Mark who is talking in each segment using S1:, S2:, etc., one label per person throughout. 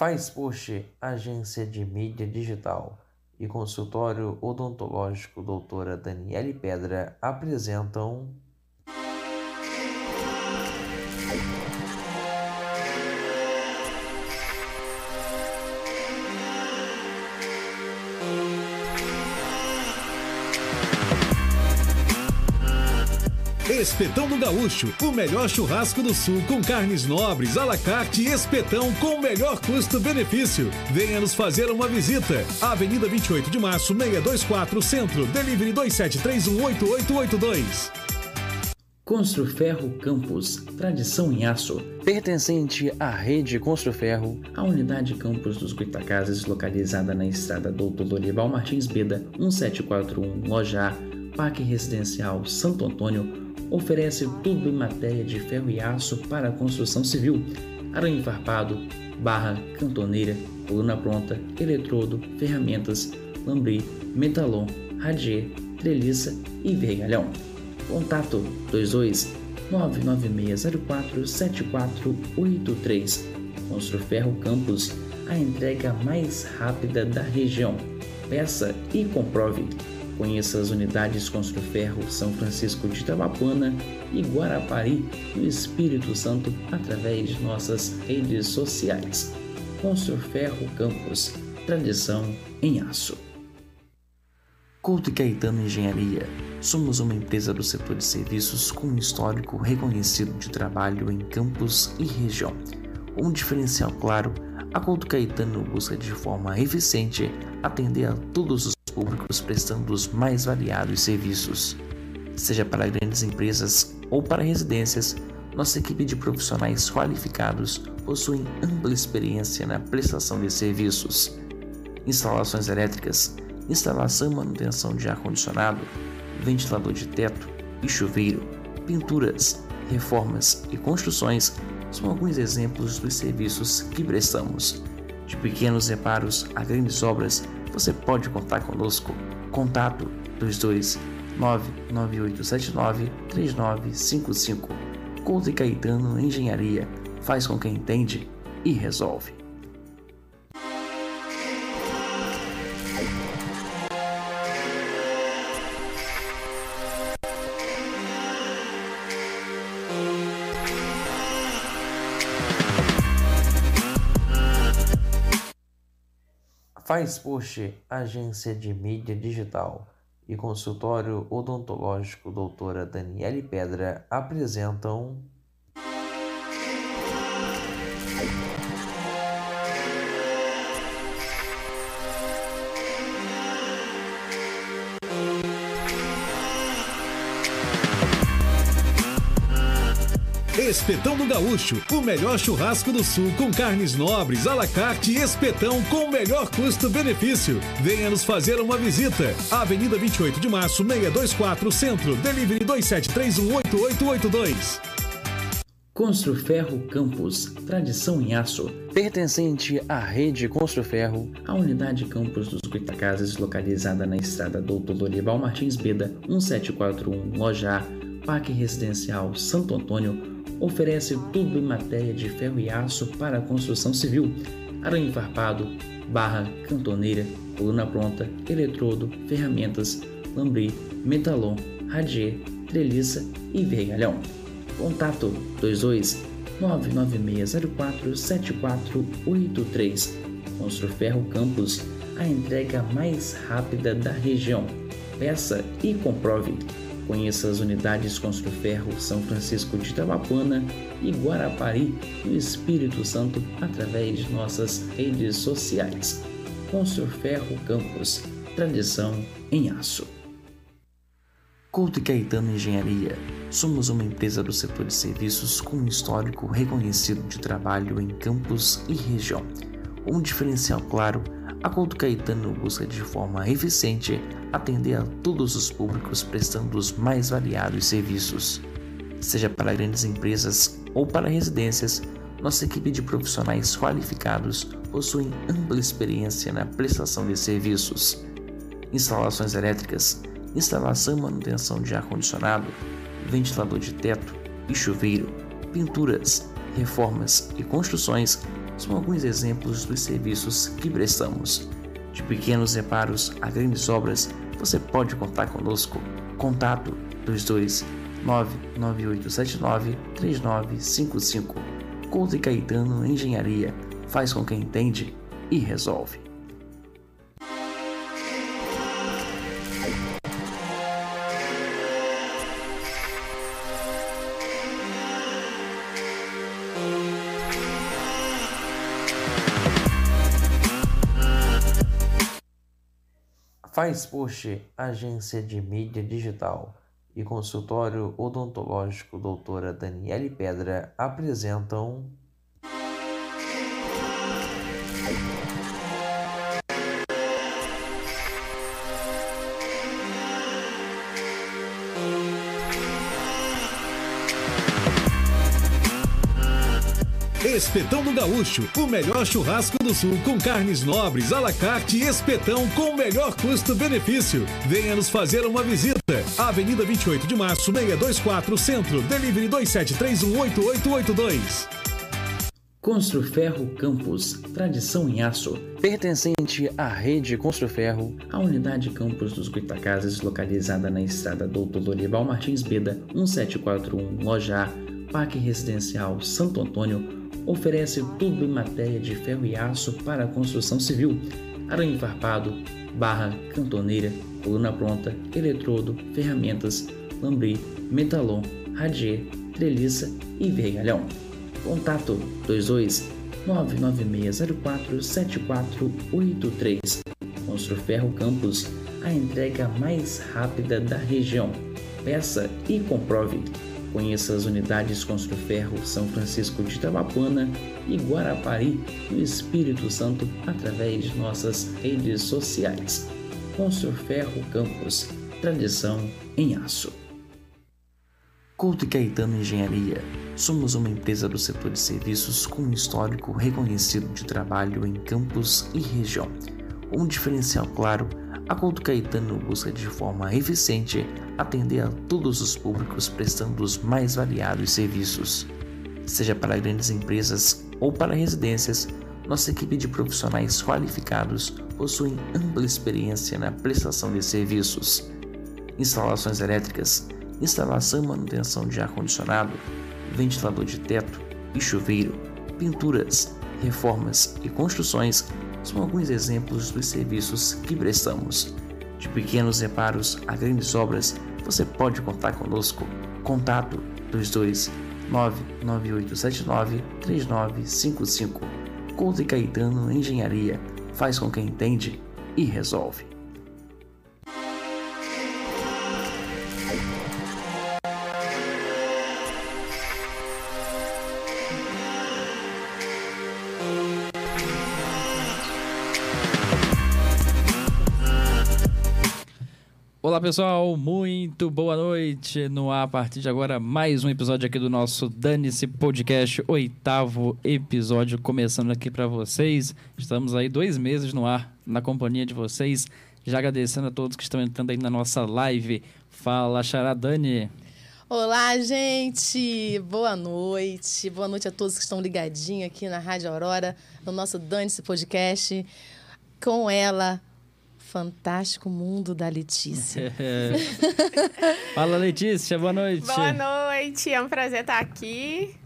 S1: Faz Post, agência de mídia digital e consultório odontológico doutora Daniele Pedra apresentam
S2: Espetão do Gaúcho, o melhor churrasco do sul com carnes nobres, alacarte e espetão com o melhor custo-benefício. Venha nos fazer uma visita. Avenida 28 de Março, 624 Centro, Delivery 27318882.
S3: Construferro Campos, tradição em aço.
S1: Pertencente à rede Construferro,
S3: a unidade Campos dos Goitacazes, localizada na estrada Doutor Dorival Martins Beda, 1741, Loja A, Parque Residencial Santo Antônio, oferece tudo em matéria de ferro e aço para a construção civil: arame farpado, barra, cantoneira, coluna pronta, eletrodo, ferramentas, lambri, metalon, radier, treliça e vergalhão. Contato 22 99604 7483. Construferro Campos, a entrega mais rápida da região. Peça e comprove. Conheça as unidades Construferro São Francisco de Itabapuana e Guarapari do Espírito Santo através de nossas redes sociais. Construferro Campos, tradição em aço.
S1: Couto Caetano Engenharia. Somos uma empresa do setor de serviços com um histórico reconhecido de trabalho em campos e região. Um diferencial claro, a Couto Caetano busca de forma eficiente atender a todos os públicos prestando os mais variados serviços. Seja para grandes empresas ou para residências, nossa equipe de profissionais qualificados possui ampla experiência na prestação de serviços. Instalações elétricas, instalação e manutenção de ar-condicionado, ventilador de teto e chuveiro, pinturas, reformas e construções são alguns exemplos dos serviços que prestamos. De pequenos reparos a grandes obras, você pode contar conosco. Contato 22 99879 3955. Couto e Caetano Engenharia faz com quem entende e resolve. Faz Post, agência de mídia digital e consultório odontológico doutora Daniele Pedra apresentam
S2: Espetão do Gaúcho, o melhor churrasco do sul com carnes nobres, alacarte e espetão com o melhor custo-benefício. Venha nos fazer uma visita. Avenida 28 de Março, 624 Centro, Delivery 27318882.
S3: Construferro Campos, tradição em aço.
S1: Pertencente à rede Construferro,
S3: a unidade Campos dos Goitacazes, localizada na estrada Doutor Dorival Martins Beda, 1741, Loja A, Parque Residencial Santo Antônio, oferece tudo em matéria de ferro e aço para a construção civil: arame farpado, barra, cantoneira, coluna pronta, eletrodo, ferramentas, lambri, metalon, radier, treliça e vergalhão. Contato 22 99604 7483. Construferro Campos, a entrega mais rápida da região. Peça e comprove. Conheça as unidades Construferro São Francisco de Itabapuana e Guarapari do Espírito Santo através de nossas redes sociais. Construferro Campos, tradição em aço.
S1: Couto Caetano Engenharia. Somos uma empresa do setor de serviços com um histórico reconhecido de trabalho em campos e região. Um diferencial claro a Couto Caetano busca de forma eficiente atender a todos os públicos prestando os mais variados serviços. Seja para grandes empresas ou para residências, nossa equipe de profissionais qualificados possui ampla experiência na prestação de serviços. Instalações elétricas, instalação e manutenção de ar-condicionado, ventilador de teto e chuveiro, pinturas, reformas e construções são alguns exemplos dos serviços que prestamos. De pequenos reparos a grandes obras, você pode contar conosco. Contato 22 99879 3955. Couto e Caetano Engenharia faz com quem entende e resolve. Faz Post, agência de mídia digital e consultório odontológico doutora Daniele Pedra apresentam
S2: Espetão do Gaúcho, o melhor churrasco do sul com carnes nobres, alacarte e espetão com o melhor custo-benefício. Venha nos fazer uma visita. Avenida 28 de Março, 624 Centro, Delivery 27318882.
S3: Construferro Campos, tradição em aço. Pertencente à rede Construferro, a unidade Campos dos Goitacazes, localizada na estrada Doutor Lorival Martins Beda, 1741, Loja A, Parque Residencial Santo Antônio, oferece tudo em matéria de ferro e aço para a construção civil, arame farpado, barra, cantoneira, coluna pronta, eletrodo, ferramentas, lambri, metalon, radier, treliça e vergalhão. Contato 22 99604 7483. Construferro Campos, a entrega mais rápida da região. Peça e comprove. Conheça as unidades Construferro São Francisco de Tabapuana e Guarapari, no Espírito Santo, através de nossas redes sociais. Construferro Campos, tradição em aço.
S1: Couto Caetano Engenharia. Somos uma empresa do setor de serviços com um histórico reconhecido de trabalho em campos e região. Um diferencial claro a Couto Caetano busca de forma eficiente atender a todos os públicos prestando os mais variados serviços. Seja para grandes empresas ou para residências, nossa equipe de profissionais qualificados possui ampla experiência na prestação de serviços. Instalações elétricas, instalação e manutenção de ar-condicionado, ventilador de teto e chuveiro, pinturas, reformas e construções são alguns exemplos dos serviços que prestamos. De pequenos reparos a grandes obras, você pode contar conosco. Contato 22 99879 3955. Couto e Caetano Engenharia faz com quem entende e resolve.
S4: Olá pessoal, muito boa noite. No ar, a partir de agora, mais um episódio aqui do nosso Dane-se Podcast, oitavo episódio começando aqui para vocês. Estamos aí dois meses no ar, na companhia de vocês. Já agradecendo a todos que estão entrando aí na nossa live. Fala, Xará Dani.
S5: Olá, gente! Boa noite. Boa noite a todos que estão ligadinhos aqui na Rádio Aurora, no nosso Dane-se Podcast. Com ela, Fantástico Mundo da Letícia.
S4: Fala, Letícia, boa noite.
S6: Boa noite, é um prazer estar aqui.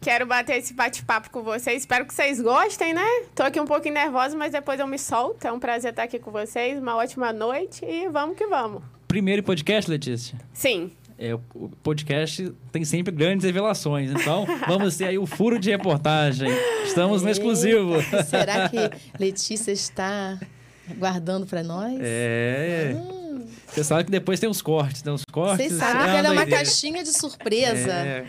S6: Quero bater esse bate-papo com vocês. Espero que vocês gostem, né? Tô aqui um pouquinho nervosa, mas depois eu me solto. É um prazer estar aqui com vocês. Uma ótima noite e vamos que vamos.
S4: Primeiro podcast, Letícia?
S6: Sim.
S4: É, o podcast tem sempre grandes revelações, então vamos ter aí o furo de reportagem. Estamos no exclusivo.
S5: Será que Letícia está guardando para nós?
S4: É. Hum. Você sabe que depois tem os cortes, né? Os cortes.
S5: Vocês sabem que ela é uma caixinha de surpresa. É.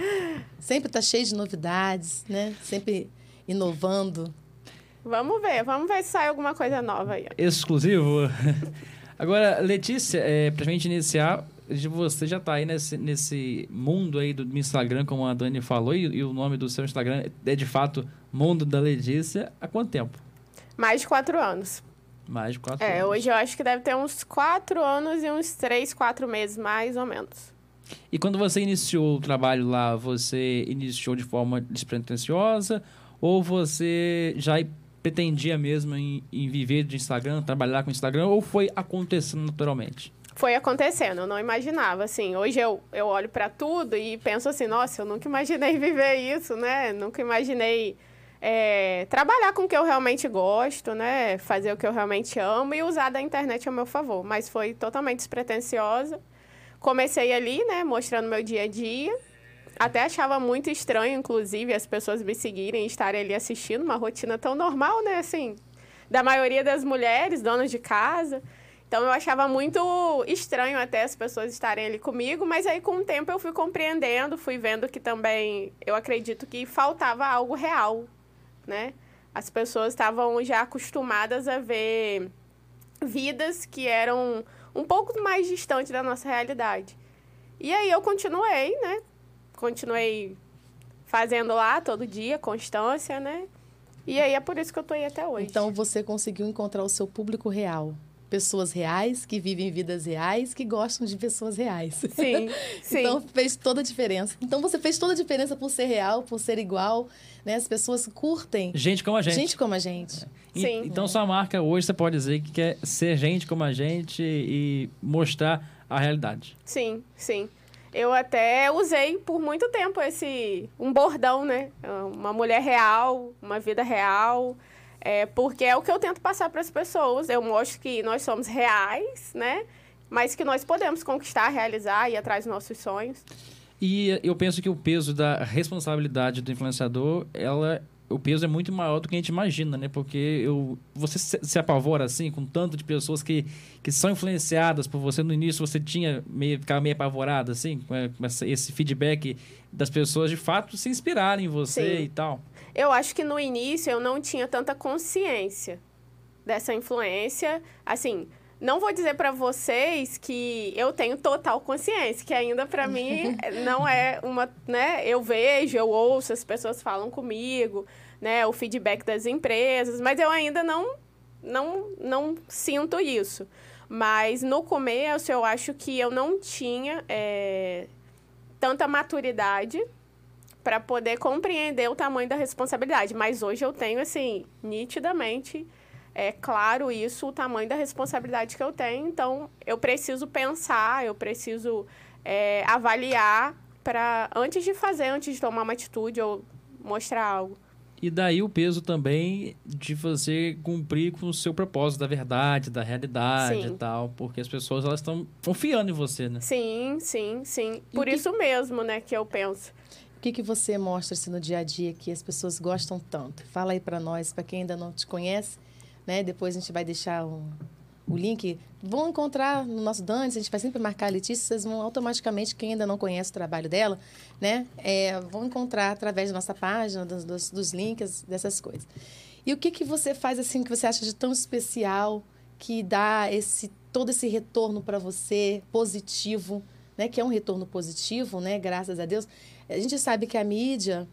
S5: Sempre tá cheio de novidades, né? Sempre inovando.
S6: Vamos ver, vamos ver se sai alguma coisa nova aí.
S4: Exclusivo. Agora, Letícia, é, pra gente iniciar, você já tá aí nesse, nesse mundo aí do Instagram, como a Dani falou, e, e o nome do seu Instagram é de fato Mundo da Letícia. Há quanto tempo?
S6: Mais de quatro anos.
S4: Mais de quatro
S6: é,
S4: anos.
S6: hoje eu acho que deve ter uns quatro anos e uns três, quatro meses, mais ou menos.
S4: E quando você iniciou o trabalho lá, você iniciou de forma despretensiosa Ou você já pretendia mesmo em, em viver de Instagram, trabalhar com Instagram, ou foi acontecendo naturalmente?
S6: foi acontecendo, eu não imaginava, assim, hoje eu, eu olho para tudo e penso assim, nossa, eu nunca imaginei viver isso, né, nunca imaginei é, trabalhar com o que eu realmente gosto, né, fazer o que eu realmente amo e usar da internet a meu favor, mas foi totalmente despretensiosa, comecei ali, né, mostrando meu dia a dia, até achava muito estranho, inclusive, as pessoas me seguirem e estarem ali assistindo uma rotina tão normal, né, assim, da maioria das mulheres, donas de casa, então eu achava muito estranho até as pessoas estarem ali comigo, mas aí com o tempo eu fui compreendendo, fui vendo que também eu acredito que faltava algo real, né? As pessoas estavam já acostumadas a ver vidas que eram um pouco mais distantes da nossa realidade. E aí eu continuei, né? Continuei fazendo lá todo dia, constância, né? E aí é por isso que eu tô aí até hoje.
S5: Então você conseguiu encontrar o seu público real pessoas reais, que vivem vidas reais, que gostam de pessoas reais.
S6: Sim, sim.
S5: então fez toda a diferença. Então você fez toda a diferença por ser real, por ser igual, né? As pessoas curtem.
S4: Gente como a gente.
S5: Gente como a gente.
S4: E, sim. Então sua marca hoje você pode dizer que quer ser gente como a gente e mostrar a realidade.
S6: Sim, sim. Eu até usei por muito tempo esse um bordão, né? Uma mulher real, uma vida real. É, porque é o que eu tento passar para as pessoas. Eu mostro que nós somos reais, né? Mas que nós podemos conquistar, realizar e ir atrás dos nossos sonhos.
S4: E eu penso que o peso da responsabilidade do influenciador, ela o peso é muito maior do que a gente imagina, né? Porque eu, você se, apavora assim com tanto de pessoas que, que são influenciadas por você. No início você tinha meio ficava meio apavorada assim com esse feedback das pessoas de fato se inspirarem em você Sim. e tal.
S6: Eu acho que no início eu não tinha tanta consciência dessa influência. Assim, não vou dizer para vocês que eu tenho total consciência, que ainda para mim não é uma, né? Eu vejo, eu ouço, as pessoas falam comigo, né? O feedback das empresas, mas eu ainda não, não, não sinto isso. Mas no começo eu acho que eu não tinha é, tanta maturidade para poder compreender o tamanho da responsabilidade. Mas hoje eu tenho, assim, nitidamente, é claro isso, o tamanho da responsabilidade que eu tenho. Então, eu preciso pensar, eu preciso é, avaliar para antes de fazer, antes de tomar uma atitude ou mostrar algo.
S4: E daí o peso também de você cumprir com o seu propósito da verdade, da realidade sim. e tal, porque as pessoas elas estão confiando em você, né?
S6: Sim, sim, sim. Por isso mesmo, né, que eu penso
S5: que, que você mostra assim, no dia a dia que as pessoas gostam tanto? Fala aí para nós, para quem ainda não te conhece, né? Depois a gente vai deixar um, o link. Vão encontrar no nosso Dante, a gente vai sempre marcar a Letícia, vocês vão automaticamente, quem ainda não conhece o trabalho dela, né? É, vão encontrar através da nossa página, dos, dos, dos links, dessas coisas. E o que, que você faz assim que você acha de tão especial, que dá esse todo esse retorno para você positivo, né? Que é um retorno positivo, né? Graças a Deus. A gente sabe que a mídia,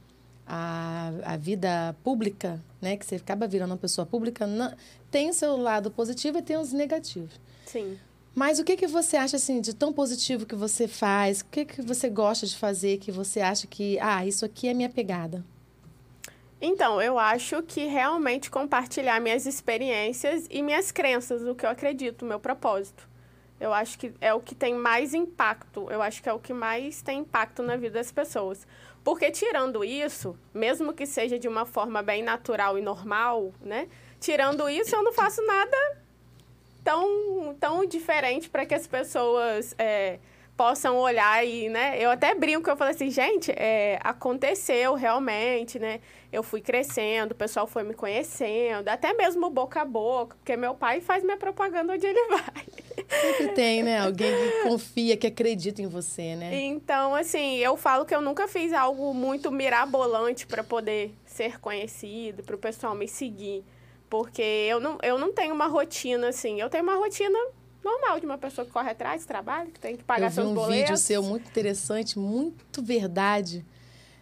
S5: a, a vida pública, né, que você acaba virando uma pessoa pública, não, tem o seu lado positivo e tem os negativos.
S6: Sim.
S5: Mas o que, que você acha assim de tão positivo que você faz? O que, que você gosta de fazer que você acha que, ah, isso aqui é minha pegada?
S6: Então, eu acho que realmente compartilhar minhas experiências e minhas crenças, o que eu acredito, o meu propósito. Eu acho que é o que tem mais impacto. Eu acho que é o que mais tem impacto na vida das pessoas. Porque tirando isso, mesmo que seja de uma forma bem natural e normal, né? Tirando isso, eu não faço nada tão, tão diferente para que as pessoas é, possam olhar e, né? Eu até brinco, eu falo assim, gente, é, aconteceu realmente, né? Eu fui crescendo, o pessoal foi me conhecendo, até mesmo boca a boca, porque meu pai faz minha propaganda onde ele vai.
S5: Sempre tem, né? Alguém que confia, que acredita em você, né?
S6: Então, assim, eu falo que eu nunca fiz algo muito mirabolante para poder ser conhecido, para o pessoal me seguir. Porque eu não, eu não tenho uma rotina assim. Eu tenho uma rotina normal de uma pessoa que corre atrás, trabalha, que tem que pagar seus boletos.
S5: Eu vi um vídeo seu muito interessante, muito verdade,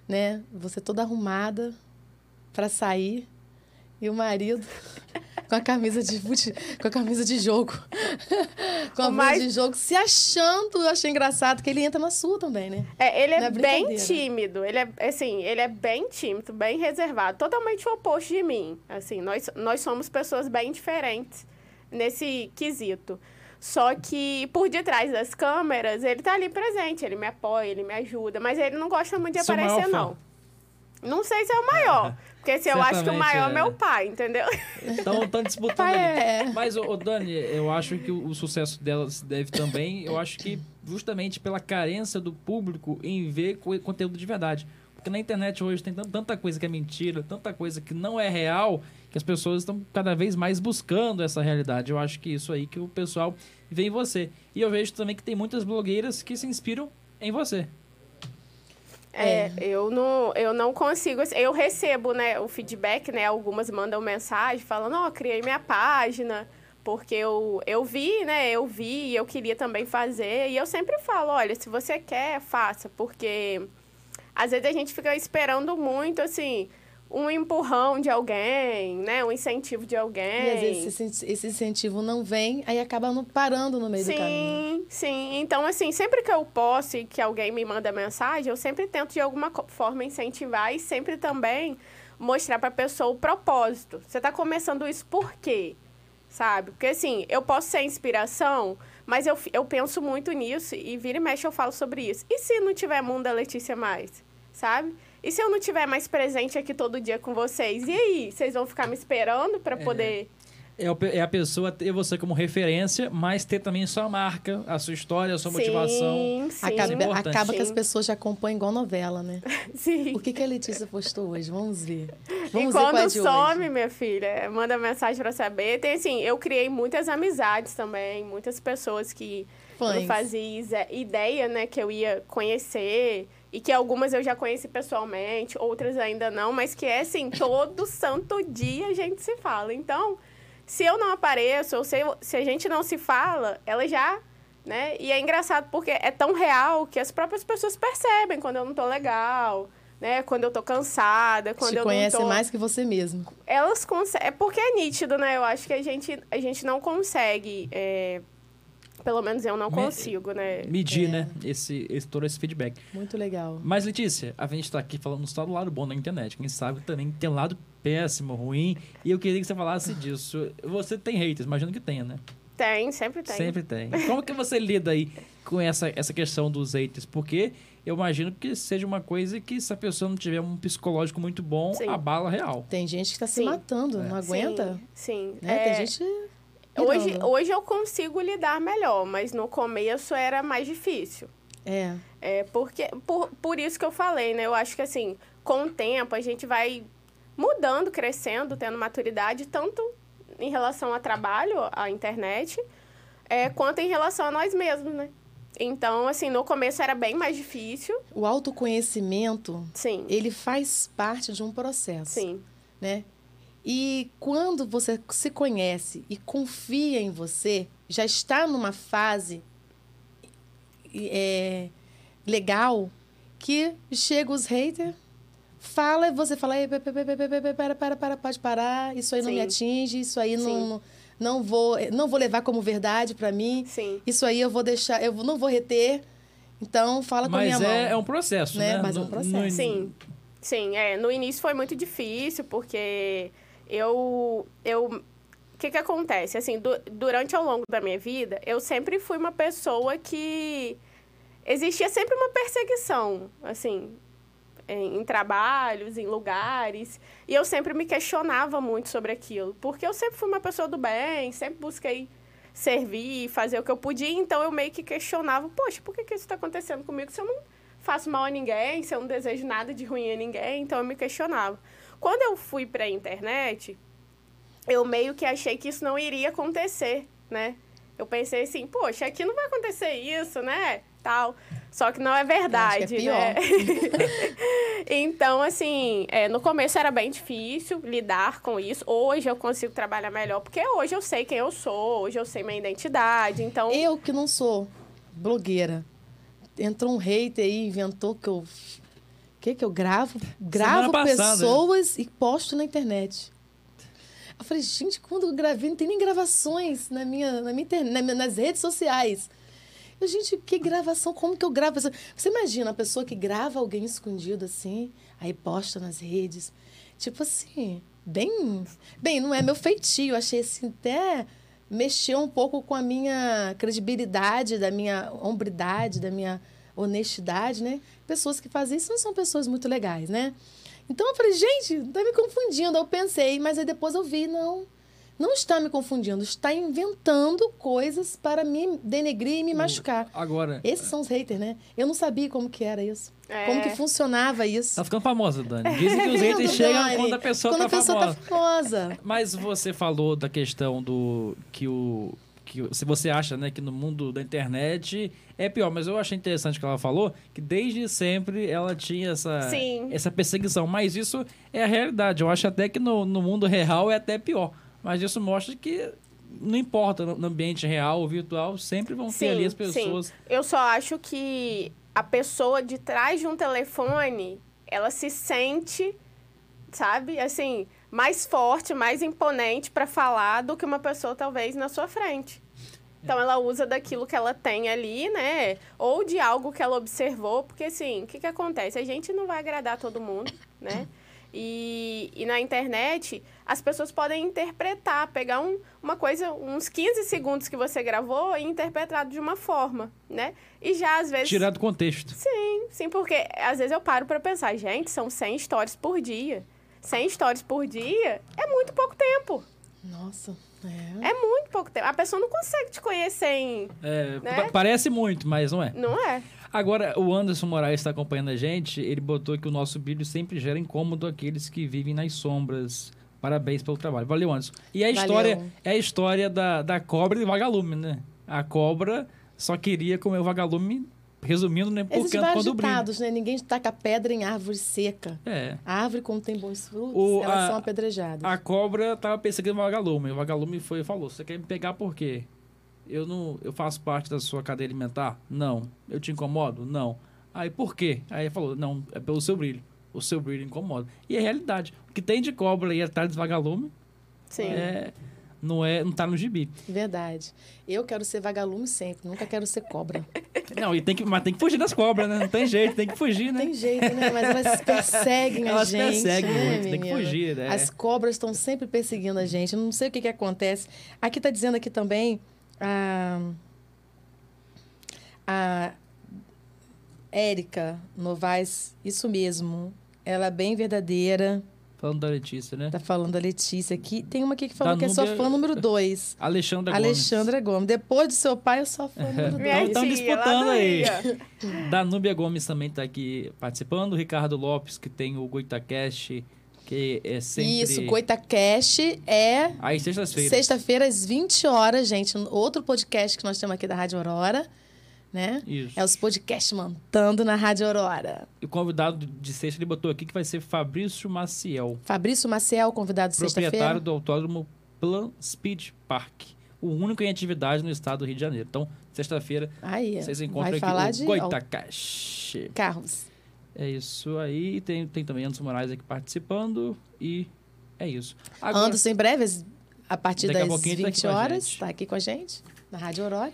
S5: né? Você toda arrumada para sair e o marido com a camisa de fute, com a camisa de jogo. com a camisa de jogo, se achando. Eu achei engraçado que ele entra na sua também, né?
S6: É, ele é,
S5: é
S6: bem tímido. Ele é assim, ele é bem tímido, bem reservado, totalmente o oposto de mim. Assim, nós, nós somos pessoas bem diferentes nesse quesito. Só que por detrás das câmeras, ele tá ali presente, ele me apoia, ele me ajuda, mas ele não gosta muito de
S4: maior
S6: aparecer,
S4: fã?
S6: não. Não sei se é o maior. Porque se eu acho que o maior é
S4: é.
S6: meu pai, entendeu?
S4: Então estão disputando
S5: Pai
S4: ali.
S5: é-
S4: Mas, ô, ô, Dani, eu acho que o, o sucesso dela se deve também, eu acho que justamente pela carência do público em ver co- conteúdo de verdade. Porque na internet hoje tem tan- tanta coisa que é mentira, tanta coisa que não é real, que as pessoas estão cada vez mais buscando essa realidade. Eu acho que isso aí que o pessoal vê em você. E eu vejo também que tem muitas blogueiras que se inspiram em você.
S6: É, eu não, eu não consigo. assim, Eu recebo, né, o feedback, né? Algumas mandam mensagem falando, ó, criei minha página, porque eu, eu vi, né? Eu vi e eu queria também fazer. E eu sempre falo, olha, se você quer, faça, porque às vezes a gente fica esperando muito, assim, um empurrão de alguém, né? Um incentivo de alguém.
S5: E às vezes esse, esse incentivo não vem, aí acaba não parando no meio do caminho.
S6: Sim, sim. Então, assim, sempre que eu posso e que alguém me manda mensagem, eu sempre tento de alguma forma incentivar e sempre também mostrar pra pessoa o propósito. Você tá começando isso por quê? Sabe? Porque, assim, eu posso ser inspiração, mas eu, eu penso muito nisso e vira e mexe eu falo sobre isso. E se não tiver mundo da Letícia mais? Sabe? E se eu não tiver mais presente aqui todo dia com vocês? E aí? Vocês vão ficar me esperando pra poder.
S4: É, o pe- é a pessoa ter você como referência, mas ter também sua marca, a sua história, a sua motivação.
S6: Sim, sim.
S5: Acaba, acaba que as
S6: Sim.
S5: pessoas já acompanham igual novela, né?
S6: Sim.
S5: O que, que a Letícia postou hoje? Vamos ver. Vamos
S6: e
S5: ver é
S6: quando
S5: de
S6: some,
S5: hoje.
S6: minha filha, manda mensagem pra saber. Tem assim, eu criei muitas amizades também, muitas pessoas que eu
S5: Fãs.
S6: fazia ideia, né, que eu ia conhecer. E que algumas eu já conheci pessoalmente, outras ainda não, mas que é assim, todo santo dia a gente se fala. Então, se eu não apareço, ou se, eu- se a gente não se fala, ela já, né? E é engraçado porque é tão real que as próprias pessoas percebem quando eu não tô legal, né? Quando eu tô cansada, quando
S5: Te
S6: eu
S5: conhece
S6: não tô
S5: mais que você mesmo.
S6: elas conseguem. É porque é nítido, né? Eu acho que a gente, a gente não consegue. é, Pelo menos eu não
S4: Me-
S6: consigo, né?
S4: Medir,
S5: É.
S4: né? Esse, esse, todo esse feedback.
S5: Muito legal.
S4: Mas, Letícia, a gente tá aqui falando só do lado bom da internet. Quem sabe também tem um lado péssimo, ruim. E eu queria que você falasse disso. Você tem haters, imagino que tenha, né?
S6: Tem, sempre tem.
S4: Sempre tem. Como que você lida aí com essa, essa questão dos haters? Porque eu imagino que seja uma coisa que se a pessoa não tiver um psicológico muito bom,
S6: Sim.
S4: a bala real.
S5: Tem gente que tá se matando, não aguenta.
S6: Sim. sim.
S5: Né?
S6: É,
S5: Tem gente.
S6: Hoje, hoje eu consigo lidar melhor, mas no começo era mais difícil.
S5: É.
S6: É porque, por, por isso que eu falei, né? Eu acho que assim, com o tempo a gente vai mudando, crescendo, tendo maturidade, tanto em relação ao trabalho, à internet, é, quanto em relação a nós mesmos, né? Então, assim, no começo era bem mais difícil.
S5: O autoconhecimento,
S6: Sim,
S5: ele faz parte de um processo.
S6: sim,
S5: né? E quando você se conhece e confia em você, já está numa fase é, legal que chega os haters, fala e você fala, "Ei, pe- pe- pe- pe- pe- pe- para, para, para, pode parar, isso aí não me atinge, isso aí não, não, vou, não vou levar como verdade para mim,
S6: sim.
S5: isso aí eu vou deixar, eu não vou reter, então fala com a minha
S4: Mas é, é
S5: mão.
S4: um processo,
S5: Né?
S4: né?
S5: Mas é um
S4: No-
S5: processo.
S4: no-
S6: Sim, sim. É, no início foi muito difícil, porque eu... eu o que que acontece? Assim, du- durante ao longo da minha vida, eu sempre fui uma pessoa que... Existia sempre uma perseguição, assim, em, em trabalhos, em lugares. E eu sempre me questionava muito sobre aquilo. Porque eu sempre fui uma pessoa do bem, sempre busquei servir, fazer o que eu podia. Então, eu meio que questionava, poxa, por que, que isso está acontecendo comigo se eu não faço mal a ninguém, se eu não desejo nada de ruim a ninguém? Então, eu me questionava. Quando eu fui para a internet, eu meio que achei que isso não iria acontecer, né? Eu pensei assim, poxa, aqui não vai acontecer isso, né? Tal. Só que não é verdade,
S5: é
S6: né? então, assim, é, no começo era bem difícil lidar com isso. Hoje eu consigo trabalhar melhor, porque hoje eu sei quem eu sou, hoje eu sei minha identidade. Então,
S5: Eu que não sou blogueira. Entrou um hater aí, inventou que eu. Que que eu gravo? Gravo
S4: passada.
S5: pessoas e posto na internet. Eu falei, gente, quando eu gravei, não tem nem gravações na minha, na minha internet, nas redes sociais. Eu, gente, que gravação? Como que eu gravo? Você imagina a pessoa que grava alguém escondido assim, aí posta nas redes. Tipo assim, bem. Bem, não é meu feitio. Achei assim, até mexeu um pouco com a minha credibilidade, da minha hombridade, da minha honestidade, né? Pessoas que fazem isso não são pessoas muito legais, né? Então eu falei, gente, tá me confundindo. Eu pensei, mas aí depois eu vi, não. Não está me confundindo, está inventando coisas para me denegrir e me machucar.
S4: Agora,
S5: Esses são os haters, né? Eu não sabia como que era isso.
S6: É.
S5: Como que funcionava isso.
S4: tá ficando famosa, Dani. Dizem que os haters chegam
S5: Dani?
S4: quando a pessoa
S5: Quando
S4: tá
S5: a pessoa
S4: famosa.
S5: tá famosa.
S4: Mas você falou da questão do que o que se você acha, né, que no mundo da internet é pior, mas eu achei interessante que ela falou que desde sempre ela tinha essa
S6: Sim.
S4: essa perseguição, mas isso é a realidade. Eu acho até que no, no mundo real é até pior. Mas isso mostra que não importa no ambiente real ou virtual, sempre vão ter ali as pessoas.
S6: Sim. Eu só acho que a pessoa de trás de um telefone, ela se sente, sabe, assim, mais forte, mais imponente para falar do que uma pessoa talvez na sua frente. Então ela usa daquilo que ela tem ali, né? Ou de algo que ela observou, porque assim, o que, que acontece? A gente não vai agradar todo mundo, né? E, e na internet, as pessoas podem interpretar, pegar um, uma coisa, uns 15 segundos que você gravou e interpretar de uma forma, né? E já às vezes.
S4: Tirar do contexto.
S6: Sim, sim, porque às vezes eu paro pra pensar, gente, são 100 stories por dia. 100 stories por dia é muito pouco tempo.
S5: Nossa, é.
S6: É muito pouco tempo. A pessoa não consegue te conhecer em.
S4: É,
S6: Né?
S4: pa- Parece muito, mas não é.
S6: Não é?
S4: Agora, o Anderson Moraes está acompanhando a gente. Ele botou que o nosso vídeo sempre gera incômodo àqueles que vivem nas sombras. Parabéns pelo trabalho. Valeu, Anderson. E a
S5: Valeu.
S4: história é a história da, da cobra e do vagalume, né? A cobra só queria comer o vagalume, resumindo, né? Por
S5: Existem vários ditados, né? Ninguém taca pedra em árvore seca.
S4: É.
S5: A árvore, quando tem bons frutos,
S4: O-
S5: elas
S4: a-
S5: são apedrejadas.
S4: A cobra tava perseguindo o vagalume. O vagalume foi e falou: Você quer me pegar por quê? Eu não, eu faço parte da sua cadeia alimentar? Não. Eu te incomodo? Não. Aí por quê? Aí ele falou: Não, é pelo seu brilho. O seu brilho incomoda. E é realidade. O que tem de cobra aí atrás do vagalume
S6: Sim.
S4: é, não, é, não tá no gibi.
S5: Verdade. Eu quero ser vagalume sempre, nunca quero ser cobra.
S4: Não, e tem que, mas tem que fugir das cobras, né? Não tem jeito, tem que fugir, né?
S5: Tem jeito, né? Mas elas perseguem a
S4: Elas
S5: gente.
S4: perseguem
S5: né,
S4: muito, tem que fugir, né?
S5: As cobras estão sempre perseguindo a gente. Eu não sei o que, que acontece. Aqui está dizendo aqui também a, a Érica Novaes, isso mesmo. Ela é bem verdadeira.
S4: Falando da Letícia, né?
S5: Tá falando a Letícia aqui. Tem uma aqui que falou
S4: Da
S5: que é sua
S4: Núbia-
S5: fã número dois.
S4: Alexandra Gomes.
S5: Alexandra Gomes. Depois do seu pai, eu sou a fã número
S6: Minha
S5: dois.
S4: Então, tão
S6: tia, lá
S4: disputando
S6: do
S4: aí.
S6: Rio.
S4: Danúbia Gomes também está aqui participando. O Ricardo Lopes, que tem o Goitacast, que é sempre...
S5: Isso, Goitacast é
S4: Aí, sextas-feiras.
S5: Sexta-feira, às 20 horas, gente. Outro podcast que nós temos aqui da Rádio Aurora, né?
S4: Isso.
S5: É os podcasts mantando na Rádio Aurora.
S4: E o convidado de sexta, ele botou aqui que vai ser Fabrício Maciel,
S5: Fabrício Maciel, convidado sexta-feira.
S4: proprietário do autódromo Plan Speed Park. O único em atividade no estado do Rio de Janeiro. Então, sexta-feira, vocês encontram
S5: vai
S4: aqui
S5: falar
S4: o
S5: de
S4: Goitacast.
S5: carros.
S4: É isso aí. Tem, tem também Anderson Moraes aqui participando. E é isso. Agora-
S5: Anderson, em breve, a partir
S4: Daqui a
S5: das
S4: tá
S5: 20
S4: aqui com a
S5: horas, está aqui com a gente, na Rádio Aurora.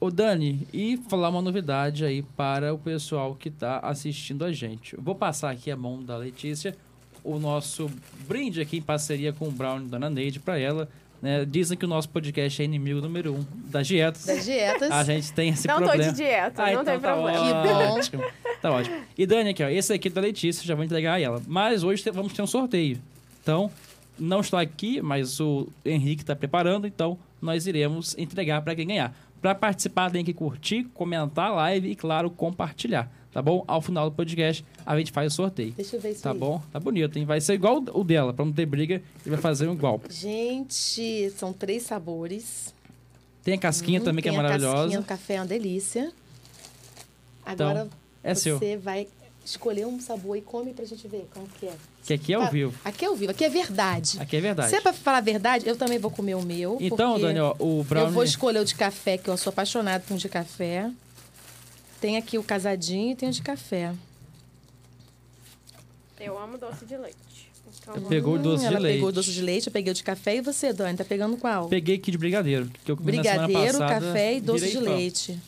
S4: Ô Dani, e falar uma novidade aí para o pessoal que está assistindo a gente. Eu vou passar aqui a mão da Letícia, o nosso brinde aqui em parceria com o Brown e Dona Neide para ela. Né? Dizem que o nosso podcast é inimigo número um das dietas.
S5: Das dietas.
S4: A gente tem esse
S6: Não
S4: problema.
S6: tô de dieta,
S4: Ah,
S6: não
S4: então
S6: tem
S4: tá
S6: problema.
S4: Ótimo. Tá ótimo. E Dani, aqui, ó, esse aqui é da Letícia, já vou entregar a ela. Mas hoje vamos ter um sorteio. Então, não estou aqui, mas o Henrique está preparando, então nós iremos entregar para quem ganhar. Para participar, tem que curtir, comentar a live e, claro, compartilhar. Tá bom? Ao final do podcast, a gente faz o sorteio.
S5: Deixa eu ver isso
S4: Tá
S5: aí.
S4: bom? Tá bonito, hein? Vai ser igual o dela, para não ter briga, ele vai fazer um igual.
S5: Gente, são três sabores.
S4: Tem a casquinha
S5: Hum,
S4: também, que é
S5: tem A casquinha
S4: maravilhosa.
S5: do café é uma delícia. Agora
S4: é
S5: você
S4: seu.
S5: vai escolher um sabor e come pra gente ver como que é.
S4: Que aqui é ao
S5: Tá,
S4: vivo.
S5: Aqui é ao vivo, aqui é verdade.
S4: Aqui é verdade.
S5: Se é pra falar a verdade, eu também vou comer o meu.
S4: Então,
S5: porque
S4: Dani, ó, o brownie...
S5: Eu vou escolher o de café, que eu sou apaixonada por um de café. Tem aqui o casadinho e tem o de café.
S6: Eu amo doce de leite. Então,
S4: Pegou o doce
S5: Hum,
S4: de
S5: ela
S4: leite.
S5: pegou o doce de leite, eu peguei o de café. E você, Dani, tá pegando qual?
S4: Peguei aqui de brigadeiro, que eu comi na semana
S5: Brigadeiro,
S4: passada.
S5: café e doce de
S4: fã.
S5: leite.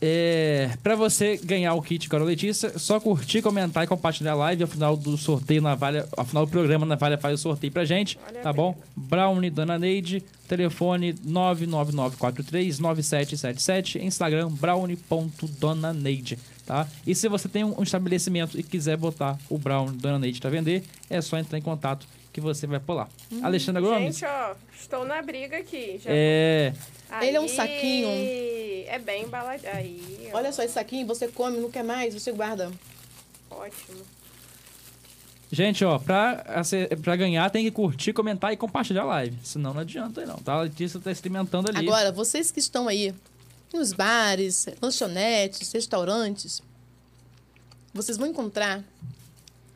S4: É, pra você ganhar o kit Carol Letícia, é só curtir, comentar e compartilhar a live. Ao final do sorteio na Valha, ao final do programa na Valha faz o sorteio pra gente,
S6: Olha
S4: tá bom? Brownie Dona Neide, telefone 999439777, Instagram brownie.donaneide, tá? E se você tem um estabelecimento e quiser botar o Brownie Dona Neide pra vender, é só entrar em contato que você vai pular. Alexandra Gomes,
S6: Gente, ó, estou na briga aqui. Já...
S4: é,
S5: Ele é um
S6: Aí,
S5: saquinho.
S6: É bem embaladinho. Aí, ó,
S5: Olha só esse saquinho, você come, não quer mais, você guarda.
S6: ótimo.
S4: Gente, ó, pra, pra ganhar tem que curtir, comentar e compartilhar a live. Senão não adianta aí não, tá? A Letícia tá experimentando ali.
S5: Agora, vocês que estão aí nos bares, lanchonetes, restaurantes, vocês vão encontrar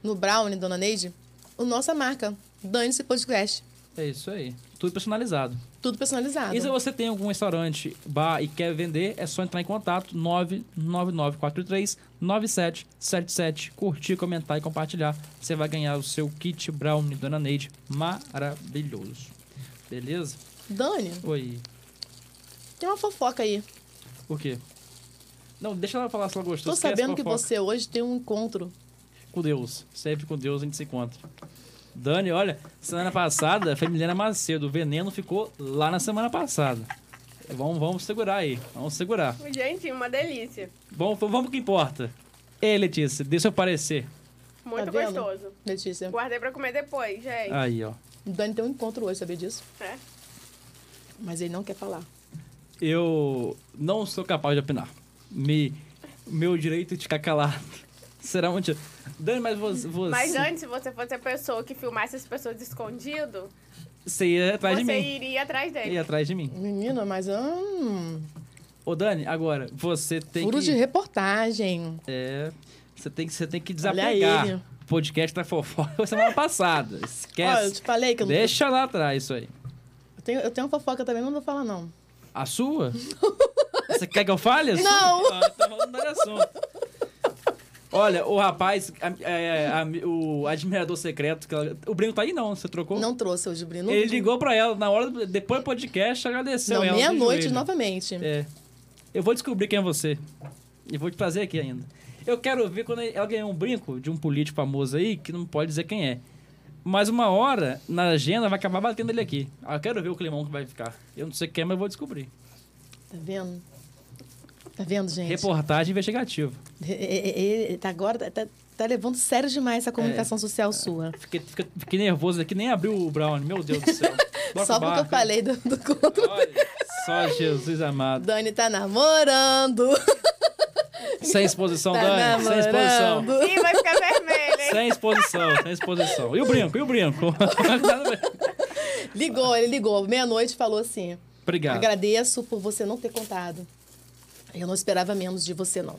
S5: no Brownie, Dona Neide, a nossa marca, Dane-se Podcast.
S4: É isso aí. Tudo personalizado.
S5: Tudo personalizado.
S4: E se você tem algum restaurante, bar e quer vender, é só entrar em contato 99943 9777, curtir, comentar e compartilhar. Você vai ganhar o seu kit Brownie Dona Neide maravilhoso. Beleza?
S5: Dani,
S4: Oi.
S5: tem uma fofoca aí.
S4: Por quê? Não, deixa ela falar se ela gostou.
S5: Tô sabendo que você hoje tem um encontro.
S4: com Deus. Sempre com Deus a gente se encontra. Dani, olha, semana passada foi Milena Macedo. O veneno ficou lá na semana passada. Vamos, vamos segurar aí. Vamos segurar.
S6: Gente, uma delícia.
S4: Bom, vamos pro que importa. Ei, Letícia, dê seu parecer.
S6: Muito
S5: Tá
S6: gostoso.
S5: Letícia,
S6: Guardei pra comer depois, gente.
S4: Aí, ó.
S5: o Dani tem um encontro hoje, sabia disso?
S6: É.
S5: Mas ele não quer falar.
S4: Eu não sou capaz de opinar. Me, meu direito de ficar calado será muito. Dani, mas você. você
S6: Mas antes, se você fosse a pessoa que filmasse as pessoas escondido,
S4: Você ia atrás de
S6: você
S4: mim.
S6: iria atrás dele.
S4: Ia atrás de mim.
S5: Menina, mas. Hum,
S4: Ô, Dani, agora, você tem
S5: furo
S4: que.
S5: de reportagem.
S4: É. Você tem que, você tem que
S5: Olha
S4: desapegar.
S5: ele.
S4: O podcast tá fofoca semana passada.
S5: Olha, eu
S4: Esquece.
S5: te falei que eu não.
S4: Deixa lá atrás isso aí.
S5: Eu tenho, eu tenho uma fofoca também, mas não vou falar, não.
S4: A sua? Você quer que eu fale? A sua?
S5: Não.
S4: Ah, tá falando do assunto. Olha, o rapaz, a- é, a- o admirador secreto, que ela- o Brinco tá aí não, você trocou?
S5: Não trouxe hoje, Brino.
S4: Ele ligou pra ela na hora, depois do podcast, agradeceu
S5: Não,
S4: ela.
S5: meia-noite novamente.
S4: É. Eu vou descobrir quem é você. E vou te trazer aqui ainda. Eu quero ver quando ela ganhou um brinco de um político famoso aí, que não pode dizer quem é. Mas uma hora, na agenda, vai acabar batendo ele aqui. Eu quero ver o climão que vai ficar. Eu não sei quem é, mas eu vou descobrir.
S5: Tá vendo? Tá vendo, gente?
S4: Reportagem investigativa.
S5: E- e- tá agora tá, tá levando sério demais essa comunicação
S4: É.
S5: social sua.
S4: Fiquei, fiquei, fiquei nervoso aqui, nem abriu o Brown. Meu Deus do céu. Bora
S5: Só porque eu falei do, do conto.
S4: Só Jesus amado.
S5: Dani tá namorando.
S4: Sem exposição,
S5: Tá
S4: Dani. Sem exposição.
S5: namorando.
S6: Ih, vai ficar vermelho, hein?
S4: Sem exposição, sem exposição. E o brinco? E o brinco?
S5: Ligou, ele ligou. Meia-noite falou assim:
S4: Obrigado.
S5: agradeço por você não ter contado. Eu não esperava menos de você, não.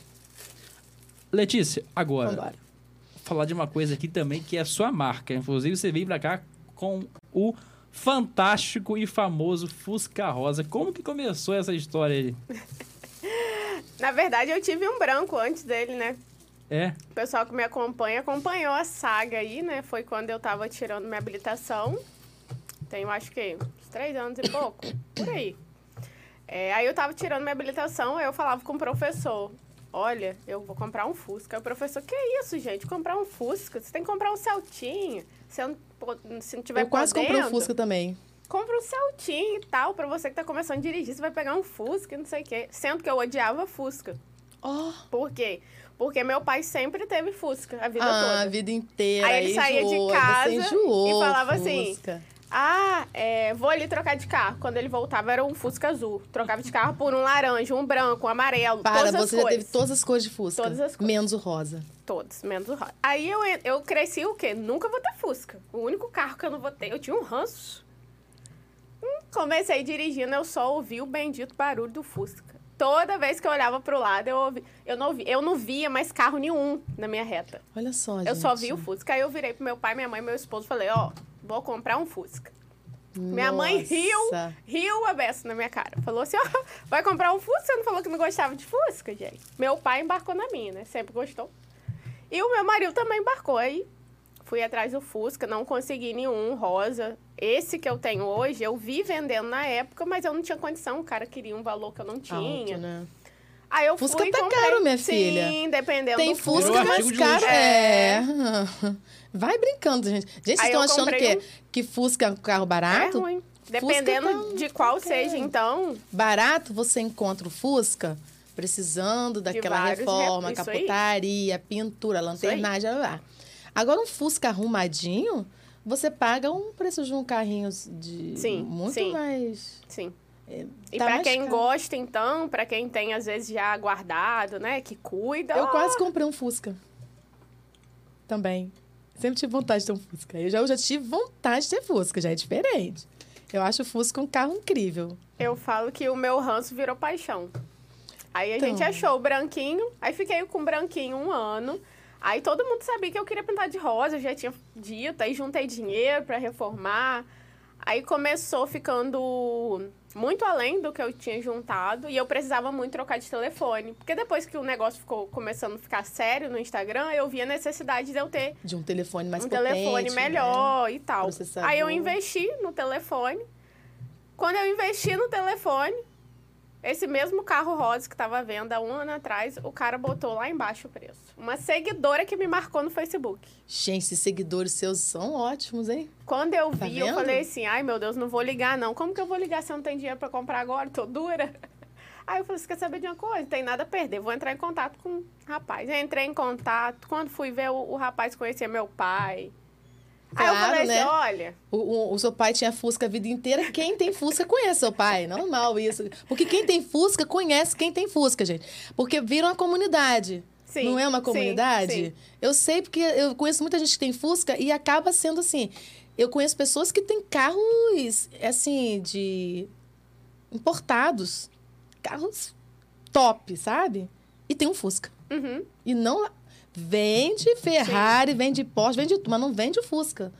S4: Letícia, agora,
S5: Vambora.
S4: falar de uma coisa aqui também que é a sua marca. Inclusive, você veio pra cá com o fantástico e famoso Fusca Rosa. Como que começou essa história aí?
S6: Na verdade, eu tive um branco antes dele, né?
S4: É?
S6: O pessoal que me acompanha acompanhou a saga aí, né? Foi quando eu tava tirando minha habilitação. Tenho, acho que, uns três anos e pouco. Por aí. É, aí eu tava tirando minha habilitação, aí eu falava com o professor. Olha, eu vou comprar um Fusca. Aí o professor, que isso, gente? Comprar um Fusca? Você tem que comprar um Celtinha. Se, eu não, se não tiver
S5: Eu quase comprei um Fusca também.
S6: compra um Celtinha e tal, pra você que tá começando a dirigir, você vai pegar um Fusca e não sei o quê. Sendo que eu odiava Fusca.
S5: Oh,
S6: Por quê? Porque meu pai sempre teve Fusca a vida
S5: ah, a
S6: toda.
S5: vida inteira.
S6: Aí ele saía de
S5: enjoou,
S6: casa
S5: você enjoou,
S6: e falava assim,
S5: Fusca.
S6: Ah, é, vou ali trocar de carro. Quando ele voltava era um Fusca azul. Trocava de carro por um laranja, um branco, um amarelo,
S5: Para,
S6: todas as
S5: você já
S6: cores.
S5: teve todas as cores de Fusca.
S6: Todas as cores.
S5: Menos o rosa.
S6: Todos, menos o rosa. Aí eu, eu cresci o quê? Nunca vou ter Fusca. O único carro que eu não vou ter, eu tinha um ranço. Hum, comecei dirigindo, eu só ouvi o bendito barulho do Fusca. Toda vez que eu olhava pro lado, eu, ouvi, eu, não, vi, eu não via mais carro nenhum na minha reta.
S5: Olha só, gente.
S6: Eu só vi o Fusca. Aí eu virei pro meu pai, minha mãe e meu esposo e falei, ó, vou comprar um Fusca. Minha mãe riu,
S5: Nossa.
S6: riu a beça na minha cara. Falou assim, ó, vai comprar um Fusca? Você não falou que não gostava de Fusca, gente? Meu pai embarcou na minha, né? Sempre gostou. E o meu marido também embarcou. Aí fui atrás do Fusca, não consegui nenhum rosa. Esse que eu tenho hoje, eu vi vendendo na época, mas eu não tinha condição. O cara queria um valor que eu não tinha.
S5: Alto, né?
S6: Aí eu
S5: Fusca
S6: fui
S5: tá
S6: comprei.
S5: caro, minha
S6: Sim,
S5: filha.
S6: dependendo
S5: Tem
S6: do
S5: Fusca
S4: Virou
S5: mais caro.
S4: luxo.
S5: É. Vai brincando, gente. Gente, vocês
S6: Aí
S5: estão achando que, que Fusca é um carro
S6: É
S5: barato?
S6: ruim. Dependendo
S5: tá-
S6: de qual
S5: é.
S6: seja, então.
S5: Barato, você encontra o Fusca precisando daquela reforma,
S6: rep-
S5: capotaria, pintura, lanternagem, blá. Agora, um Fusca arrumadinho, você paga um preço de um carrinho de
S6: Sim,
S5: muito
S6: sim.
S5: mais...
S6: Sim. E
S5: tá
S6: pra
S5: mais
S6: quem
S5: caro.
S6: gosta, então, pra quem tem, às vezes, já guardado, né? Que cuida.
S5: Eu
S6: ó,
S5: quase comprei um Fusca. Também. Sempre tive vontade de ter um Fusca. Eu já, eu já tive vontade de ter Fusca, já é diferente. Eu acho o Fusca um carro incrível.
S6: Eu falo que o meu ranço virou paixão. Aí a
S5: Então.
S6: gente achou o branquinho, aí fiquei com o branquinho um ano. Aí todo mundo sabia que eu queria pintar de rosa, eu já tinha dito, aí juntei dinheiro pra reformar. Aí começou ficando muito além do que eu tinha juntado e eu precisava muito trocar de telefone. Porque depois que o negócio ficou começando a ficar sério no Instagram, eu vi a necessidade de eu ter
S5: De um telefone mais
S6: um
S5: potente.
S6: telefone
S5: né?
S6: melhor e tal. Aí eu investi no telefone. Quando eu investi no telefone, esse mesmo carro rosa que estava à venda há um ano atrás, o cara botou lá embaixo o preço. Uma seguidora que me marcou no Facebook.
S5: Gente, esses seguidores seus são ótimos, hein?
S6: Quando eu
S5: Tá
S6: vi, eu falei assim: ai meu Deus, não vou ligar não. Como que eu vou ligar se eu não tenho dinheiro para comprar agora? Tô dura. Aí eu falei: você quer saber de uma coisa? Não tem nada a perder. Vou entrar em contato com o rapaz. Eu entrei em contato. Quando fui ver, o, o rapaz conhecia meu pai. Aí eu
S5: Claro,
S6: falei
S5: né?
S6: assim: olha.
S5: O, o- o seu pai tinha Fusca a vida inteira. Quem tem Fusca conhece seu pai. Normal isso. Porque quem tem Fusca conhece quem tem Fusca, gente. Porque vira uma comunidade.
S6: Sim,
S5: não é uma
S6: sim,
S5: comunidade?
S6: sim.
S5: Eu sei porque eu conheço muita gente que tem Fusca e acaba sendo assim. Eu conheço pessoas que têm carros, assim, de. importados. Carros top, sabe? E tem um Fusca.
S6: Uhum.
S5: E não. Vende Ferrari, vende Porsche, vende tudo, mas não vende o Fusca.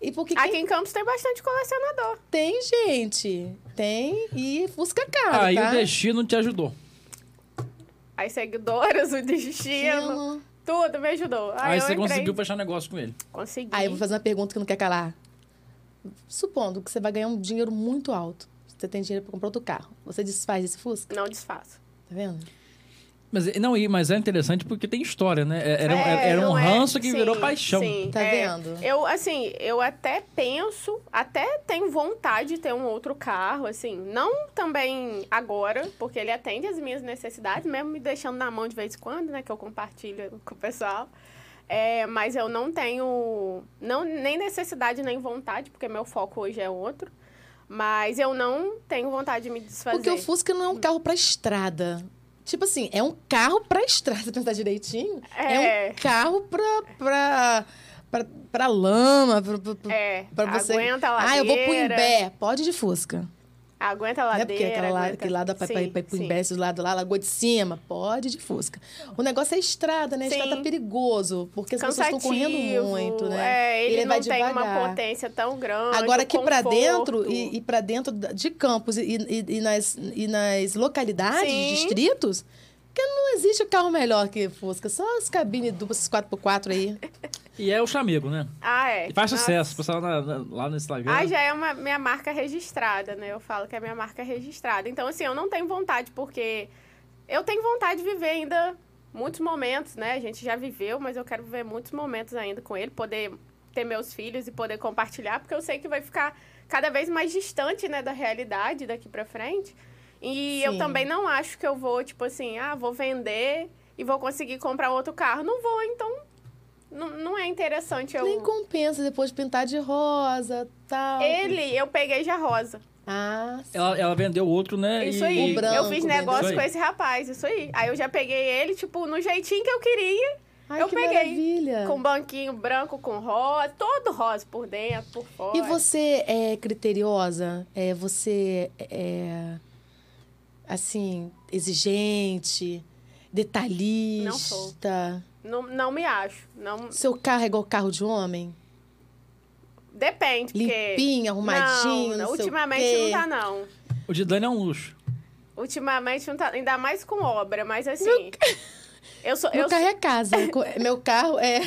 S5: E porque quem
S6: Aqui em Campos tem bastante colecionador.
S5: tem, gente. Tem e Fusca caro,
S4: Aí
S5: tá?
S4: o destino te ajudou.
S6: As seguidoras, o destino, tudo me ajudou. Aí,
S4: Aí você
S6: entrei.
S4: conseguiu fechar negócio com ele.
S6: Consegui.
S5: Aí eu vou fazer uma pergunta que não quer calar. Supondo que você vai ganhar um dinheiro muito alto. Você tem dinheiro para comprar outro carro. Você desfaz esse Fusca?
S6: Não desfaço.
S5: Tá vendo?
S4: Mas, não, e- mas é interessante porque tem história, né? Era, um-
S6: É,
S4: era um
S6: não é-
S4: ranço que
S6: sim,
S4: virou paixão.
S6: Sim,
S5: Tá
S6: é.
S5: vendo?
S6: Eu, assim, eu até penso, até tenho vontade de ter um outro carro, assim. Não também agora, porque ele atende as minhas necessidades, mesmo me deixando na mão de vez em quando, né? Que eu compartilho com o pessoal. É, mas eu não tenho não, nem necessidade nem vontade, porque meu foco hoje é outro. Mas eu não tenho vontade de me desfazer.
S5: Porque o Fusca não é um carro para estrada. Tipo assim, é um carro para estrada, se pensar direitinho. É,
S6: É.
S5: um carro pra, pra, pra, pra lama, pra, pra,
S6: É,
S5: pra você...
S6: aguenta a
S5: Ah, eu vou pro. Imbé. Pode ir de Fusca.
S6: Aguenta a
S5: Não é
S6: ladeira.
S5: porque aquela lá,
S6: aguenta-
S5: aquele lado pra ir pro
S6: sim.
S5: Imbé, esse lado lá, Lagoa de Cima. Pode ir de Fusca. O negócio é estrada, né? A estrada tá perigoso, porque as pessoas estão correndo
S6: Cansativo,
S5: muito, né?
S6: É, ele,
S5: vai
S6: não tem uma
S5: devagar.
S6: potência tão grande.
S5: Agora aqui
S6: conforto.
S5: dentro e, e para dentro de campos e, e, e nas, e nas localidades,
S6: Sim.
S5: distritos, que não existe carro melhor que Fusca. Só as cabines duplas, esses 4x4 aí.
S4: E é o chamego, né?
S6: Ah, é.
S4: E faz
S6: Nossa.
S4: sucesso. Pessoal na- na- lá no Instagram.
S6: Ah, já é uma minha marca registrada, né? Eu falo que é minha marca registrada. Então, assim, eu não tenho vontade, porque eu tenho vontade de viver ainda muitos momentos, né? A gente já viveu, mas eu quero viver muitos momentos ainda com ele, poder ter meus filhos e poder compartilhar, porque eu sei que vai ficar cada vez mais distante, né, da realidade daqui pra frente. E eu
S5: Sim.
S6: também não acho que eu vou, tipo assim, ah, vou vender e vou conseguir comprar outro carro. Não vou, então não, não é interessante eu...
S5: Nem compensa depois de pintar de rosa tal.
S6: Ele, eu peguei já rosa.
S5: Ah, sim.
S4: Ela, ela vendeu outro, né?
S6: Isso
S4: e,
S6: aí.
S5: O branco,
S6: eu fiz
S5: né?
S6: negócio com esse rapaz, isso aí. Aí eu já peguei ele, tipo, no jeitinho que eu queria.
S5: Ai,
S6: eu
S5: que
S6: peguei.
S5: maravilha.
S6: Com banquinho branco com rosa, todo rosa por dentro, por fora.
S5: E você é criteriosa? É, você é, assim, exigente, detalhista?
S6: Não, não me acho. Não...
S5: Seu carro é igual carro de homem?
S6: Depende, porque...
S5: Limpinho, arrumadinho,
S6: não,
S5: não,
S6: ultimamente
S5: quê.
S6: não tá, não.
S4: O de Dani é um luxo.
S6: Ultimamente não tá, ainda mais com obra, mas assim... Eu sou...
S5: Meu
S6: Eu
S5: carro é casa. Meu carro é,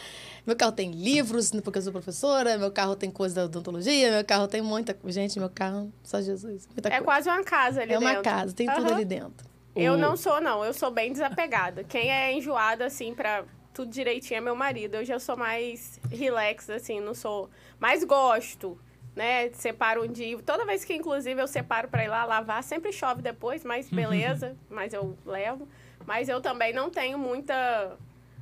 S5: Meu carro tem livros, porque eu sou professora, meu carro tem coisa da odontologia, meu carro tem muita. Gente, meu carro, só Jesus. Muita
S6: É
S5: coisa.
S6: quase uma casa ali
S5: É uma
S6: dentro.
S5: casa, tem tudo
S6: Aham.
S5: ali dentro.
S6: Eu não sou, não. Eu sou bem desapegada. Quem é enjoado, assim, pra tudo direitinho é meu marido. Eu já sou mais relax, assim, não sou... Mas gosto, né? Separo um dia... Toda vez que, inclusive, eu separo pra ir lá lavar, sempre chove depois, mas beleza. mas eu levo. Mas eu também não tenho muita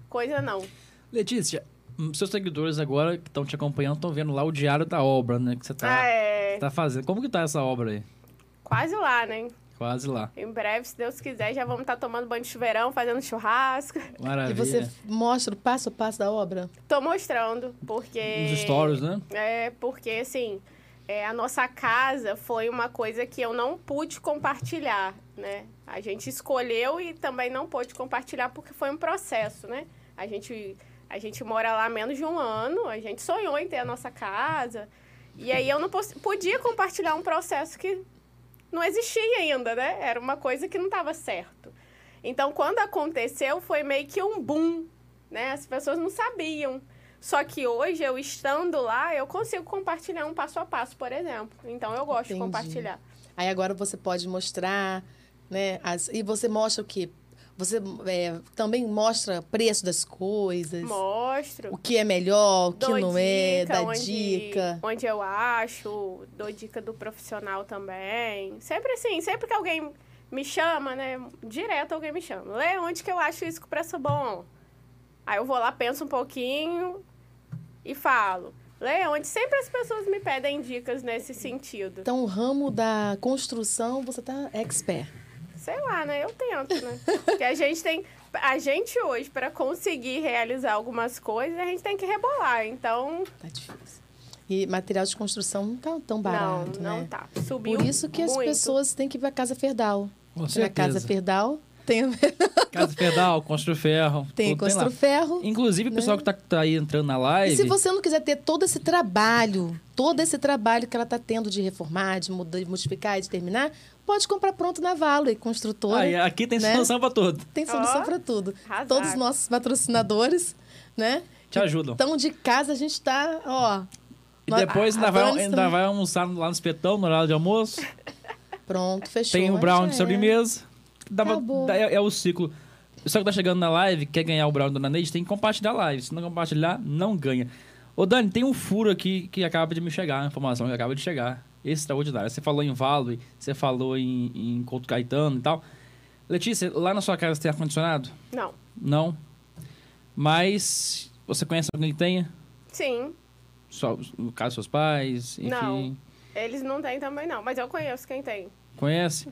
S6: coisa, não.
S4: Letícia, hum, seus seguidores agora que estão te acompanhando estão vendo lá o diário da obra, né? Que você tá,
S6: Ah, é...
S4: tá fazendo. Como que tá essa obra aí?
S6: Quase lá, né?
S4: Quase lá.
S6: Em breve, se Deus quiser, já vamos estar tomando banho de chuveirão, fazendo churrasco.
S4: Maravilha.
S5: E você mostra o passo a passo da obra?
S6: Tô mostrando, porque...
S4: Nos stories, né?
S6: É, porque assim, é, a nossa casa foi uma coisa que eu não pude compartilhar, né? A gente escolheu e também não pôde compartilhar porque foi um processo, né? A gente, a gente mora lá há menos de um ano, a gente sonhou em ter a nossa casa. E aí eu não podia compartilhar um processo que não existia ainda, né? Era uma coisa que não estava certo. Então, quando aconteceu, foi meio que um boom, né? As pessoas não sabiam. Só que hoje, eu estando lá, eu consigo compartilhar um passo a passo, por exemplo. Então, eu gosto de
S5: Entendi.
S6: compartilhar.
S5: Aí agora você pode mostrar, né? as- e você mostra o quê? Você é, também mostra preço das coisas,
S6: Mostro.
S5: o que é melhor, o que
S6: dou
S5: não é,
S6: dica
S5: dá
S6: onde,
S5: dica.
S6: Onde eu acho, dou dica do profissional também. Sempre assim, sempre que alguém me chama, né? Direto alguém me chama. Lê onde que eu acho isso com preço bom. Aí eu vou lá, penso um pouquinho e falo. Lê onde sempre as pessoas me pedem dicas nesse sentido.
S5: Então, o ramo da construção, você tá expert.
S6: Sei lá, né? Eu tento, né? Porque a gente tem. A gente hoje, para conseguir realizar algumas coisas, a gente tem que rebolar. Então,
S5: Tá difícil. E material de construção não tá tão barato,
S6: não,
S5: né?
S6: não tá. Subiu
S5: Por isso que as
S6: muito.
S5: pessoas têm que ir pra Casa Ferdal.
S4: Com
S5: Porque na Casa. Ferdal tem,
S4: Casa Pedal, Constru Ferro.
S5: tem. Constru Ferro.
S4: Inclusive, o pessoal
S5: né?
S4: que tá, tá aí entrando na live.
S5: E se você não quiser ter todo esse trabalho, todo esse trabalho que ela está tendo de reformar, de mudar, de modificar e de terminar, pode comprar pronto na Valo e construtora.
S4: Aí, aqui tem
S5: né?
S4: solução pra tudo.
S5: Tem solução
S6: Ó,
S5: para tudo. Todos os nossos patrocinadores, né?
S4: Te ajudam.
S5: Então, de casa, a gente está, ó...
S4: E depois
S5: a-
S4: ainda, vai, ainda
S5: também.
S4: vai almoçar lá no espetão, no horário de almoço.
S5: Pronto, fechou.
S4: Tem o brown de
S5: é.
S4: sobremesa. Dá- é, é o ciclo. O pessoal que tá chegando na live, quer ganhar o brown do Dona Neide, tem que compartilhar a live. Se não compartilhar, não ganha. Ô, Dani, tem um furo aqui que acaba de me chegar, a informação que acaba de chegar. Esse extraordinário. Você falou em Valo, você falou em, em Couto Caetano e tal. Letícia, lá na sua casa tem ar-condicionado?
S6: Não.
S4: Não. Mas você conhece alguém que tenha?
S6: Sim.
S4: Só, no caso, seus pais, enfim.
S6: Não. Eles não têm também, não. Mas eu conheço quem tem.
S4: Conhece?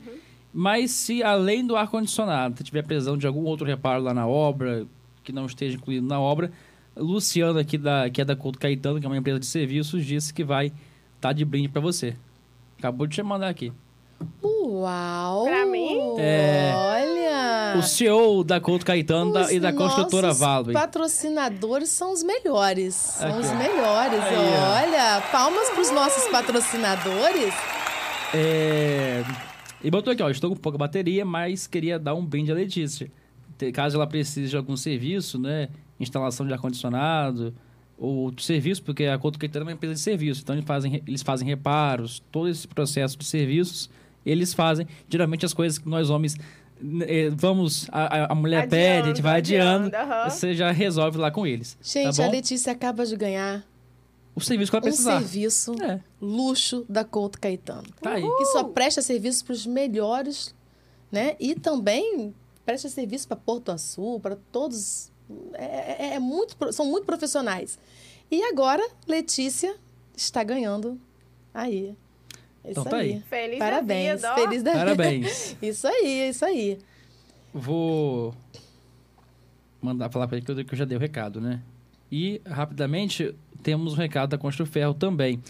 S4: Mas se além do ar-condicionado tiver precisão de algum outro reparo lá na obra, que não esteja incluído na obra, Luciano aqui da, que é da Couto Caetano, que é uma empresa de serviços, disse que vai estar de brinde para você. Acabou de te mandar aqui.
S5: Uau!
S6: Pra mim?
S4: É.
S5: Olha!
S4: O CEO da Couto Caetano da-
S5: Os
S4: e da construtora
S5: nossos
S4: Valve.
S5: patrocinadores são os melhores. São
S4: Aqui,
S5: os
S4: ó.
S5: melhores.
S4: Aí, ó.
S5: Olha, palmas para os nossos patrocinadores.
S4: É... E botou aqui, ó, estou com pouca bateria, mas queria dar um brinde à Letícia. Te- Caso ela precise de algum serviço, né? Instalação de ar-condicionado ou outro serviço, porque a Couto Caetano é uma empresa de serviço. Então, eles fazem, eles fazem reparos, todo esse processo de serviços, eles fazem. Geralmente, as coisas que nós homens eh, vamos... A, a- mulher
S6: Adiando,
S4: pede, a gente vai adiando.
S6: adiando, aham.
S4: Você já resolve lá com eles.
S5: Gente,
S4: tá
S5: a? Letícia acaba de ganhar
S4: O serviço que ela
S5: um
S4: precisar.
S5: serviço
S4: É,
S5: luxo da Couto Caetano.
S4: tá aí.
S5: Que só presta serviço para os melhores, né? E também presta serviço para Porto Açul, para todos. É, é- é muito, pro- são muito profissionais. E agora, Letícia está ganhando aí. É
S4: Então
S5: isso
S4: tá
S5: aí.
S4: aí.
S6: Feliz
S5: Parabéns.
S6: da vida.
S5: Feliz da vida.
S4: Parabéns.
S5: Isso aí, isso aí.
S4: Vou mandar falar para ele que eu, que eu já dei o recado, né? E, rapidamente, temos um recado da Construferro também.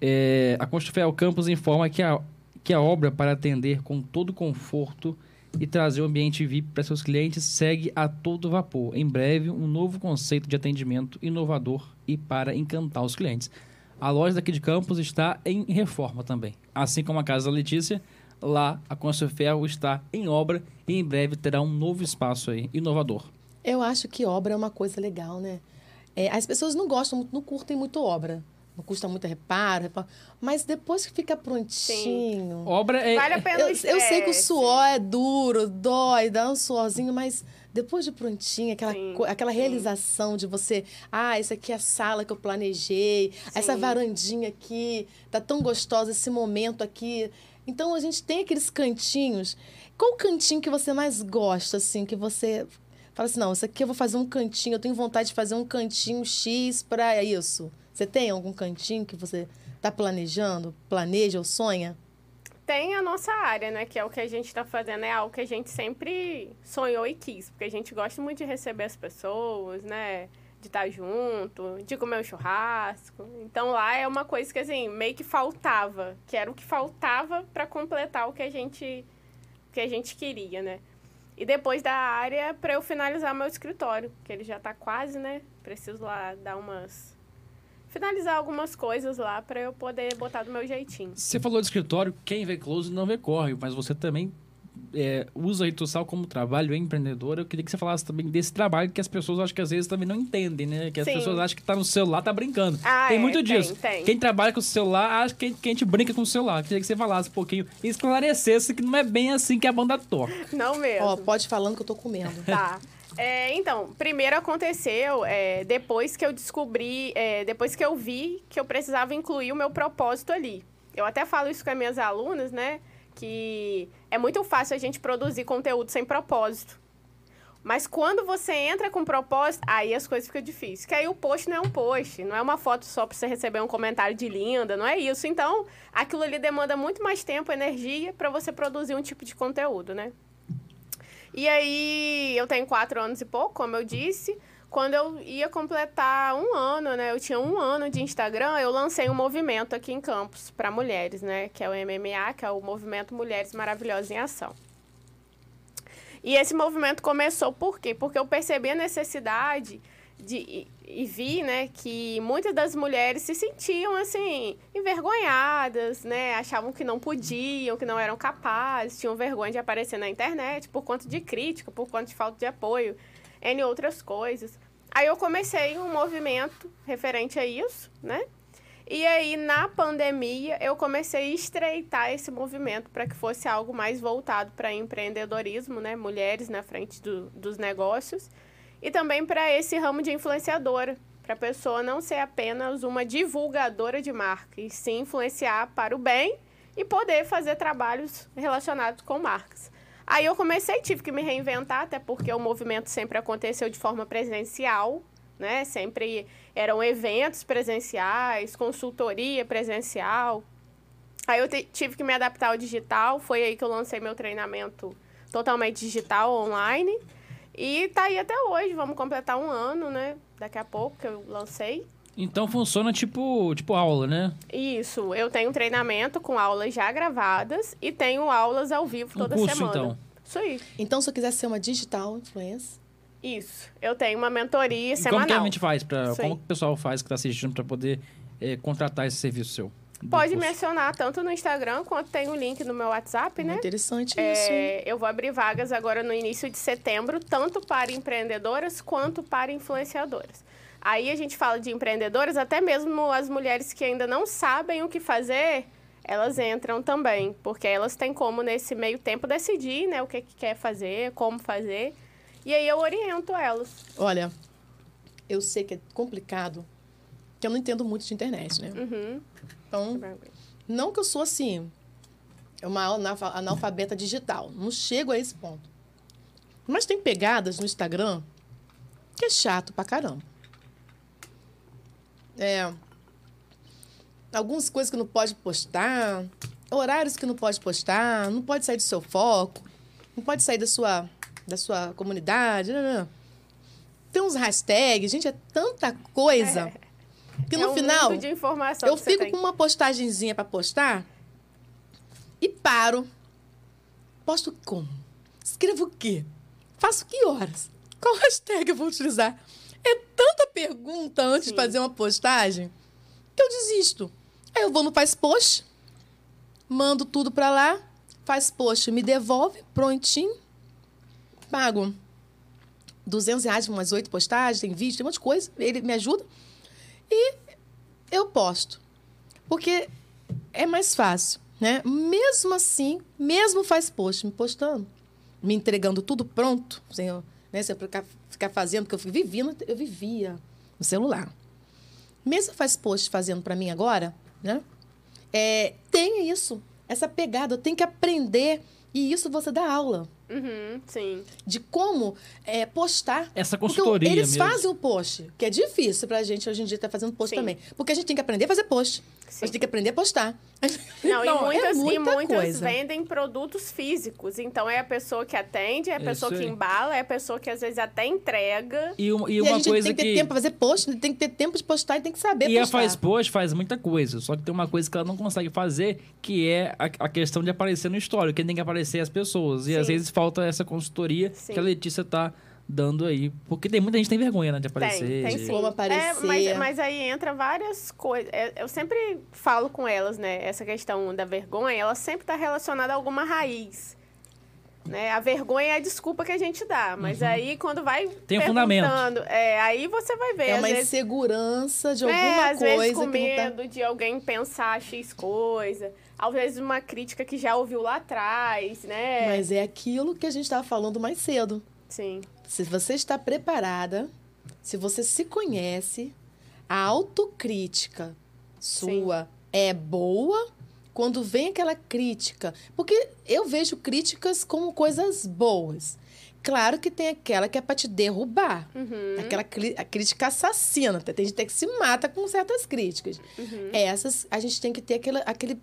S4: É, a Construferro Campus informa que a, que a obra para atender com todo conforto e trazer o ambiente VIP para seus clientes segue a todo vapor. Em breve, um novo conceito de atendimento inovador e para encantar os clientes. A loja daqui de Campos está em reforma também. Assim como a Casa da Letícia, lá a Construferro está em obra e em breve terá um novo espaço aí, inovador.
S5: Eu acho que obra é uma coisa legal, né? É, as pessoas não gostam, não curtem muito obra. Não custa muito reparo, reparo. Mas depois que fica prontinho.
S4: Obra é.
S6: Vale a pena
S5: Eu, eu sei que o suor é duro, dói, dá um suorzinho, mas depois de prontinho, aquela,
S6: Sim,
S5: aquela
S6: sim.
S5: realização de você, ah, essa aqui é a sala que eu planejei, essa
S6: Sim.
S5: varandinha aqui, tá tão gostosa esse momento aqui. Então a gente tem aqueles cantinhos. Qual o cantinho que você mais gosta, assim, que você fala assim, não, isso aqui eu vou fazer um cantinho, eu tenho vontade de fazer um cantinho X para isso. Você tem algum cantinho que você tá planejando, planeja ou sonha?
S6: Tem a nossa área, né? Que é o que a gente está fazendo, é algo que a gente sempre sonhou e quis. Porque a gente gosta muito de receber as pessoas, né? De estar junto, de comer um churrasco. Então lá é uma coisa que, assim, meio que faltava. Que era o que faltava para completar o que a gente, que a gente queria, né? E depois da área, para eu finalizar meu escritório, que ele já está quase, né? Preciso lá dar umas. Finalizar algumas coisas lá para eu poder botar do meu jeitinho.
S4: Você falou de escritório, quem vê close não vê corre, mas você também é, usa a rede social como trabalho, é empreendedora. Eu queria que você falasse também desse trabalho que as pessoas acho que às vezes também não entendem, né? Que as
S6: Sim.
S4: pessoas acham que tá no celular, tá brincando.
S6: Ah,
S4: tem
S6: é,
S4: muito
S6: tem,
S4: disso.
S6: tem.
S4: Quem trabalha com o celular acha que, que a gente brinca com o celular. Eu queria que você falasse um pouquinho e esclarecesse que não é bem assim que a banda toca.
S6: Não mesmo.
S5: Ó, pode falando que eu tô comendo.
S6: Tá. É, então, primeiro aconteceu é, depois que eu descobri, é, depois que eu vi que eu precisava incluir o meu propósito ali. Eu até falo isso com as minhas alunas, né? Que é muito fácil a gente produzir conteúdo sem propósito. Mas quando você entra com propósito, aí as coisas ficam difíceis. Que aí o post não é um post, não é uma foto só para você receber um comentário de linda, não é isso. Então, aquilo ali demanda muito mais tempo, energia para você produzir um tipo de conteúdo, né? E aí, eu tenho quatro anos e pouco, como eu disse. Quando eu ia completar um ano, né? Eu tinha um ano de Instagram, eu lancei um movimento aqui em Campos para mulheres, né? Que é o MMA, que é o Movimento Mulheres Maravilhosas em Ação. E esse movimento começou por quê? Porque eu percebi a necessidade de, e, vi, né, que muitas das mulheres se sentiam, assim, envergonhadas, né? Achavam que não podiam, que não eram capazes, tinham vergonha de aparecer na internet por conta de crítica, por conta de falta de apoio, entre outras coisas. Aí eu comecei um movimento referente a isso, né? E aí, na pandemia, eu comecei a estreitar esse movimento para que fosse algo mais voltado para empreendedorismo, né? Mulheres na frente do, dos negócios. E também para esse ramo de influenciadora, para a pessoa não ser apenas uma divulgadora de marca, e sim influenciar para o bem e poder fazer trabalhos relacionados com marcas. Aí eu comecei, tive que me reinventar, até porque o movimento sempre aconteceu de forma presencial, né? Sempre eram eventos presenciais, consultoria presencial. Aí eu tive que me adaptar ao digital, foi aí que eu lancei meu treinamento totalmente digital, online. E tá aí até hoje, vamos completar um ano, né? Daqui a pouco que eu lancei.
S4: Então funciona tipo, tipo aula, né?
S6: Isso, eu tenho treinamento com aulas já gravadas e tenho aulas ao vivo
S4: Um
S6: toda
S4: curso,
S6: semana.
S4: então.
S6: Isso aí.
S5: Então, se eu quiser ser uma digital influencer,
S6: Isso. Eu tenho uma mentoria
S4: E
S6: semanal.
S4: como que a gente faz para
S6: Sim.
S4: como que o pessoal faz que tá assistindo para poder eh, contratar esse serviço seu?
S6: Pode
S4: curso?
S6: mencionar tanto no Instagram quanto tem o link no meu WhatsApp, né?
S5: interessante isso.
S6: É, eu vou abrir vagas agora no início de setembro, tanto para empreendedoras quanto para influenciadoras. Aí a gente fala de empreendedoras, até mesmo as mulheres que ainda não sabem o que fazer, elas entram também, porque elas têm como nesse meio tempo decidir, né, o que, que quer fazer, como fazer. E aí eu oriento elas.
S5: Olha, eu sei que é complicado, que eu não entendo muito de internet, né?
S6: Uhum.
S5: Então, não que eu sou assim, uma analfa- analfabeta digital. Não chego a esse ponto. Mas tem pegadas no Instagram que é chato pra caramba. É. Algumas coisas que não pode postar, horários que não pode postar, não pode sair do seu foco, não pode sair da sua, da sua comunidade. Não, não. Tem uns hashtags, gente, é tanta coisa. Que
S6: É
S5: no
S6: um
S5: final.
S6: de
S5: Eu fico
S6: tem.
S5: com uma postagenzinha pra postar e paro. Posto como? Escrevo o quê? Faço que horas? Qual hashtag eu vou utilizar? É tanta pergunta antes de
S6: Sim.
S5: fazer uma postagem que eu desisto. Aí eu vou no Faz Post, mando tudo pra lá, faz post, me devolve, prontinho, pago. 200 reais, umas oito postagens, tem vídeo, tem um monte de coisa. Ele me ajuda. E eu posto. Porque é mais fácil, né? Mesmo assim, mesmo faz post, me postando, me entregando tudo pronto, sem eu, né? Sem eu ficar, fazendo, porque eu vivia, no- eu vivia no celular. Mesmo faz post fazendo para mim agora, né? É, tem isso, essa pegada, tenho que aprender. E isso você dá aula
S6: Uhum, sim.
S5: de como é, postar.
S4: Essa
S5: Porque
S4: consultoria
S5: eles
S4: mesmo.
S5: fazem o post, que é difícil pra gente hoje em dia estar fazendo post
S6: Sim.
S5: também. Porque a gente tem que aprender a fazer post. A
S6: Sim.
S5: gente tem que aprender a postar.
S6: Não,
S5: Então,
S6: e muitas,
S5: é
S6: e
S5: muita
S6: muitas
S5: coisa.
S6: vendem produtos físicos. Então é a pessoa que atende, é a
S4: Isso
S6: pessoa que embala, é a pessoa que às vezes até entrega.
S4: E, uma- e
S5: E, a
S4: uma
S5: gente
S4: coisa
S5: tem que ter
S4: que.
S5: tempo pra fazer post, tem que ter tempo de postar e tem que saber
S4: E a
S5: postar.
S4: faz post faz muita coisa, só que tem uma coisa que ela não consegue fazer, que é a, a questão de aparecer no histórico. Quem tem que aparecer é as pessoas. E às
S6: Sim.
S4: vezes falta essa consultoria
S6: Sim.
S4: que a Letícia tá dando aí. Porque tem muita gente que tem vergonha, né, de aparecer.
S6: Tem, tem
S4: de-
S6: sim.
S5: Como
S6: É,
S5: aparecer.
S6: mas, mas aí entra várias coisas. É, Eu sempre falo com elas, né? Essa questão da vergonha, ela sempre está relacionada a alguma raiz. Né? A vergonha é a desculpa que a gente dá. Mas aí, quando vai
S4: Uhum. Tem um fundamento.
S6: É, aí você vai ver.
S5: É uma
S6: vezes,
S5: insegurança de
S6: é,
S5: alguma
S6: às vezes
S5: coisa
S6: com
S5: tá...
S6: medo de alguém pensar X coisa. Às vezes uma crítica que já ouviu lá atrás, né?
S5: Mas é aquilo que a gente estava falando mais cedo.
S6: Sim.
S5: Se você está preparada, se você se conhece, a autocrítica sua é boa quando vem aquela crítica. Porque eu vejo críticas como coisas boas. Claro que tem aquela que é para te derrubar.
S6: Uhum.
S5: Aquela a crítica assassina. Tem gente que se mata com certas críticas.
S6: Uhum.
S5: Essas, a gente tem que ter aquela, aquele,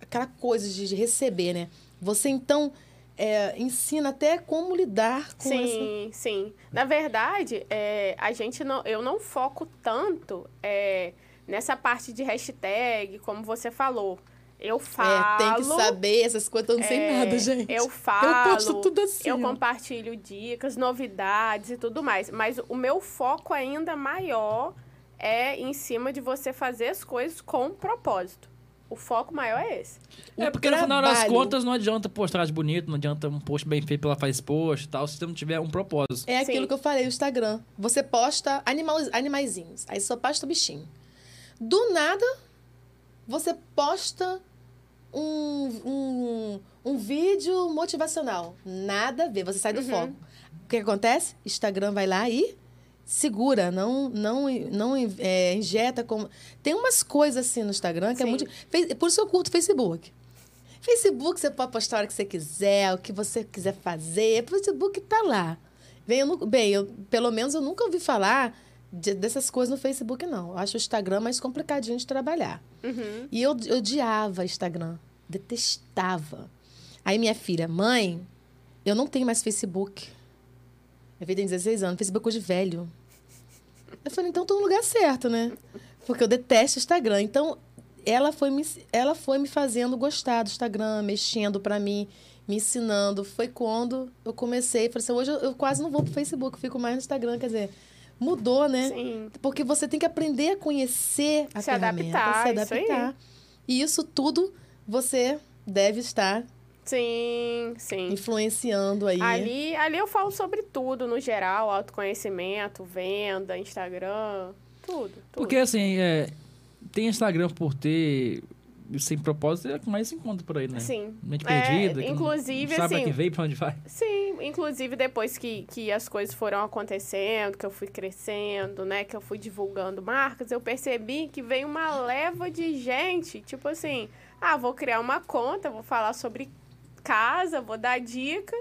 S5: aquela coisa de receber, né? Você, então, é, ensina até como lidar com essa...
S6: Sim, sim. Na verdade, é, a gente não, eu não foco tanto é, nessa parte de hashtag, como você falou. Eu falo.
S5: É, tem que saber essas coisas, eu não sei
S6: é,
S5: nada, gente.
S6: Eu falo.
S5: posto tudo assim,
S6: Eu
S5: ó.
S6: compartilho dicas, novidades e tudo mais. Mas o meu foco ainda maior é em cima de você fazer as coisas com propósito. O foco maior é esse.
S4: É,
S5: O
S4: porque no final das
S5: trabalho-
S4: contas não adianta postagem bonito, não adianta um post bem feito pela faz post e tal, se você não tiver um propósito.
S5: É aquilo
S6: Sim.
S5: que eu falei, o Instagram. Você posta animal, animaizinhos, aí só posta bichinho. Do nada, você posta um, um, um vídeo motivacional. Nada a ver, você sai do
S6: Uhum.
S5: foco. O que acontece? Instagram vai lá e segura, não não não é, injeta como tem umas coisas assim no Instagram que é
S6: Sim.
S5: muito Fe- por isso eu curto Facebook Facebook você pode postar a hora que você quiser o que você quiser fazer Facebook tá lá bem eu, bem, eu pelo menos eu nunca ouvi falar de- dessas coisas no Facebook não eu acho o Instagram mais complicadinho de trabalhar
S6: Uhum.
S5: e eu, eu odiava Instagram. Detestava. Aí minha filha, mãe, eu não tenho mais Facebook. Minha filha tem 16 anos, Facebook hoje velho. Eu falei, então tô no lugar certo, né? Porque eu detesto Instagram. Então, ela foi me, ela foi me fazendo gostar do Instagram, mexendo pra mim, me ensinando. Foi quando eu comecei. Falei assim, hoje eu, eu quase não vou pro Facebook, fico mais no Instagram. Quer dizer, mudou, né?
S6: Sim.
S5: Porque você tem que aprender a conhecer a
S6: Se
S5: ferramenta,
S6: adaptar,
S5: se
S6: isso
S5: adaptar. E isso tudo você deve estar
S6: Sim, sim.
S5: influenciando aí.
S6: Ali, ali eu falo sobre tudo, no geral, autoconhecimento, venda, Instagram, tudo. tudo.
S4: Porque assim, é, tem Instagram por ter sem propósito, é o que mais se encontra por aí, né?
S6: Sim.
S4: Mente
S6: É,
S4: perdida, que não-
S6: inclusive,
S4: sabe
S6: assim,
S4: que veio, pra onde vai.
S6: Sim, inclusive depois que, que as coisas foram acontecendo, que eu fui crescendo, né, que eu fui divulgando marcas, eu percebi que veio uma leva de gente, tipo assim, ah, vou criar uma conta, vou falar sobre casa, vou dar dica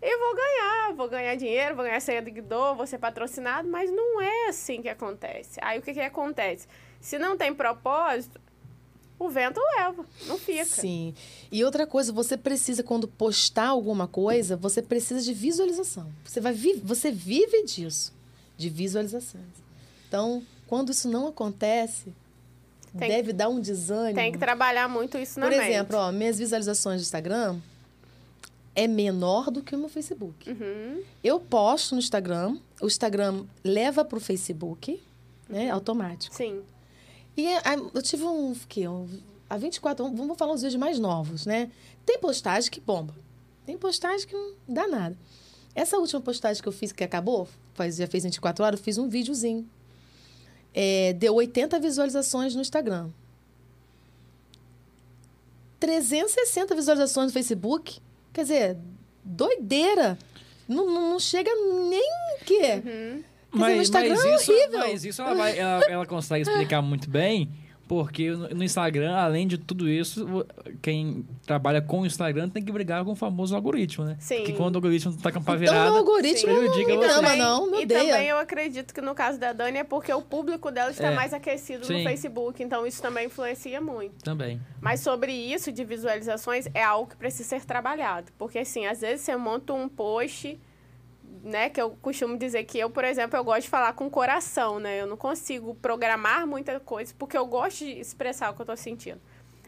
S6: e vou ganhar, vou ganhar dinheiro, vou ganhar seguidor, vou ser patrocinado, mas não é assim que acontece. Aí o que que acontece? Se não tem propósito, o vento leva, não fica.
S5: Sim. E outra coisa, você precisa, quando postar alguma coisa, você precisa de visualização. Você, vai vi você vive disso, de visualizações. Então, quando isso não acontece,
S6: Tem-
S5: deve dar um desânimo.
S6: Tem que trabalhar muito isso na
S5: Por
S6: mente.
S5: exemplo, ó, minhas visualizações do Instagram é menor do que o meu Facebook.
S6: Uhum.
S5: Eu posto no Instagram, o Instagram leva para o Facebook, né, automático.
S6: Sim.
S5: E é, eu tive um, que, um, há 24, vamos vamos falar os vídeos mais novos, né? Tem postagem que bomba. Tem postagem que não dá nada. Essa última postagem que eu fiz, que acabou, faz, já fez 24 horas, eu fiz um videozinho. É, deu 80 visualizações no Instagram. 360 visualizações no Facebook. Quer dizer, doideira. Não, não, chega nem que. Quer dizer, no Instagram é
S4: isso,
S5: horrível.
S4: mas isso ela, vai- ela- ela consegue explicar muito bem, porque no Instagram, além de tudo isso, quem trabalha com o Instagram tem que brigar com o famoso algoritmo, né?
S6: Sim.
S4: Que quando o algoritmo tá com a
S5: Então, o
S4: virada,
S5: algoritmo não
S4: prejudica
S5: me
S4: você.
S5: ama, não, me
S6: e também
S5: odeia.
S6: eu acredito que no caso da Dani é porque o público dela está
S4: É.
S6: mais aquecido
S4: Sim.
S6: no Facebook, então isso também influencia muito.
S4: também.
S6: Mas sobre isso de visualizações é algo que precisa ser trabalhado, porque assim, às vezes você monta um post, né, que eu costumo dizer que eu, por exemplo, eu gosto de falar com o coração, né? Eu não consigo programar muita coisa porque eu gosto de expressar o que eu tô sentindo.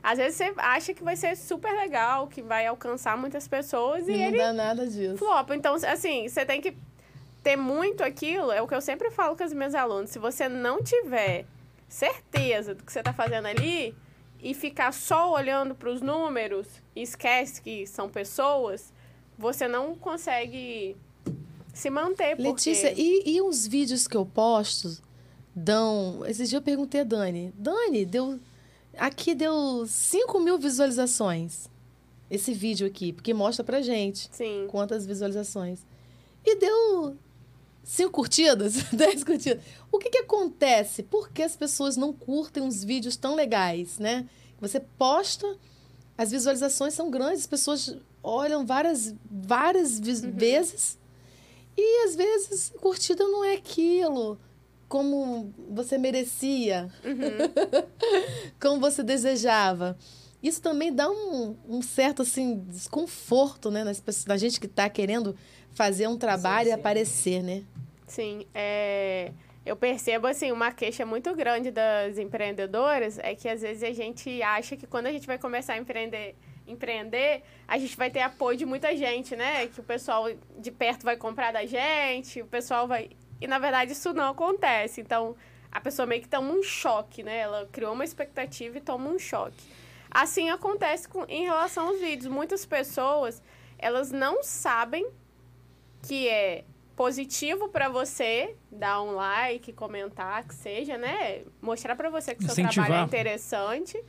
S6: Às vezes você acha que vai ser super legal, que vai alcançar muitas pessoas e,
S5: E não
S6: ele
S5: dá nada disso.
S6: flopa. Então, assim, você tem que ter muito aquilo. É o que eu sempre falo com os meus alunos. Se você não tiver certeza do que você está fazendo ali e ficar só olhando para os números e esquece que são pessoas, você não consegue se manter.
S5: Letícia,
S6: porque...
S5: e, e os vídeos que eu posto dão. Esses dias eu perguntei a Dani. Dani, deu. Aqui deu 5 mil visualizações. Esse vídeo aqui, porque mostra pra gente
S6: Sim.
S5: quantas visualizações. E deu 5 curtidas, 10 curtidas. O que, que acontece? Por que as pessoas não curtem uns vídeos tão legais, né? Você posta, as visualizações são grandes, as pessoas olham várias, várias vis- vezes. E às vezes curtida não é aquilo como você merecia, como você desejava. Isso também dá um, um certo assim desconforto, né, nas pessoas, na gente que está querendo fazer um trabalho e aparecer, né?
S6: Sim, é, eu percebo assim uma queixa muito grande das empreendedoras é que às vezes a gente acha que quando a gente vai começar a empreender, empreender, a gente vai ter apoio de muita gente, né? Que o pessoal de perto vai comprar da gente, o pessoal vai e na verdade isso não acontece. Então a pessoa meio que toma um choque, né? Ela criou uma expectativa e toma um choque. Assim acontece com, em relação aos vídeos. Muitas pessoas elas não sabem que é positivo para você dar um like, comentar, que seja, né? Mostrar para você que seu
S4: Incentivar.
S6: trabalho é interessante.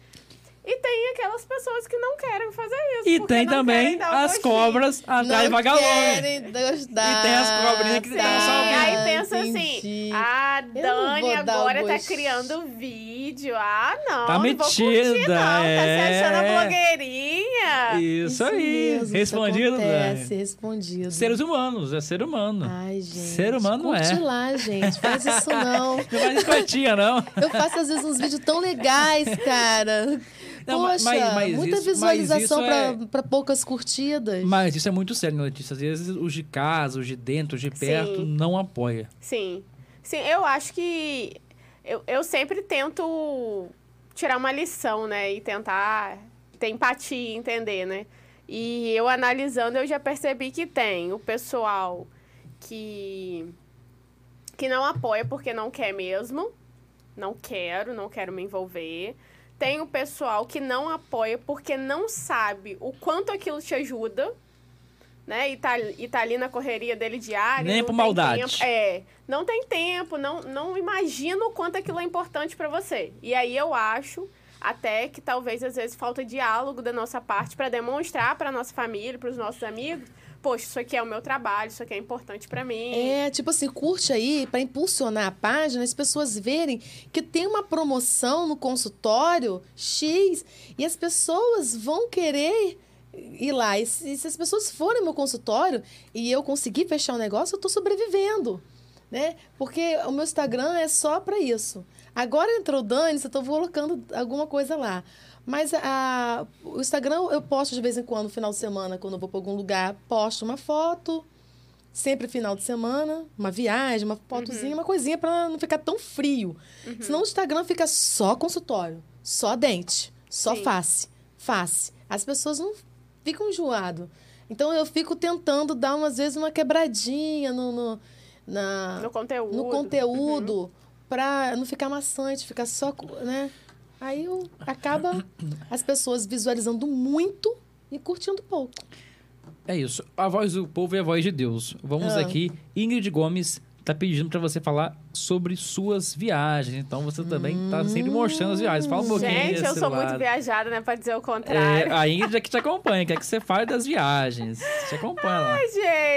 S6: E tem aquelas pessoas que não querem fazer isso.
S4: E tem
S6: não
S4: também
S6: dar
S4: as cobras atrás
S5: não
S4: vagalume.
S5: querem gostar.
S4: E tem as cobrinhas que dão só o
S6: aí pensa
S5: entendi.
S6: assim, a
S5: Eu não
S6: Dani
S5: dar
S6: agora tá
S5: gostinho.
S6: criando vídeo. Ah, não,
S4: Tá
S6: não vou curtir,
S4: metida,
S6: não. Tá se
S4: é.
S6: achando a blogueirinha.
S4: Isso, aí.
S5: mesmo, isso
S4: Respondido,
S5: acontece,
S4: Dani.
S5: respondido.
S4: Seres humanos, é ser humano.
S5: Ai, gente.
S4: Ser humano
S5: curte
S4: é.
S5: lá, gente. Faz isso não.
S4: Não faz escotinha, não.
S5: Eu faço às vezes uns vídeos tão legais, cara.
S4: Não, mas-
S5: Poxa,
S4: mas
S5: muita
S4: isso- mas
S5: visualização pra
S4: é-
S5: poucas curtidas.
S4: Mas isso é muito sério, né, Letícia? Às vezes os de casa, os de dentro, os de perto,
S6: Sim.
S4: não apoia.
S6: Sim. Sim, eu acho que eu, eu sempre tento tirar uma lição, né? E tentar ter empatia e entender, né? E eu analisando, eu já percebi que tem o pessoal que, que não apoia porque não quer mesmo. Não quero, não quero me envolver. Tem o pessoal que não apoia porque não sabe o quanto aquilo te ajuda, né? E tá, e tá ali na correria dele diária.
S4: Nem
S6: não
S4: por
S6: tem
S4: maldade.
S6: tempo- é, não tem tempo, não, não imagina o quanto aquilo é importante para você. E aí eu acho até que talvez às vezes falta diálogo da nossa parte para demonstrar para nossa família, para os nossos amigos, poxa, isso aqui é o meu trabalho, isso aqui é importante para mim.
S5: É, tipo assim, curte aí pra impulsionar a página, as pessoas verem que tem uma promoção no consultório X e as pessoas vão querer ir lá. E se, se as pessoas forem no meu consultório e eu conseguir fechar o negócio, eu tô sobrevivendo, né? Porque o meu Instagram é só pra isso. Agora entrou o Dani, eu tô colocando alguma coisa lá. Mas a, o Instagram eu posto de vez em quando, no final de semana, quando eu vou pra algum lugar, posto uma foto, sempre final de semana, uma viagem, uma fotozinha, uma coisinha pra não ficar tão frio. Senão o Instagram fica só consultório, só dente, só
S6: Sim.
S5: face, face. As pessoas não ficam enjoado. Então eu fico tentando dar umas vezes uma quebradinha no, no, na,
S6: No conteúdo.
S5: no conteúdo pra não ficar maçante, ficar só, né? Aí eu, acaba as pessoas visualizando muito e curtindo pouco.
S4: É isso. A voz do povo é a voz de Deus. Vamos
S5: Ah.
S4: aqui. Ingrid Gomes tá pedindo para você falar sobre suas viagens. Então você também tá sempre mostrando as viagens. Fala um pouquinho.
S6: Gente, eu sou muito
S4: lado.
S6: viajada, né? Pra dizer o
S4: É,
S6: contrário.
S4: a Ingrid é que te acompanha, quer que você fale das viagens. Te acompanha lá.
S6: Ai,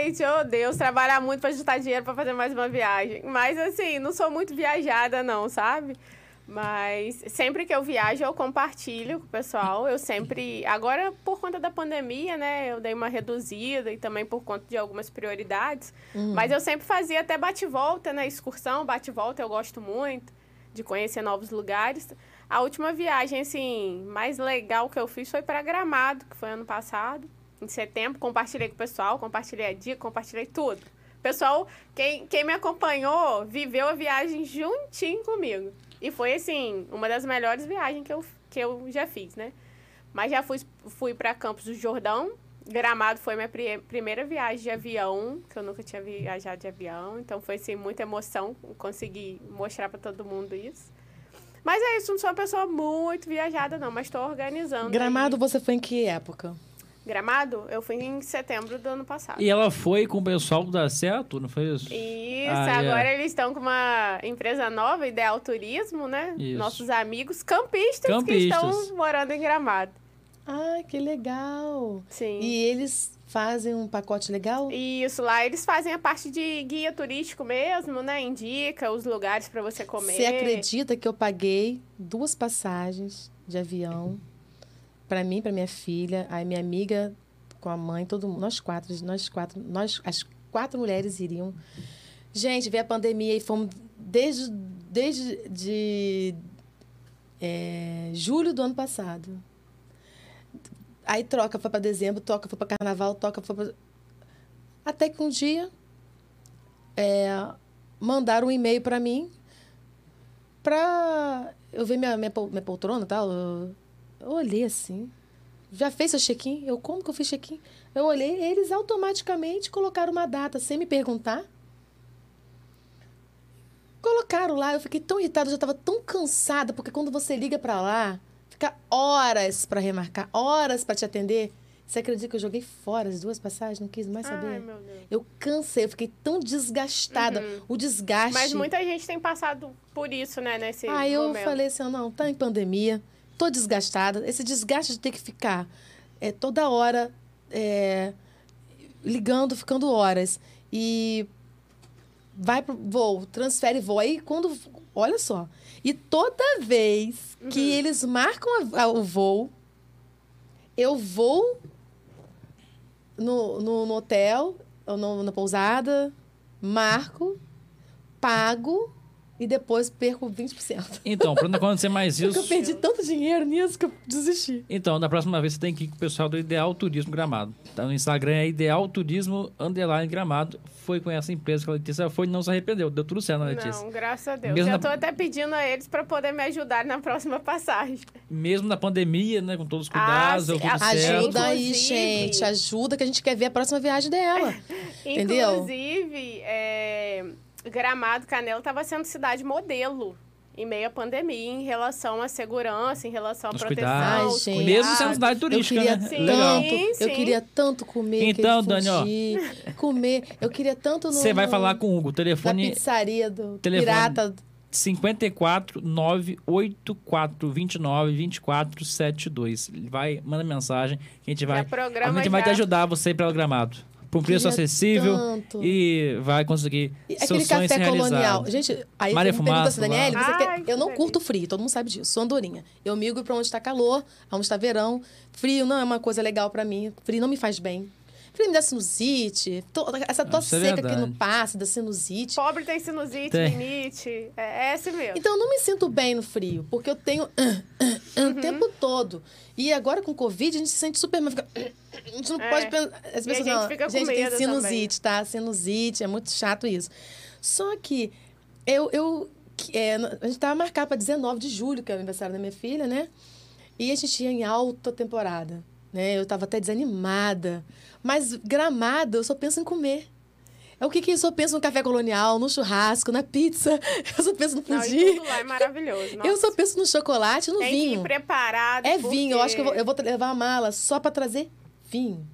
S6: gente, oh Deus, trabalhar muito pra juntar dinheiro pra fazer mais uma viagem. Mas assim, não sou muito viajada, não, sabe? Mas sempre que eu viajo, eu compartilho com o pessoal. Eu sempre. Agora, por conta da pandemia, né? Eu dei uma reduzida e também por conta de algumas prioridades. Mas eu sempre fazia até bate-volta, né? Excursão, bate-volta, eu gosto muito de conhecer novos lugares. A última viagem, assim, mais legal que eu fiz foi para Gramado, que foi ano passado, em setembro. Compartilhei com o pessoal, compartilhei a dica, compartilhei tudo. Pessoal, quem, quem me acompanhou, viveu a viagem juntinho comigo. E foi, assim, uma das melhores viagens que eu, que eu já fiz, né? Mas já fui, fui para Campos do Jordão. Gramado foi minha pri- primeira viagem de avião, que eu nunca tinha viajado de avião. Então foi, assim, muita emoção conseguir mostrar para todo mundo isso. Mas é isso, não sou uma pessoa muito viajada, não, mas estou organizando.
S5: Gramado,
S6: aí.
S5: você foi em que época?
S6: Gramado? Eu fui em setembro do ano passado.
S4: E ela foi com o pessoal do Dá Certo, não foi isso?
S6: Isso,
S4: Ah, é.
S6: agora eles estão com uma empresa nova, Ideal Turismo, né?
S4: Isso.
S6: Nossos amigos campistas, que
S4: Campistas.
S6: estão morando em Gramado.
S5: Ai, que legal.
S6: Sim.
S5: E eles fazem um pacote legal?
S6: Isso, lá eles fazem a parte de guia turístico mesmo, né? Indica os lugares para você comer.
S5: Você acredita que eu paguei duas passagens de avião para mim, para minha filha, aí minha amiga com a mãe, todo mundo, nós quatro, nós quatro, nós as quatro mulheres iriam. Gente, veio a pandemia e fomos desde desde de, é, julho do ano passado. Aí troca foi para dezembro, troca foi para carnaval, troca foi para até que um dia é, mandaram um e-mail para mim pra eu ver minha, minha, minha poltrona e tal. Eu olhei assim. Já fez seu check-in? Eu, como que eu fiz check-in? Eu olhei, eles automaticamente colocaram uma data sem me perguntar. Colocaram lá, eu fiquei tão irritada, eu já estava tão cansada, porque quando você liga para lá, fica horas para remarcar, horas para te atender. Você acredita que eu joguei fora as duas passagens? Não quis mais saber.
S6: Ai, meu Deus.
S5: Eu cansei, eu fiquei tão desgastada. O desgaste.
S6: Mas muita gente tem passado por isso, né? Nesse
S5: Aí eu
S6: momento.
S5: falei assim, não, tá em pandemia, tô desgastada. Esse desgaste de ter que ficar é, toda hora é, ligando, ficando horas. E vai pro voo, transfere voo. Aí quando. Olha só. E toda vez que eles marcam a- a- o voo, eu vou no, no, no hotel, ou no, na pousada, marco, pago e depois perco 20%.
S4: Então, pra não acontecer mais
S5: Porque eu
S4: isso.
S5: perdi tanto dinheiro nisso que eu desisti.
S4: Então, da próxima vez você tem que ir com o pessoal do Ideal Turismo Gramado. Tá no Instagram é Ideal Turismo Underline Gramado. Foi com essa empresa que a Letícia foi e não se arrependeu. Deu tudo certo, né, Letícia?
S6: Não, graças a Deus.
S4: Mesmo
S6: Já
S4: na-
S6: tô até pedindo a eles para poder me ajudar na próxima passagem.
S4: Mesmo na pandemia, né? Com todos os
S6: Ah,
S4: cuidados, deu
S6: sim.
S4: tudo
S6: Ajuda
S4: certo.
S5: Ajuda aí, gente. Ajuda que a gente quer ver a próxima viagem dela. Entendeu?
S6: Inclusive, é, Gramado Canela estava sendo cidade modelo em meio à pandemia em relação à segurança, em relação à
S4: Os
S6: proteção.
S4: cuidados.
S6: os
S5: Mesmo
S4: sendo cidade
S5: Eu
S4: turística,
S5: queria
S4: né?
S6: Sim.
S4: Legal.
S5: tanto, eu
S6: sim.
S5: queria tanto comer
S4: Então, Dani, ó.
S5: comer. Eu queria tanto no,
S4: Você vai
S5: no-
S4: falar com o Hugo.
S5: na
S4: Telefone
S5: pizzaria do
S4: telefone-
S5: pirata.
S4: 54 984 29 24 72. Vai, manda mensagem que a gente vai, a gente vai te ajudar você para o gramado. Por um preço
S5: Queria
S4: acessível
S5: tanto.
S4: e vai conseguir
S5: E
S4: seus
S5: Aquele
S4: sonhos
S5: café colonial. Gente, aí
S4: Maria
S5: você me pergunta assim, Daniele, você
S6: Ai,
S5: quer...
S6: que
S5: eu não curto frio, todo mundo sabe disso. Sou andorinha. Eu migro pra onde está calor, onde está verão. Frio não é uma coisa legal pra mim. Frio não me faz bem. Frio me dá sinusite. to- Essa tosse
S4: é
S5: seca que não passa, da sinusite.
S6: Pobre tem sinusite,
S4: Tem.
S6: rinite. É, é esse mesmo.
S5: Então, eu não me sinto bem no frio, porque eu tenho
S6: Uhum.
S5: o tempo todo. E agora, com Covid, a gente se sente super... mal, Fica... A gente não
S6: É.
S5: pode pensar... As
S6: E a
S5: pessoas
S6: gente
S5: falam,
S6: fica com
S5: gente,
S6: medo
S5: tem sinusite, tá? Sinusite, é muito chato isso. Só que eu... eu é, a gente tava marcado para 19 de julho, que é o aniversário da minha filha, né? E a gente ia em alta temporada, né? Eu tava até desanimada. Mas gramado, eu só penso em comer. É o que que eu só penso no café colonial, no churrasco, na pizza. Eu só penso no
S6: Não,
S5: pudim.
S6: tudo lá é maravilhoso.
S5: Eu
S6: nossa.
S5: só penso no chocolate no
S6: Tem que ir
S5: vinho.
S6: preparado.
S5: É
S6: porque-
S5: vinho. Eu acho que eu vou, eu vou levar uma mala só para trazer vinho.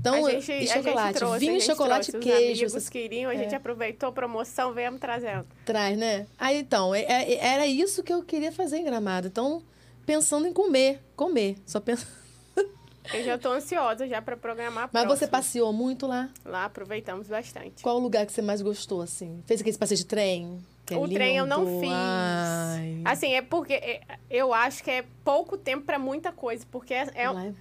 S5: Então,
S6: a gente,
S5: e
S6: a gente
S5: chocolate,
S6: trouxe,
S5: vinho,
S6: gente
S5: chocolate,
S6: trouxe,
S5: queijo.
S6: Os amigos queriam, a gente
S5: É.
S6: aproveitou a promoção, viemos trazendo.
S5: traz, né? Aí então, é- é- era isso que eu queria fazer em Gramado. Então, pensando em comer, comer. Só pensa.
S6: Eu já tô ansiosa já para programar
S5: Mas você passeou muito lá?
S6: Lá aproveitamos bastante.
S5: Qual o lugar que você mais gostou, assim? Fez aquele passeio de trem? Que é
S6: o trem eu não fiz.
S5: Ai.
S6: Assim, é porque é, eu acho que é pouco tempo para muita coisa, porque é, é-
S5: é-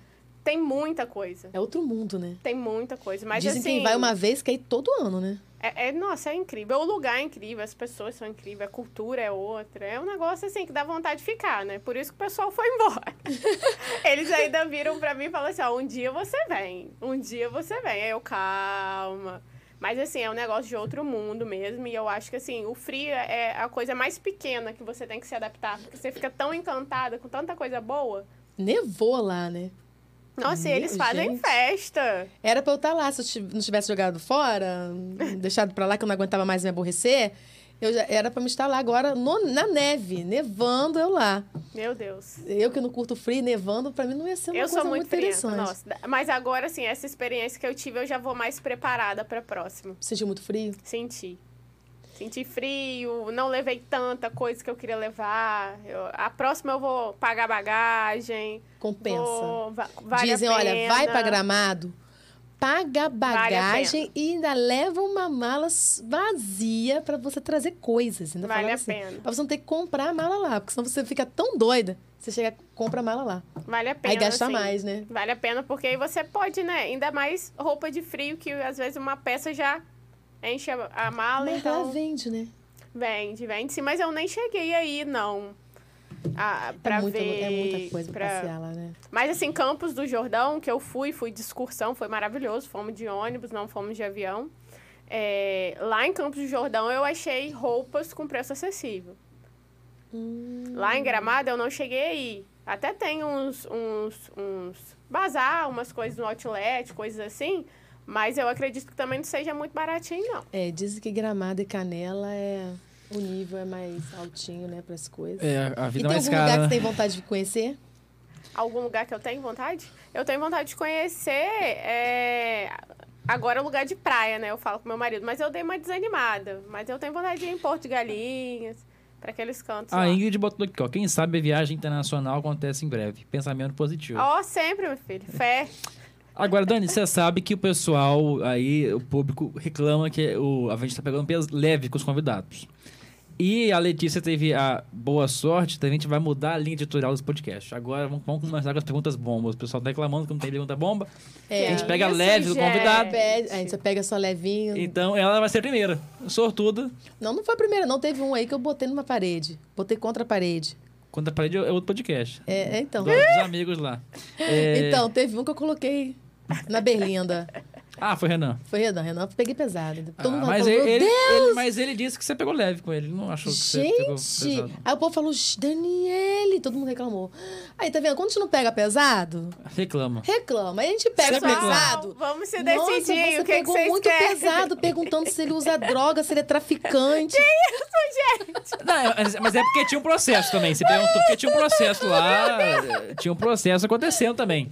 S6: tem muita coisa.
S5: é outro mundo, né?
S6: Tem muita coisa. Mas
S5: Dizem
S6: assim.
S5: que quem vai uma vez quer ir todo ano, né?
S6: É, é- nossa, é incrível. O lugar é incrível, as pessoas são incríveis, a cultura é outra. É um negócio assim que dá vontade de ficar, né? Por isso que o pessoal foi embora. Eles ainda viram pra mim e falaram assim: ó, um dia você vem, um dia você vem. Aí eu, calma. Mas assim, é um negócio de outro mundo mesmo. E eu acho que assim, o frio é a coisa mais pequena que você tem que se adaptar. Porque você fica tão encantada com tanta coisa boa.
S5: Nevou lá, né?
S6: Nossa, e
S5: Meu,
S6: eles fazem
S5: gente.
S6: festa.
S5: Era pra eu estar lá, se eu não tivesse jogado fora, deixado pra lá que eu não aguentava mais me aborrecer, eu já, era pra me estar lá agora no- na neve, nevando eu lá.
S6: Meu Deus.
S5: Eu que não curto frio, nevando, pra mim não ia ser uma
S6: Eu
S5: coisa
S6: sou muito, frienta,
S5: interessante.
S6: nossa. Mas agora, assim, essa experiência que eu tive, eu já vou mais preparada pra próxima.
S5: Sentiu muito frio?
S6: Senti. Senti frio, não levei tanta coisa que eu queria levar. Eu- a próxima eu vou pagar bagagem.
S5: Compensa.
S6: Vou, va- vale
S5: Dizem, olha, vai pra Gramado, paga bagagem e ainda leva uma mala vazia pra você trazer coisas. Ainda
S6: Vale a
S5: assim,
S6: pena.
S5: Pra você não ter que comprar a mala lá, porque senão você fica tão doida, você chega compra a mala lá.
S6: Vale a pena.
S5: Aí gasta
S6: assim.
S5: mais, né?
S6: Vale a pena, porque aí você pode, né? Ainda mais roupa de frio, que às vezes uma peça já enche a, a mala,
S5: Mas
S6: então...
S5: ela vende, né?
S6: Vende, vende sim, mas eu nem cheguei aí, não. Ah, pra
S5: é,
S6: ver.
S5: é muita coisa pra- passear lá, né?
S6: Mas assim, Campos do Jordão, que eu fui, fui de excursão, foi maravilhoso. Fomos de ônibus, não fomos de avião. É, lá em Campos do Jordão eu achei roupas com preço acessível.
S5: Hum.
S6: Lá em Gramado eu não cheguei aí. Até tem uns, uns, uns bazar, umas coisas no outlet, coisas assim. Mas eu acredito que também não seja muito baratinho, não.
S5: É, dizem que Gramado e Canela é... O nível é mais altinho, né, pras coisas.
S4: É, a
S5: e
S4: vida
S5: tem
S4: mais
S5: algum lugar
S4: cara.
S5: que você tem vontade de conhecer?
S6: Algum lugar que eu tenho vontade? Eu tenho vontade de conhecer. é, Agora é lugar de praia, né? Eu falo com meu marido, mas eu dei uma desanimada. Mas eu tenho vontade de ir em Porto de Galinhas, para aqueles cantos.
S4: A
S6: lá.
S4: Ingrid botou aqui, ó. Quem sabe a viagem internacional acontece em breve. Pensamento positivo.
S6: Ó, sempre, meu filho. Fé.
S4: Agora, Dani, você sabe que o pessoal aí, o público, reclama que o, a gente tá pegando peso leve com os convidados. E a Letícia teve a boa sorte, então a gente vai mudar a linha editorial dos podcasts. Agora vamos, vamos começar com as perguntas bombas. O pessoal tá reclamando que não tem pergunta bomba.
S5: É,
S4: a gente pega leve do convidado.
S5: Pede- a gente pega só levinho.
S4: Então ela vai ser a primeira. Sortuda.
S5: Não, não foi a primeira, não. Teve um aí que eu botei numa parede. Botei contra a parede.
S4: Quando a parede é outro podcast.
S5: É, é, então.
S4: Dos, dos amigos lá. É,
S5: Então, teve um que eu coloquei na berlinda.
S4: Ah, foi Renan.
S5: Foi Renan, Renan, eu peguei pesado. Todo
S4: Ah,
S5: mundo
S4: mas,
S5: falou,
S4: ele,
S5: meu
S4: ele-
S5: Deus!
S4: ele- mas ele disse que você pegou leve com ele. Não achou que você pegou
S5: Gente!
S4: pesado.
S5: Aí o povo falou, "Shh, Daniele! Todo mundo reclamou. Aí, tá vendo? Quando a gente não pega pesado,
S4: Reclama.
S5: reclama. Aí a gente pega
S4: Sempre reclama.
S5: pesado.
S6: Vamos se
S5: Nossa,
S6: decidir.
S5: você
S6: o que, que
S5: pegou
S6: vocês
S5: muito
S6: querem?
S5: pesado, perguntando se ele usa droga, se ele é traficante.
S4: Não, mas, mas é porque tinha um processo também. Você perguntou porque tinha um processo lá. Tinha um processo acontecendo também.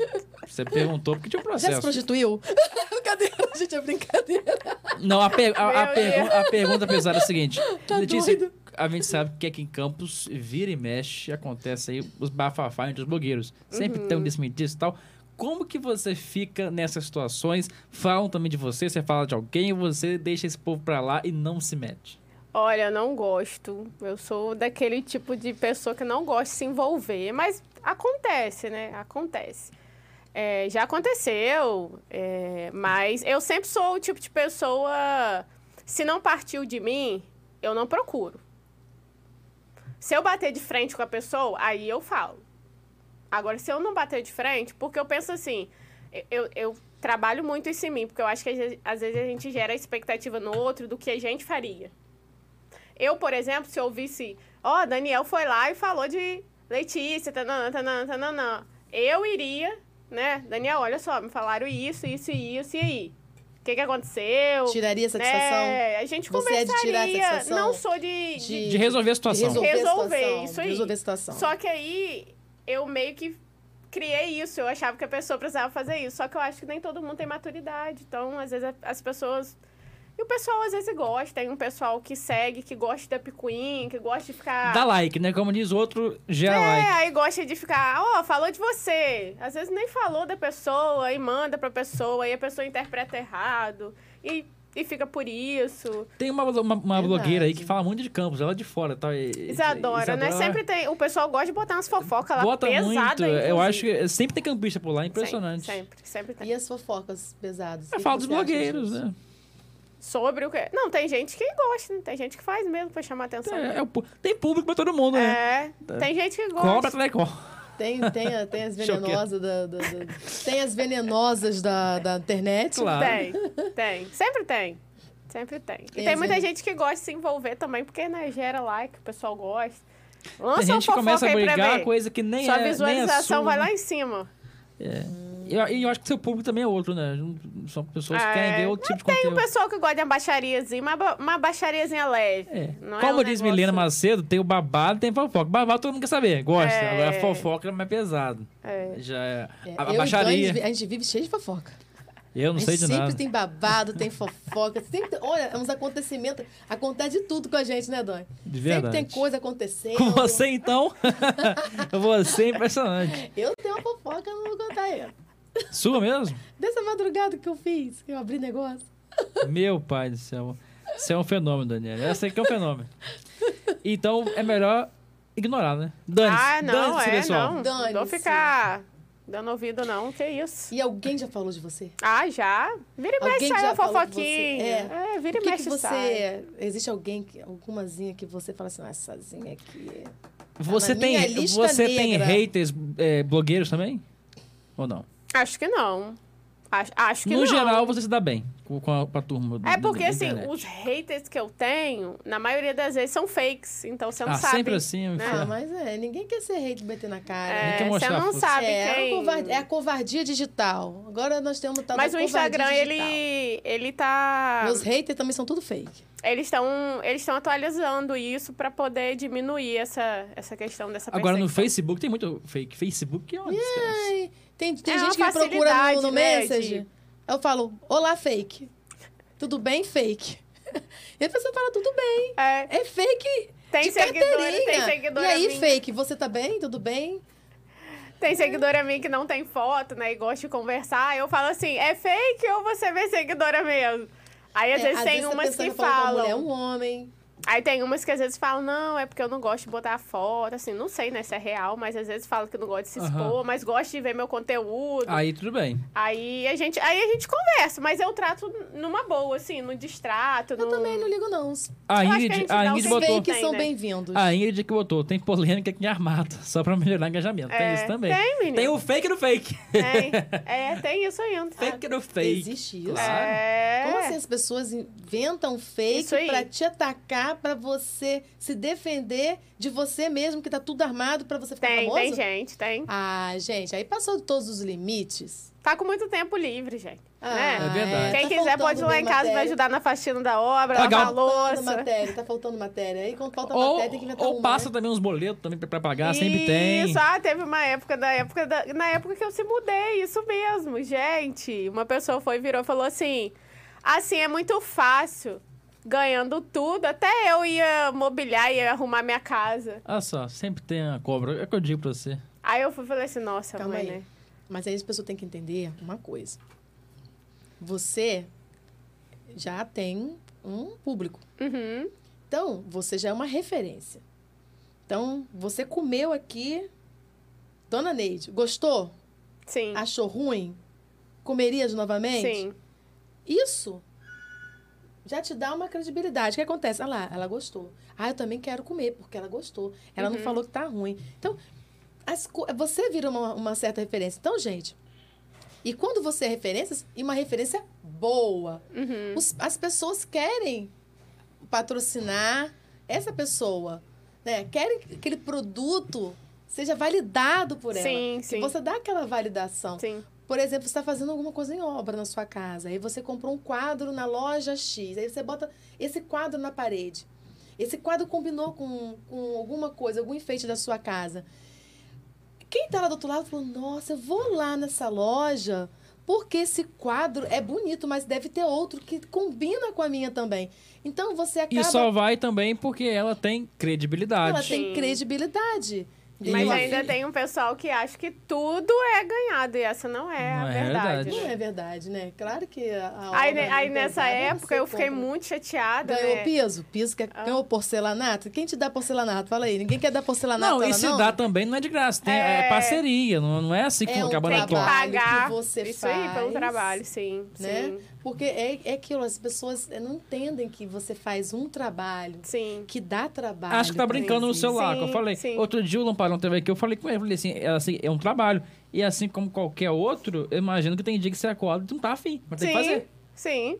S4: Você perguntou porque tinha um
S5: Já se
S4: processo.
S5: prostituiu? brincadeira, gente, é brincadeira.
S4: Não, a, per- a- a
S6: Deus.
S4: a pergunta pesada é a seguinte.
S5: Tá
S4: Letícia,
S5: doido.
S4: a gente sabe que aqui em Campos, vira e mexe, acontece aí os bafafá entre os blogueiros. Sempre tem um desmentir e tal. Como que você fica nessas situações? Falam também de você, você fala de alguém, você deixa esse povo pra lá e não se mete.
S6: Olha, eu não gosto. Eu sou daquele tipo de pessoa que não gosta de se envolver. Mas acontece, né? Acontece. É, já aconteceu, é, mas eu sempre sou o tipo de pessoa. Se não partiu de mim, eu não procuro. Se eu bater de frente com a pessoa, aí eu falo. Agora, se eu não bater de frente, porque eu penso assim, eu, eu trabalho muito isso em mim, porque eu acho que às vezes- a gente gera expectativa no outro do que a gente faria. Eu, por exemplo, se eu ouvisse, ó, Daniel foi lá e falou de Letícia, tananã, tananã, tananã. Eu iria, né? Daniel, olha só, me falaram isso, isso e isso, e aí? O que, que aconteceu?
S5: Tiraria satisfação?
S6: Né? A gente
S5: Você é de
S6: conversaria.
S5: tirar satisfação?
S6: Não sou de... de-
S4: De resolver a
S5: De
S4: situação.
S5: resolver,
S6: Resolver,
S5: a situação.
S6: isso
S5: de
S6: aí.
S5: resolver a situação.
S6: Só que aí, eu meio que criei isso, eu achava que a pessoa precisava fazer isso. Só que eu acho que nem todo mundo tem maturidade. Então, às vezes, as pessoas. E o pessoal às vezes gosta. Tem um pessoal que segue, que gosta da picuinha, que gosta de ficar.
S4: Dá like, né? Como diz o outro, gera
S6: É,
S4: like.
S6: aí gosta de ficar, ó, falou de você. Às vezes nem falou da pessoa e manda pra pessoa, aí a pessoa interpreta errado. E, e fica por isso.
S4: Tem uma, uma, uma blogueira aí que fala muito de campos, ela é de fora, tá? E-
S6: Isadora, né?
S4: Isadora
S6: Sempre tem. O pessoal gosta de botar umas fofocas lá
S4: Bota
S6: pesadas.
S4: muito. Eu
S6: inclusive.
S4: acho que sempre tem campista por lá, impressionante.
S6: Sempre, sempre, sempre tem.
S5: E as fofocas pesadas? O
S4: É fala dos blogueiros, né?
S6: Sobre o quê? Não, tem gente que gosta, né? Tem gente que faz mesmo pra chamar atenção.
S4: É, é o tem público pra todo mundo, né?
S6: É, tem gente que gosta.
S5: Tem, tem, a- tem as venenosas da, da- da- tem as venenosas da, da internet.
S4: Claro.
S6: Tem, tem. Sempre tem. Sempre tem. E
S5: Tem
S6: tem muita gente que gosta de se envolver também, porque, né, gera like, o pessoal gosta. Lança
S4: Tem gente que
S6: fofoca
S4: começa a brigar, coisa que nem
S6: Sua
S4: é. nem é
S6: visualização
S4: sua,
S6: vai
S4: né?
S6: lá em cima.
S4: E eu, eu acho que seu público também é outro, né? São pessoas que
S6: É,
S4: querem ver outro tipo de
S6: Tem o
S4: conteúdo.
S6: pessoal que gosta de uma baixariazinha, uma, uma baixariazinha leve.
S4: É.
S6: Não é
S4: Como
S6: um
S4: diz
S6: negócio-
S4: Milena Macedo, tem o babado e tem fofoca. Babado todo mundo quer saber, gosta.
S6: É.
S4: Agora fofoca é mais pesado.
S6: É.
S4: Já é.
S5: É,
S4: A, a
S5: eu
S4: baixaria.
S5: Dani, a gente vive cheio de fofoca.
S4: Eu não sei de
S5: sempre
S4: nada.
S5: tem babado, tem fofoca. Sempre, olha, uns acontecimentos. Acontece de tudo com a gente, né, Dani?
S4: De
S5: Sempre
S4: verdade.
S5: tem coisa acontecendo.
S4: Com você, então. você é impressionante.
S5: Eu tenho uma fofoca, eu não vou contar ela.
S4: Sua mesmo?
S5: Dessa madrugada que eu fiz, que eu abri negócio.
S4: Meu pai do céu. Você é um fenômeno, Daniel. Essa aqui é um fenômeno. Então é melhor ignorar, né? Dane-se.
S6: Ah, não,
S4: Dane-se,
S6: é,
S4: pessoal.
S6: não.
S5: Dane-se.
S6: Não ficar dando ouvido, não. Que isso.
S5: E alguém já falou de você?
S6: Ah, já. Vira e mexe
S5: Alguém
S6: sai
S5: falou que
S6: fofoquinha.
S5: você-
S6: É, vira e
S5: O que,
S6: mexe
S5: que você.
S6: sai.
S5: Existe alguém, que, algumazinha que você fala assim, ah, essazinha aqui.
S4: Você
S5: na minha
S4: tem, você tem haters é, blogueiros também? Ou não?
S6: Acho que não. Acho, acho que
S4: no
S6: não.
S4: geral, você se dá bem com, a, com a turma. do-
S6: É
S4: do-
S6: porque, assim, os haters que eu tenho, na maioria das vezes, são fakes. Então, você não
S4: Ah,
S6: sabe.
S4: sempre assim,
S6: né?
S5: Ah, mas é, ninguém quer ser hate bater na cara.
S6: É, você não sabe
S5: É, é,
S6: quem...
S5: a covardia, é a covardia digital. Agora nós temos tal
S6: Mas o Instagram,
S5: digital.
S6: ele, ele tá...
S5: Meus haters também são tudo fake.
S6: Eles estão eles estão atualizando isso pra poder diminuir essa, essa questão dessa
S4: Agora no. Facebook tem muito fake. Facebook é uma desgraça.
S5: Tem tem
S6: É
S5: gente que me procura no, no
S6: né,
S5: Messenger.
S6: de-
S5: Eu falo, olá, fake. Tudo bem, fake? E a pessoa fala, tudo bem.
S6: É,
S5: É fake
S6: tem
S5: de
S6: seguidora, tem seguidora
S5: E aí,
S6: minha,
S5: fake, você tá bem? Tudo bem?
S6: tem seguidora minha que não tem foto, né, e gosta de conversar. Eu falo assim, é fake ou você vê seguidora mesmo? Aí, às
S5: É,
S6: vezes, tem
S5: você
S6: umas
S5: pensa
S6: que
S5: a
S6: falam...
S5: mulher, um homem.
S6: Aí tem umas que às vezes falam, não, é porque eu não gosto de botar foto, assim, não sei, né, se é real, mas às vezes falam que não gosta de se expor, mas gosta de ver meu conteúdo.
S4: Aí tudo bem.
S6: Aí a gente, aí a gente conversa, mas eu trato numa boa, assim, no distrato.
S5: Eu
S6: no...
S5: também não ligo, não.
S4: A
S6: que a
S4: Ingrid,
S6: gente
S4: a
S6: dá um
S4: Ingrid botou.
S5: Fake
S6: Tem,
S5: são
S6: né?
S5: bem-vindos.
S4: A Ingrid que botou, tem polêmica aqui em armado, só pra melhorar o engajamento. Tem
S6: É,
S4: isso também.
S6: tem, menino.
S4: Tem o fake no fake.
S6: Tem, é, tem isso ainda.
S4: Fake no fake.
S5: Existe isso.
S4: Claro.
S6: É.
S5: Como assim as pessoas inventam fake pra te atacar, pra você se defender de você mesmo, que tá tudo armado pra você ficar
S6: Tem,
S5: famoso?
S6: tem gente, tem.
S5: Ah, gente, aí passou de todos os limites.
S6: Tá com muito tempo livre, gente.
S5: Ah,
S6: né?
S4: É verdade.
S6: Quem
S5: tá
S6: quiser pode ir lá em casa pra
S5: matéria.
S6: ajudar na faxina da obra,
S4: Pagar
S6: lavar a
S4: o-
S5: Tá faltando
S6: louça.
S5: matéria, tá faltando matéria. Aí quando falta
S4: Ou,
S5: matéria, tem que inventar
S4: ou
S5: uma,
S4: passa
S5: né?
S4: também uns boletos também pra, pagar, sempre tem.
S6: Isso, ah, teve uma época, da época da, na época que eu se mudei, isso mesmo, gente. Uma pessoa foi, virou e falou assim, assim, é muito fácil, ganhando tudo, até eu ia mobiliar, ia arrumar minha casa.
S4: Olha só, sempre tem a cobra. É o que eu digo pra você.
S6: Aí eu fui, falei assim, nossa,
S5: Calma
S6: mãe,
S5: aí.
S6: né?
S5: Mas aí as pessoas têm que entender uma coisa. Você já tem um público.
S6: Uhum,
S5: Então, você já é uma referência. Então, você comeu aqui. Dona Neide, gostou?
S6: sim,
S5: Achou ruim? Comerias novamente?
S6: sim.
S5: Isso já te dá uma credibilidade. O que acontece? Ah lá, ela gostou. Ah, eu também quero comer, porque ela gostou. Ela não falou que tá ruim. Então, as você vira uma, uma certa referência. Então, gente, e quando você é referência, e uma referência boa,
S6: Uhum.
S5: os- as pessoas querem patrocinar essa pessoa, né? Querem que aquele produto seja validado por ela.
S6: Sim, sim.
S5: você dá aquela validação.
S6: Sim.
S5: Por exemplo, você está fazendo alguma coisa em obra na sua casa, aí você comprou um quadro na loja X, aí você bota esse quadro na parede. Esse quadro combinou com, com alguma coisa, algum enfeite da sua casa. quem tá lá do outro lado falou, nossa, eu vou lá nessa loja porque esse quadro é bonito, mas deve ter outro que combina com a minha também. Então você acaba...
S4: E só vai também porque ela tem credibilidade.
S5: Ela tem credibilidade.
S6: Mas
S5: E-
S6: ainda tem um pessoal que acha que tudo é ganhado e essa não é
S4: Não
S6: a
S4: é
S6: verdade.
S4: verdade.
S5: Não é verdade, né? Claro que a
S6: Aí, aí nessa
S5: pesada,
S6: época eu fiquei
S5: compra.
S6: muito chateada.
S5: Ganhou
S6: né?
S5: piso? Piso que
S6: Ah.
S5: ganhou porcelanato? Quem te dá porcelanato? Fala aí. Ninguém quer dar porcelanato
S4: Não, e se
S5: não?
S4: dá também não é de graça, tem, é,
S6: É.
S4: parceria, não, não é assim que
S5: É um
S4: acaba
S6: Tem
S4: na
S6: pagar
S5: que você
S6: isso aí pelo
S5: faz,
S6: trabalho, sim.
S5: né?
S6: Sim.
S5: Porque é, é aquilo, as pessoas não entendem que você faz um trabalho
S6: Sim.
S5: que dá trabalho.
S4: Acho que tá brincando no celular, que eu
S6: Sim,
S4: falei.
S6: sim.
S4: Outro dia o Lamparão teve aqui, eu falei com ele, eu falei assim, é, assim, é um trabalho. E assim como qualquer outro, eu imagino que tem dia que você acorda e não tá afim, mas tem que
S6: Sim.
S4: fazer.
S6: Sim.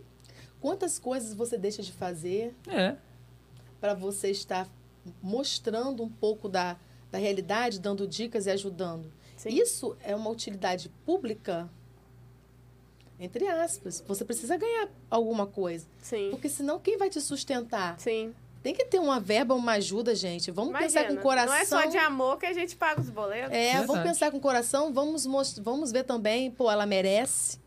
S5: Quantas coisas você deixa de fazer
S4: É.
S5: para você estar mostrando um pouco da, da realidade, dando dicas e ajudando?
S6: Sim.
S5: Isso é uma utilidade pública, entre aspas. Você precisa ganhar alguma coisa.
S6: Sim.
S5: Porque senão quem vai te sustentar?
S6: Sim.
S5: Tem que ter uma verba, uma ajuda, gente. Vamos pensar com
S6: Imagina,
S5: o coração.
S6: Não é só de amor que a gente paga os boletos.
S5: É, vamos
S4: Verdade.
S5: pensar com o coração, vamos, mos- vamos ver também, pô, ela merece,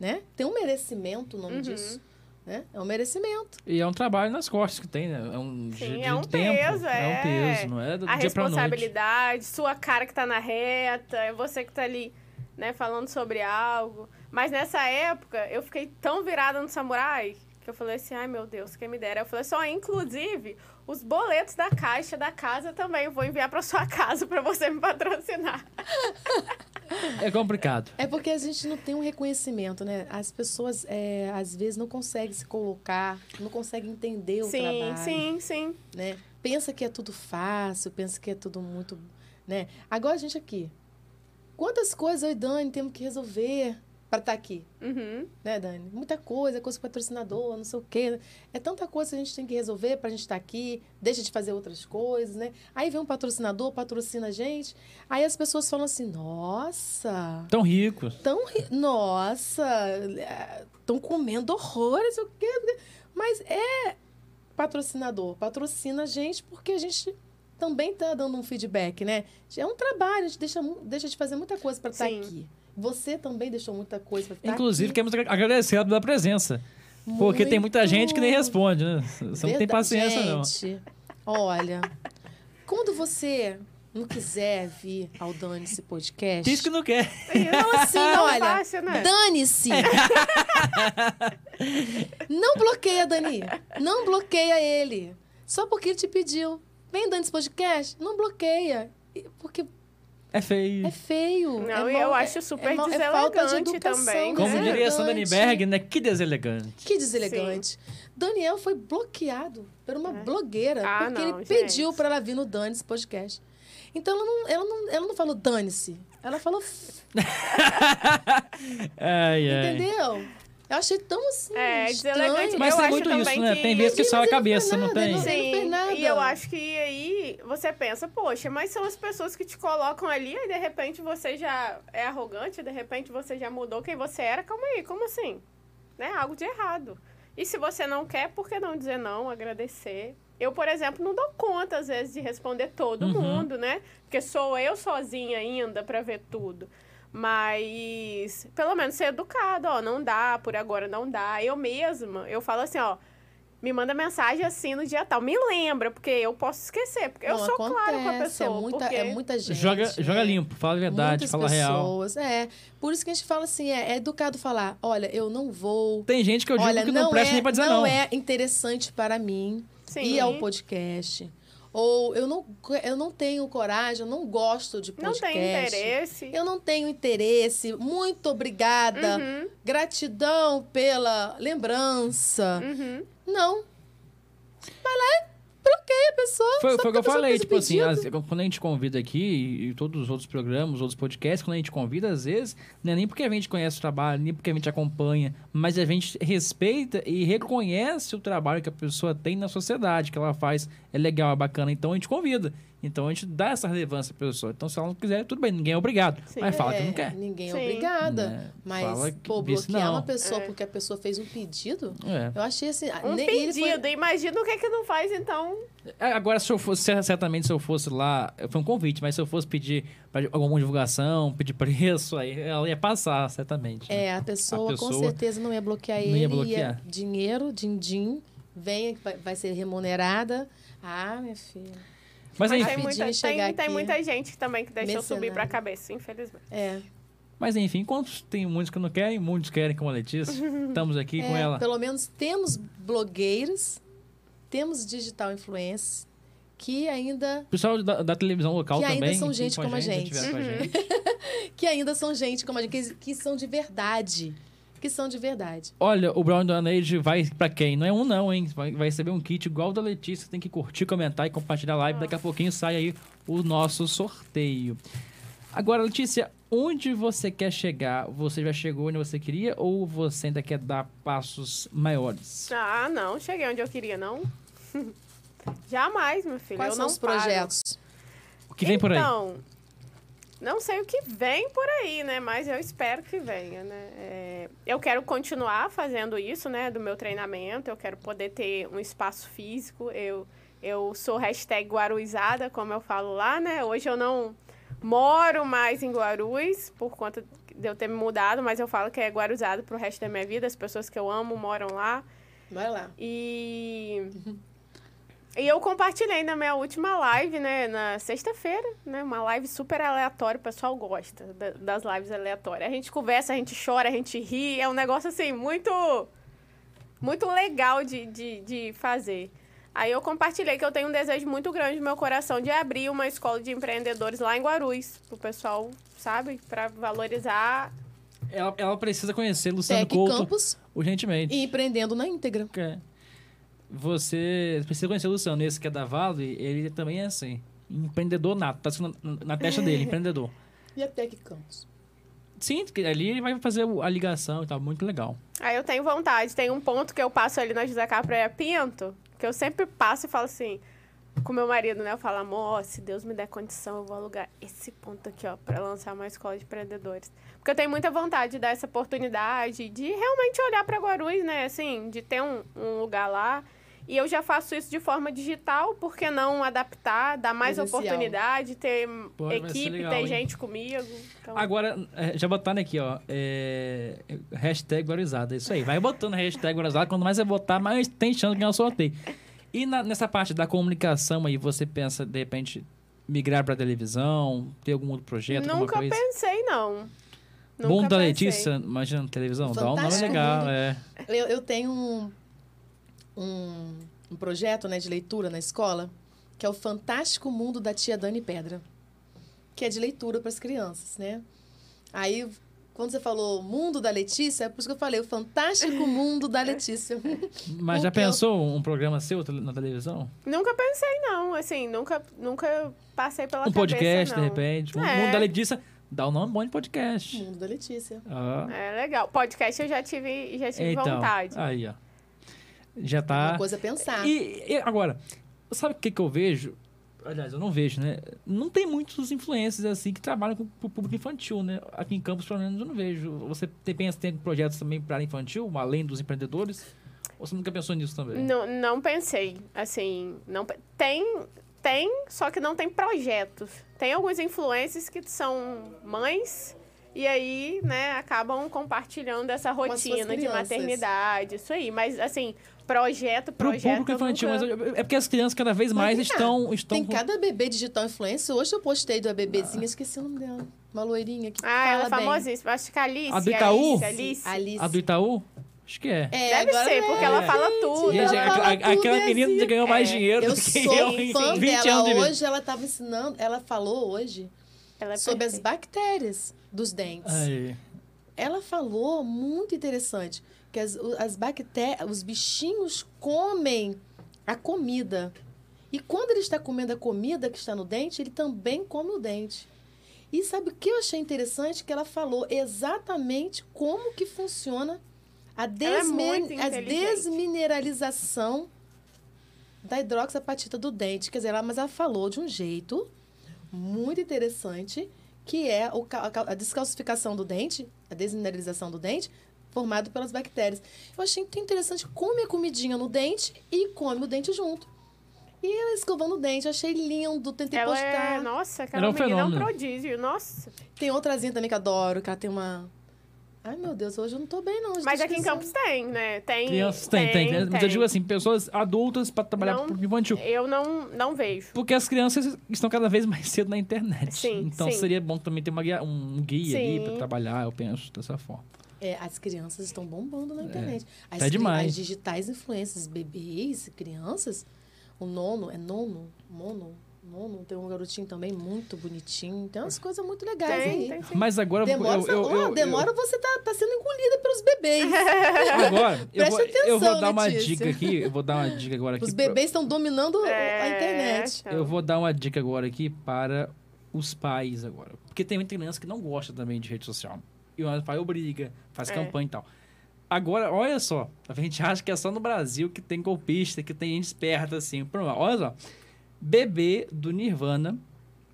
S5: né? Tem um merecimento o nome
S6: Uhum.
S5: disso, né? É um merecimento.
S4: E é um trabalho nas costas que tem, né? É um,
S6: Sim,
S4: de
S6: é um
S4: tempo.
S6: peso,
S4: É um
S6: é.
S4: peso, não é do
S6: a
S4: dia
S6: responsabilidade, sua cara que tá na reta, é você que tá ali, né, falando sobre algo. Mas nessa época, eu fiquei tão virada no samurai que eu falei assim, ai meu Deus, quem me dera. Eu falei só, inclusive, os boletos da caixa da casa também eu vou enviar pra sua casa pra você me patrocinar.
S4: É complicado.
S5: É porque a gente não tem um reconhecimento, né? As pessoas, é, às vezes, não conseguem se colocar, não conseguem entender o
S6: sim,
S5: trabalho.
S6: sim, sim.
S5: né? Pensa que é tudo fácil, pensa que é tudo muito, né? Agora a gente aqui, quantas coisas eu e Dani temos que resolver para estar aqui,
S6: Uhum.
S5: né, Dani? Muita coisa, coisa com patrocinador, não sei o quê. É tanta coisa que a gente tem que resolver para a gente estar aqui, deixa de fazer outras coisas, né? Aí vem um patrocinador, patrocina a gente, aí as pessoas falam assim, nossa,
S4: Tão ricos.
S5: tão, ri- nossa, estão comendo horrores, o quê? Mas é patrocinador, patrocina a gente porque a gente também tá dando um feedback, né? É um trabalho, a gente deixa, deixa de fazer muita coisa para estar
S6: Sim.
S5: aqui. Você também deixou muita coisa estar
S4: Inclusive,
S5: aqui.
S4: queremos agradecer pela presença. Porque tem muita gente que nem
S5: Muito.
S4: responde, né? Você não tem
S5: Verdade.
S4: paciência, não.
S5: Gente, olha, quando você não quiser vir ao Dane-se Podcast...
S4: Diz que não quer.
S5: Então, assim,
S6: Não é
S5: olha,
S6: fácil, né?
S5: dane-se. não bloqueia, Dani. Não bloqueia ele. Só porque ele te pediu. Vem, Dani, esse podcast. Não bloqueia. Porque
S4: É feio.
S5: é feio.
S6: Não,
S5: é mal-
S6: eu
S5: é-
S6: acho super
S5: é mal- é falta de
S6: também,
S5: né?
S4: Como
S6: né?
S4: diria Sandra. Berg, né? Que deselegante.
S5: Que deselegante. Daniel foi bloqueado por uma blogueira
S6: Ah,
S5: porque
S6: não,
S5: ele
S6: gente.
S5: pediu para ela vir no Dane-se podcast. Então ela não, ela não, ela não falou dane-se. Ela falou.
S4: Ai, ai.
S5: Entendeu? Eu achei tão assim.
S6: É,
S5: estranho.
S6: deselegante.
S4: Mas
S6: Eu
S4: tem muito isso, né?
S6: que-
S4: Tem vezes que só a cabeça, não tem?
S5: não-
S6: Sim, e eu acho que aí você pensa, poxa, mas são as pessoas que te colocam ali e de repente você já é arrogante, de repente você já mudou quem você era. Calma aí, como assim? Né? Algo de errado. E se você não quer, por que não dizer não, agradecer? Eu, por exemplo, não dou conta, às vezes, de responder todo
S4: Uhum.
S6: mundo, né? Porque sou eu sozinha ainda para ver tudo. Mas, pelo menos ser educado, ó, não dá, por agora não dá. Eu mesma, eu falo assim, ó, me manda mensagem assim no dia tal. Me lembra, porque eu posso esquecer. Porque eu
S5: Não,
S6: sou clara com a
S5: acontece,
S6: pessoa.
S5: É muita,
S6: porque...
S5: é muita gente.
S4: Joga, joga
S5: né?
S4: limpo, fala a verdade,
S5: Muitas
S4: fala a real.
S5: pessoas. É. Por isso que a gente fala assim: é, é educado falar: olha, eu não vou.
S4: Tem gente que eu digo
S5: olha,
S4: que não, presta
S5: é,
S4: nem pra dizer
S5: não
S4: não.
S5: é interessante para mim
S6: Sim.
S5: ir ao podcast. Ou eu não, eu não tenho coragem, eu não gosto de
S6: Não
S5: podcast.
S6: tem interesse.
S5: Eu não tenho interesse. Muito obrigada.
S6: Uhum,
S5: Gratidão pela lembrança.
S6: uhum.
S5: Não. Vai lá bloqueia a pessoa.
S4: Foi, o que eu falei, tipo assim, as- quando a gente convida aqui, e, todos os outros programas, os outros podcasts, quando a gente convida, às vezes, não é nem porque a gente conhece o trabalho, nem porque a gente acompanha, mas a gente respeita e reconhece o trabalho que a pessoa tem na sociedade, que ela faz, é legal, é bacana, então a gente convida. Então a gente dá essa relevância pra pessoa. Então se ela não quiser, tudo bem, ninguém é obrigado.
S6: Sim.
S4: mas fala que
S5: É,
S4: não quer.
S5: Ninguém é
S6: Sim.
S5: obrigada.
S4: Né?
S5: Mas,
S4: Fala que
S5: pô, bloquear
S4: não.
S5: uma pessoa
S6: É.
S5: porque a pessoa fez um pedido,
S4: É.
S5: eu achei assim.
S6: Um
S5: nem ele foi-
S6: pedido. Imagina o que é que não faz, então.
S4: É, Agora, se eu fosse, certamente, se eu fosse lá, foi um convite, mas se eu fosse pedir alguma divulgação, pedir preço, aí ela ia passar, certamente. né?
S5: É, a pessoa,
S4: A pessoa
S5: com certeza não ia bloquear
S4: não
S5: ele.
S4: ia bloquear.
S5: dinheiro, din-din, venha, vai ser remunerada. Ah, minha filha.
S4: Mas,
S6: Mas
S4: enfim,
S6: tem muita, tem, tem muita gente também que deixou subir
S5: Mercenário.
S6: pra cabeça, infelizmente.
S5: É,
S4: mas enfim, enquanto tem muitos que não querem, muitos querem, como a Letícia, estamos aqui com
S5: é,
S4: ela.
S5: pelo menos temos blogueiras, temos digital influencers que ainda
S4: O pessoal da, da televisão local
S5: Que ainda
S4: também.
S5: são
S4: que
S5: gente
S4: com
S5: como a
S4: já
S5: gente.
S4: tiveram com a
S6: Uhum.
S4: gente.
S5: que ainda são gente como a gente, que, que são de verdade. Que são de verdade.
S4: Olha, o Brown Donage vai pra quem? Não é um não, hein? Vai, vai receber um kit igual o da Letícia. Tem que curtir, comentar e compartilhar a live. Daqui a pouquinho sai aí o nosso sorteio. Agora, Letícia, onde você quer chegar? Você já chegou onde você queria ou você ainda quer dar passos maiores?
S6: Ah, não, cheguei onde eu queria, não. Jamais, meu filho.
S5: Quais
S6: eu
S5: são
S6: não
S5: os
S6: paro.
S5: projetos?
S4: O que vem por aí?
S6: Então, não sei o que vem por aí, né? Mas eu espero que venha, né? É, eu quero continuar fazendo isso, né? Do meu treinamento. Eu quero poder ter um espaço físico. Eu, eu sou hashtag guaruizada, como eu falo lá, né? Hoje eu não moro mais em Guarulhos, por conta de eu ter me mudado, mas eu falo que é guaruzado pro resto da minha vida. As pessoas que eu amo moram lá.
S5: Vai lá.
S6: E. E eu compartilhei na minha última live, né? Na sexta-feira, né? Uma live super aleatória. O pessoal gosta da- das lives aleatórias. A gente conversa, a gente chora, a gente ri. É um negócio, assim, muito... Muito legal de, de, de fazer. Aí eu compartilhei que eu tenho um desejo muito grande no meu coração de abrir uma escola de empreendedores lá em Guarulhos. Pro pessoal, sabe? Pra valorizar...
S4: Ela, ela precisa conhecer Luciano
S5: Tec
S4: Couto
S5: Campus
S4: urgentemente.
S5: e empreendendo na íntegra.
S4: É. Você precisa conhecer o Luciano. Esse que é da Vale, ele também é assim. Empreendedor nato. Tá na, na testa dele, empreendedor.
S5: E a Tec Campus?
S4: Sim, ali ele vai fazer a ligação e tal. Muito legal.
S6: Aí eu tenho vontade. Tem um ponto que eu passo ali na José Capraia Pinto, que eu sempre passo e falo assim, com meu marido, né? Eu falo, amor, se Deus me der condição, eu vou alugar esse ponto aqui, ó, pra lançar uma escola de empreendedores. Porque eu tenho muita vontade de dar essa oportunidade, de realmente olhar pra Guarulhos, né? Assim, de ter um, um lugar lá. E eu já faço isso de forma digital, por que não adaptar, dar mais
S5: Presencial.
S6: oportunidade, ter
S4: Pô,
S6: equipe,
S4: legal,
S6: ter
S4: hein?
S6: gente comigo. Então...
S4: Agora, é, já botaram aqui, ó. É, hashtag Guarizada. Isso aí. Vai botando hashtag Guarizada. Quanto mais você botar, mais tem chance de ganhar o sorteio. E na- nessa parte da comunicação aí, você pensa, de repente, migrar pra televisão? Ter algum outro projeto? alguma
S6: Nunca
S4: coisa?
S6: pensei, não. Nunca
S4: Bom da
S6: pensei.
S4: Letícia, imagina na televisão. Dá um nome
S5: Fantástico
S4: legal, é.
S5: Eu, eu tenho um, um, um projeto né, de leitura na escola, que é o Fantástico Mundo da Tia Dani Pedra, que é de leitura para as crianças, né? Aí, quando você falou Mundo da Letícia, é por isso que eu falei o Fantástico Mundo da Letícia.
S4: Mas já
S5: eu-
S4: pensou um programa seu na televisão?
S6: Nunca pensei, não. Assim, nunca, nunca passei pela
S4: Um
S6: cabeça,
S4: podcast,
S6: não.
S4: de repente. Um
S6: É.
S4: mundo da Letícia. Dá o nome bom de podcast.
S5: Mundo da Letícia.
S4: Ah,
S6: É legal. Podcast eu já tive, já tive
S4: então,
S6: vontade.
S4: aí, ó. Já
S5: É
S4: tá.
S5: Uma coisa a pensar.
S4: E, e agora, sabe o que, que eu vejo? Aliás, eu não vejo, né? Não tem muitos influencers assim que trabalham com o público infantil, né? Aqui em Campos, pelo menos, eu não vejo. Você tem, pensa tem projetos também para área infantil, além dos empreendedores? Ou você nunca pensou nisso também?
S6: Não, não pensei. Assim, não tem, tem, só que não tem projetos. Tem alguns influencers que são mães e aí, né, acabam compartilhando essa rotina de maternidade, isso aí. Mas, assim, projeto,
S4: Pro
S6: projeto.
S4: público
S6: eu
S4: infantil,
S6: nunca-
S4: mas é porque as crianças cada vez mais estão. estão
S5: Tem
S4: com-
S5: cada bebê digital influencer. Hoje eu postei da bebezinha, esqueci o nome dela. Uma loirinha que
S6: Ah, ela é famosíssima. Acho que a Alice.
S4: A do Itaú?
S6: Alice, Alice.
S5: Alice.
S4: A do Itaú? Acho que é.
S5: É,
S6: Deve
S5: agora
S6: ser,
S5: é.
S6: porque ela fala tudo.
S4: Gente,
S5: ela fala
S4: a-
S5: tudo,
S4: aquela
S5: é
S4: menina
S5: assim.
S4: ganhou mais
S6: É,
S4: dinheiro
S5: Eu
S4: do que
S5: sou
S4: eu em
S5: fã
S4: 20
S5: dela.
S4: anos de vida.
S5: Hoje ela estava ensinando, ela falou hoje
S6: Ela é
S5: sobre as
S6: perfeita.
S5: bactérias dos dentes.
S4: Aí.
S5: Ela falou muito interessante que as, as bactérias, os bichinhos comem a comida. E quando ele está comendo a comida que está no dente, ele também come o dente. E sabe o que eu achei interessante? Que ela falou exatamente como que funciona a,
S6: é
S5: desmi-
S6: muito
S5: a desmineralização da hidroxapatita do dente. Quer dizer, ela, mas ela falou de um jeito muito interessante, que é a descalcificação do dente, a desmineralização do dente, formado pelas bactérias. Eu achei muito interessante, come a comidinha no dente e come o dente junto. E ela escovando o dente, eu achei lindo, tentei
S6: Ela
S5: postar.
S6: é. Nossa,
S4: Ela
S6: aquela
S4: é um
S6: menina é um prodígio. Nossa.
S5: Tem outrazinha também que adoro, que ela tem uma... Ai, meu Deus, hoje eu não tô bem, não.
S6: Mas
S5: tô
S6: aqui em. Campos tem, né? Tem.
S4: Crianças tem, tem, crianças- Mas eu
S6: tem.
S4: digo assim, pessoas adultas para trabalhar
S6: Não-
S4: pro infantil.
S6: Eu não, não vejo.
S4: Porque as crianças estão cada vez mais cedo na internet.
S6: Sim,
S4: então
S6: sim.
S4: seria bom também ter uma guia- um guia ali
S6: Sim.
S4: para trabalhar, eu penso dessa forma.
S5: É, as crianças estão bombando na internet. As,
S4: tá demais.
S5: as digitais influências, bebês, crianças. O nono, é nono? Mono? Nono, tem um garotinho também muito bonitinho. Tem umas coisas muito legais
S6: Tem,
S5: aí.
S6: tem sim.
S4: Mas agora eu-
S5: Demora,
S4: eu, eu, eu-
S5: demora você tá, tá sendo engolida pelos bebês.
S4: Agora, eu vou,
S5: Preste
S4: eu vou
S5: atenção,
S4: dar uma
S5: Letícia.
S4: dica aqui. Eu vou dar uma dica agora aqui.
S5: Os
S4: pra-
S5: bebês estão dominando a
S6: É,
S5: internet.
S6: então.
S4: Eu vou dar uma dica agora aqui para os pais agora. Porque tem muita criança que não gosta também de rede social. E o pai obriga, faz
S6: É.
S4: campanha e tal. Agora, olha só. A gente acha que é só no Brasil que tem golpista, que tem gente esperta assim. Pronto, Olha só. Bebê do Nirvana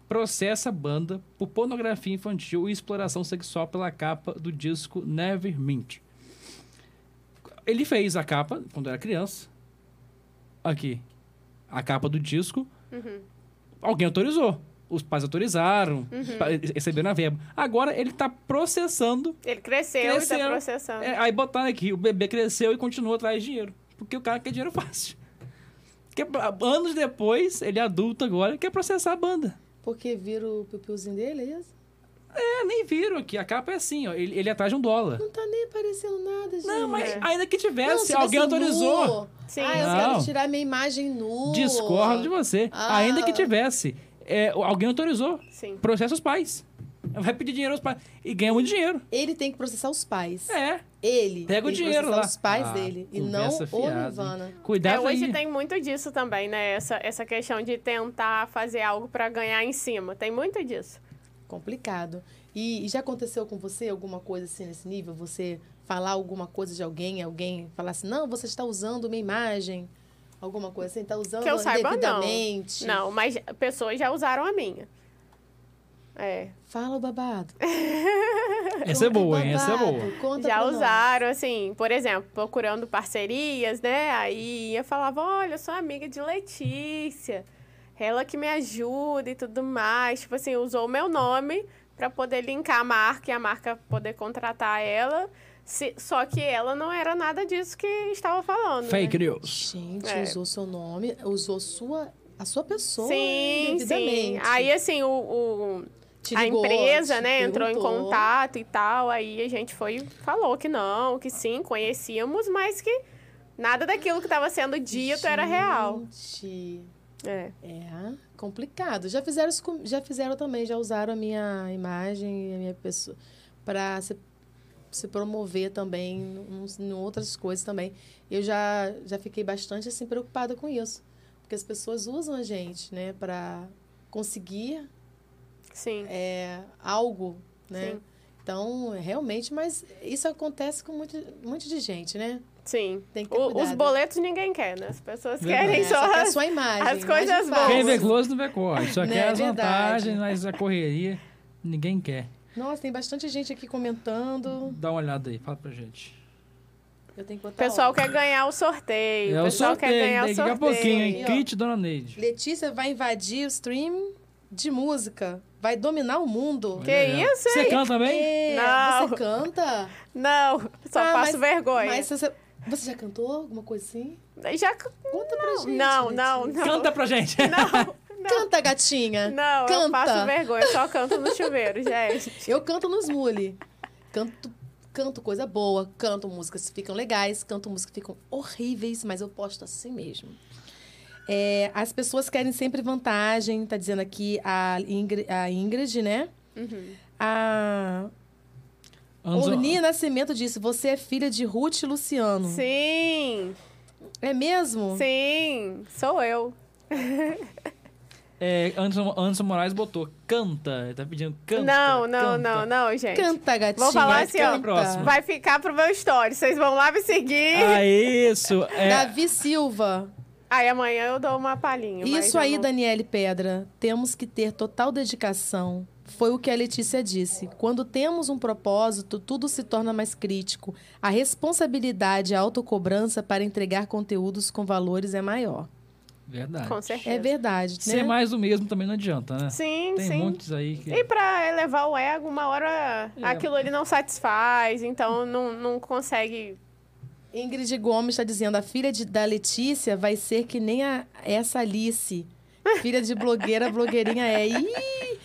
S4: processa banda por pornografia infantil e exploração sexual pela capa do disco Nevermind. Ele fez a capa quando era criança. Aqui. A capa do disco.
S6: Uhum.
S4: Alguém autorizou. Os pais autorizaram,
S6: Uhum.
S4: receberam a verba. Agora ele tá processando.
S6: Ele cresceu, e
S4: Cresceu.
S6: tá processando.
S4: É, aí botaram aqui, o bebê cresceu e continuou atrás de dinheiro. Porque o cara quer dinheiro fácil. Que, anos depois, ele é adulto agora, quer processar a banda.
S5: Porque vira o pipiuzinho dele, é isso?
S4: É, nem viram aqui. A capa é assim, ó. Ele, ele é atrás de um dólar.
S5: Não tá nem aparecendo nada, gente.
S4: Não, mas ainda que
S5: Não,
S4: tivesse,
S5: se
S4: alguém autorizou.
S5: nu.
S6: Sim.
S5: Ah, eu
S4: Não.
S5: quero tirar minha imagem nua.
S4: Discordo de você.
S5: Ah.
S4: Ainda que tivesse. É, alguém autorizou.
S6: Sim.
S4: Processa os pais. Vai pedir dinheiro aos pais. E ganha muito dinheiro.
S5: Ele tem que processar os pais.
S4: É.
S5: Ele.
S4: Pega o dinheiro lá.
S5: os pais
S4: Ah,
S5: dele. E não o? Nirvana.
S4: Cuidado
S6: É, hoje
S4: aí.
S6: tem muito disso também, né? Essa, essa questão de tentar fazer algo pra ganhar em cima. Tem muito disso.
S5: Complicado. E, e já aconteceu com você alguma coisa assim nesse nível? Você falar alguma coisa de alguém, alguém falar assim, não, você está usando minha imagem. Alguma coisa assim, está usando
S6: Que eu saiba, não.
S5: indevidamente.
S6: Não, mas pessoas já usaram a minha. É.
S5: Fala o babado.
S4: Essa é
S5: Conta o
S4: boa, hein? Essa é boa.
S5: Conta
S6: já
S5: pra nós.
S6: usaram, assim, por exemplo, procurando parcerias, né? Aí eu falava, olha, eu sou amiga de Letícia. Ela que me ajuda e tudo mais. Tipo assim, usou o meu nome para poder linkar a marca e a marca poder contratar ela. Se- só que ela não era nada disso que estava falando.
S4: Fake
S6: né?
S4: news.
S5: Gente,
S6: É.
S5: usou seu nome, usou sua, a sua pessoa
S6: Sim, sim. Aí, assim, o, o- a
S5: ligou,
S6: empresa, né, entrou em contato e tal. Aí a gente foi, falou que não, que sim, conhecíamos, mas que nada daquilo que estava sendo dito era real.
S5: Gente,
S6: É.
S5: É complicado. Já fizeram isso com- já fizeram também, já usaram a minha imagem e a minha pessoa para se, se promover também em, em outras coisas também. Eu já já fiquei bastante assim preocupada com isso, porque as pessoas usam a gente, né, para conseguir
S6: Sim.
S5: é, algo, né?
S6: Sim.
S5: Então, realmente, mas isso acontece com muito, muito de gente, né?
S6: Sim.
S5: Tem que ter
S6: O- os boletos ninguém quer, né? As pessoas
S4: Verdade.
S6: querem
S5: É,
S6: só.
S5: só quer a sua imagem.
S6: as coisas boas.
S4: Quem vê close não vê corte. Só
S5: Né,
S4: quer as
S5: é
S4: vantagens,
S5: verdade.
S4: mas a correria ninguém quer.
S5: Nossa, tem bastante gente aqui comentando.
S4: Dá uma olhada aí, fala pra gente.
S5: Eu tenho que
S6: O
S5: botar
S6: pessoal quer ganhar o sorteio.
S4: É
S6: o
S4: o
S6: pessoal
S4: sorteio,
S6: quer ganhar o
S4: daqui a
S6: sorteio.
S4: pouquinho, hein? Kit Dona Neide.
S5: Letícia vai invadir o stream de música. Vai dominar o mundo.
S6: Que
S4: Olha,
S6: isso,
S4: Você
S6: hein?
S4: canta também?
S5: É,
S6: Não.
S5: Você canta?
S6: Não, só
S5: Ah,
S6: passo
S5: mas-
S6: vergonha.
S5: Mas você, você já cantou alguma coisa assim?
S6: Já.
S5: Conta pra gente.
S6: Não, não, não.
S4: Canta pra gente.
S6: Não,
S5: Canta, gatinha.
S6: não, eu
S5: Canta.
S6: passo vergonha, eu só canto no chuveiro, gente.
S5: Eu canto nos mule. Canto, canto coisa boa, canto músicas que ficam legais, canto músicas que ficam horríveis, mas eu posto assim mesmo. É, as pessoas querem sempre vantagem, tá dizendo aqui a Ingrid, a Ingrid né?
S6: Uhum.
S5: A
S4: Anzo-
S5: Orni Nascimento disse: Você é filha de Ruth e Luciano.
S6: Sim,
S5: É mesmo?
S6: sim, sou eu.
S4: É, Anderson, Anderson Moraes botou canta. Ele tá pedindo canta.
S6: não, não,
S4: canta.
S6: não, não, gente.
S5: Canta, gatinha.
S6: Vou falar
S4: Vai
S6: assim,
S4: ficar
S6: ó.
S4: na próxima.
S6: Vai ficar pro meu story. Vocês vão lá me seguir.
S4: Ah, isso. É,
S5: Davi Silva.
S6: Aí amanhã eu dou uma palhinha.
S5: Isso aí,
S6: não-
S5: Daniele Pedra, temos que ter total dedicação. Foi o que a Letícia disse. Quando temos um propósito, tudo se torna mais crítico. A responsabilidade e a autocobrança para entregar conteúdos com valores é maior.
S4: Verdade.
S6: Com certeza.
S5: É verdade,
S4: Ser
S5: né?
S4: mais do mesmo também não adianta, né?
S6: Sim,
S4: Tem
S6: sim.
S4: muitos aí que.
S6: E pra elevar o ego, uma hora
S4: É.
S6: aquilo ali não satisfaz, então não, não consegue.
S5: Ingrid Gomes está dizendo: a filha de- da Letícia vai ser que nem a, essa Alice. Filha de blogueira, blogueirinha é. Ih,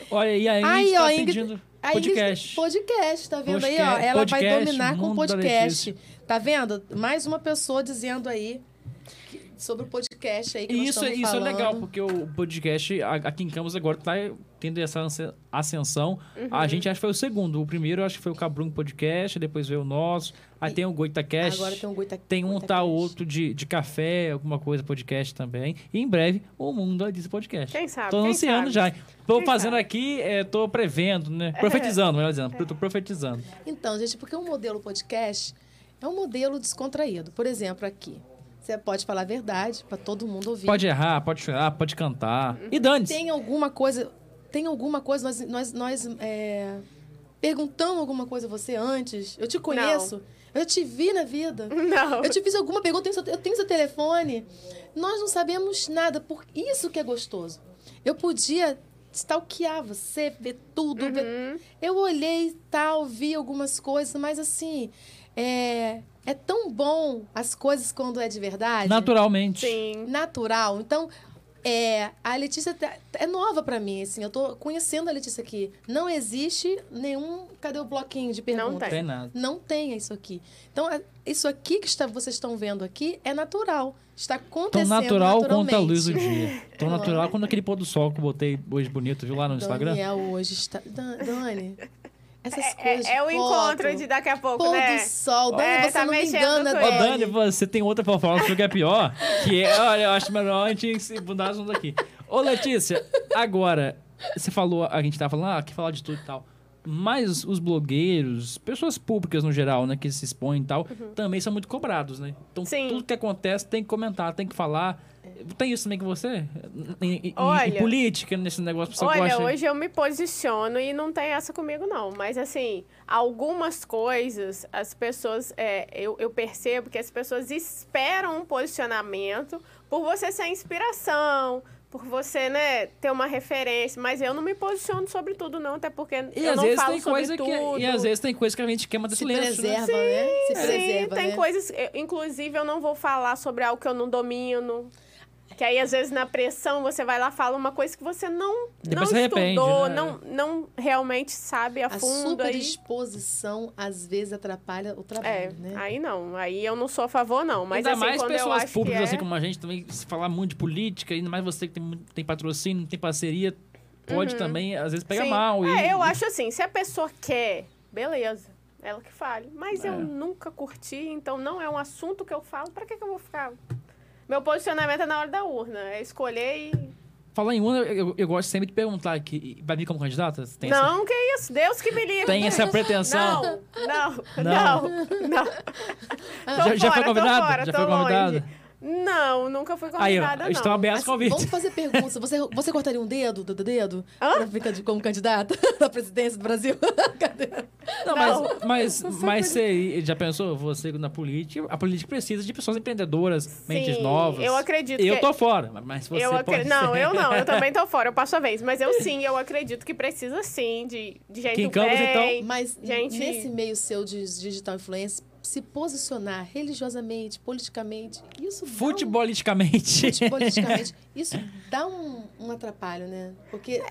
S4: Olha aí, a Ingrid
S5: Aí,
S4: tá
S5: ó, Ingrid-
S4: pedindo
S5: a Ingrid-
S4: podcast.
S5: podcast, tá vendo aí, ó?
S4: Podcast,
S5: Ela vai
S4: podcast,
S5: dominar com o podcast. Tá vendo? Mais uma pessoa dizendo aí que- sobre o podcast aí que
S4: E
S5: nós
S4: isso,
S5: estamos
S4: isso é legal, porque o podcast aqui em Campos agora tá tendo essa asce- ascensão.
S5: Uhum.
S4: A gente acho que foi o segundo. O primeiro acho que foi o Cabrum Podcast, depois veio o nosso. Aí
S5: E-
S4: tem o GoitaCast.
S5: Agora tem um Goita
S4: Tem um
S5: Goitacast.
S4: tal outro de, de café, alguma coisa, podcast também. E em breve, o Mundo Alice Podcast.
S6: Quem sabe?
S4: Tô anunciando já. Tô
S6: Quem
S4: fazendo
S6: sabe?
S4: aqui, é, tô prevendo, né? Profetizando, melhor dizendo. Tô profetizando.
S5: Então, gente, porque um modelo podcast é um modelo descontraído. Por exemplo, aqui. Você pode falar a verdade para todo mundo ouvir.
S4: Pode errar, pode chorar, pode cantar. E dane-se.
S5: Tem alguma coisa. Tem alguma coisa, nós, nós, nós é, perguntamos alguma coisa a você antes. Eu te conheço. Eu te vi na vida.
S6: Não.
S5: Eu te fiz alguma pergunta, eu tenho seu, eu tenho seu telefone. Nós não sabemos nada, por isso que é gostoso. Eu podia stalkear você, ver tudo. ver- Eu olhei tal, vi algumas coisas, mas assim, é, é tão bom as coisas quando é de verdade.
S4: Naturalmente.
S6: Sim.
S5: Natural. Então, é, a Letícia tá- é nova pra mim, assim. Eu tô conhecendo a Letícia aqui. Não existe nenhum. Cadê o bloquinho de perguntas?
S6: Não tem.
S4: Tem nada.
S5: Não tem isso aqui. Então, é- isso aqui que está, vocês estão vendo aqui é natural. Está
S4: Tão
S5: acontecendo
S4: natural quanto a luz do dia. Tão natural quanto aquele pôr do sol que eu botei hoje bonito, viu lá no Instagram?
S5: Daniel hoje está... Dan- Dani, essas
S6: É,
S5: coisas
S6: é o
S5: foto,
S6: encontro de daqui a pouco,
S5: pôr
S6: né?
S5: do sol. Dani,
S6: É,
S5: você
S6: tá
S5: não me
S6: mexendo
S5: engana,
S6: com
S4: Ô,
S5: Dani.
S4: Dani, você tem outra fofoca que é pior, que é, olha, eu acho melhor a gente se mudar assunto aqui. Ô, Letícia, agora, você falou, a gente tava falando, ah, que falar de tudo e tal. Mas os blogueiros, pessoas públicas no geral, né, que se expõem e tal, também são muito cobrados, né? Então,
S6: Sim.
S4: tudo que acontece tem que comentar, tem que falar. Tem isso também com você? Em, em- em
S6: Olha-
S4: política, nesse negócio, você
S6: Olha,
S4: gosta...
S6: hoje eu me posiciono e não tem essa comigo, não. Mas, assim, algumas coisas, as pessoas. é, eu, eu percebo que as pessoas esperam um posicionamento por você ser inspiração, por você, né, ter uma referência. Mas eu não me posiciono sobre tudo, não, até porque
S4: E
S6: eu
S4: às
S6: não
S4: vezes
S6: falo
S4: tem
S6: sobre
S4: coisa que
S6: tudo.
S4: e às vezes tem coisa que a gente queima de
S5: Se
S4: silêncio, né?
S5: preserva, né? Se
S6: Sim,
S5: preserva,
S6: tem
S5: né?
S6: coisas. eu- inclusive, eu não vou falar sobre algo que eu não domino. Que aí, às vezes, na pressão, você vai lá e fala uma coisa que você não,
S4: Depois
S6: não estudou,
S4: né?
S6: não, não realmente sabe a,
S5: A
S6: fundo. Aí,
S5: superexposição, às vezes, atrapalha o
S6: é,
S5: trabalho, né?
S6: aí não. Aí eu não sou a favor, não. Mas
S4: ainda
S6: assim,
S4: mais
S6: quando eu
S4: pessoas
S6: acho
S4: públicas
S6: é...
S4: assim como a gente também, se falar muito de política, ainda mais você que tem, tem patrocínio, tem parceria, pode também, às vezes, pegar
S6: Sim.
S4: mal. e-
S6: É, eu acho assim, se a pessoa quer, beleza. Ela que fale. Mas
S4: É.
S6: eu nunca curti, então não é um assunto que eu falo. Pra que, que eu vou ficar... Meu posicionamento é na hora da urna. É escolher e
S4: Falar em uma, eu, eu gosto sempre de perguntar aqui, vai vir como candidata? Tem essa,
S6: não, que isso. Deus que me livre.
S4: tem essa pretensão?
S6: Não, não,
S4: Não.
S6: não, não.
S4: Já- já foi
S6: fora,
S4: convidada?
S6: fora,
S4: Já foi convidada?
S6: Não, nunca fui
S4: Aí, ó,
S6: convidada,
S4: estão
S6: não.
S4: abertos os
S5: Assim,
S4: convites.
S5: vamos fazer perguntas. Você, você cortaria um dedo do do dedo
S6: Hã?
S5: pra ficar de- como candidata da presidência do Brasil? Cadê?
S4: Não,
S6: Não.
S4: mas, mas, mas você já pensou, você na política, a política precisa de pessoas empreendedoras, mentes
S6: Sim,
S4: novas.
S6: eu acredito
S4: Eu
S6: que-
S4: tô fora, mas você
S6: eu
S4: pode
S6: acre- Não,
S4: ser.
S6: eu não, eu também tô fora, eu passo a vez. Mas eu sim, eu acredito que precisa sim de, de gente
S4: Que em
S6: do
S4: Campos,
S6: bem.
S4: então,
S5: Mas
S6: Gente-
S5: nesse meio seu de digital influencer, se posicionar religiosamente, politicamente, isso dá um-
S4: Futebolisticamente.
S5: isso dá um, um atrapalho, né? Porque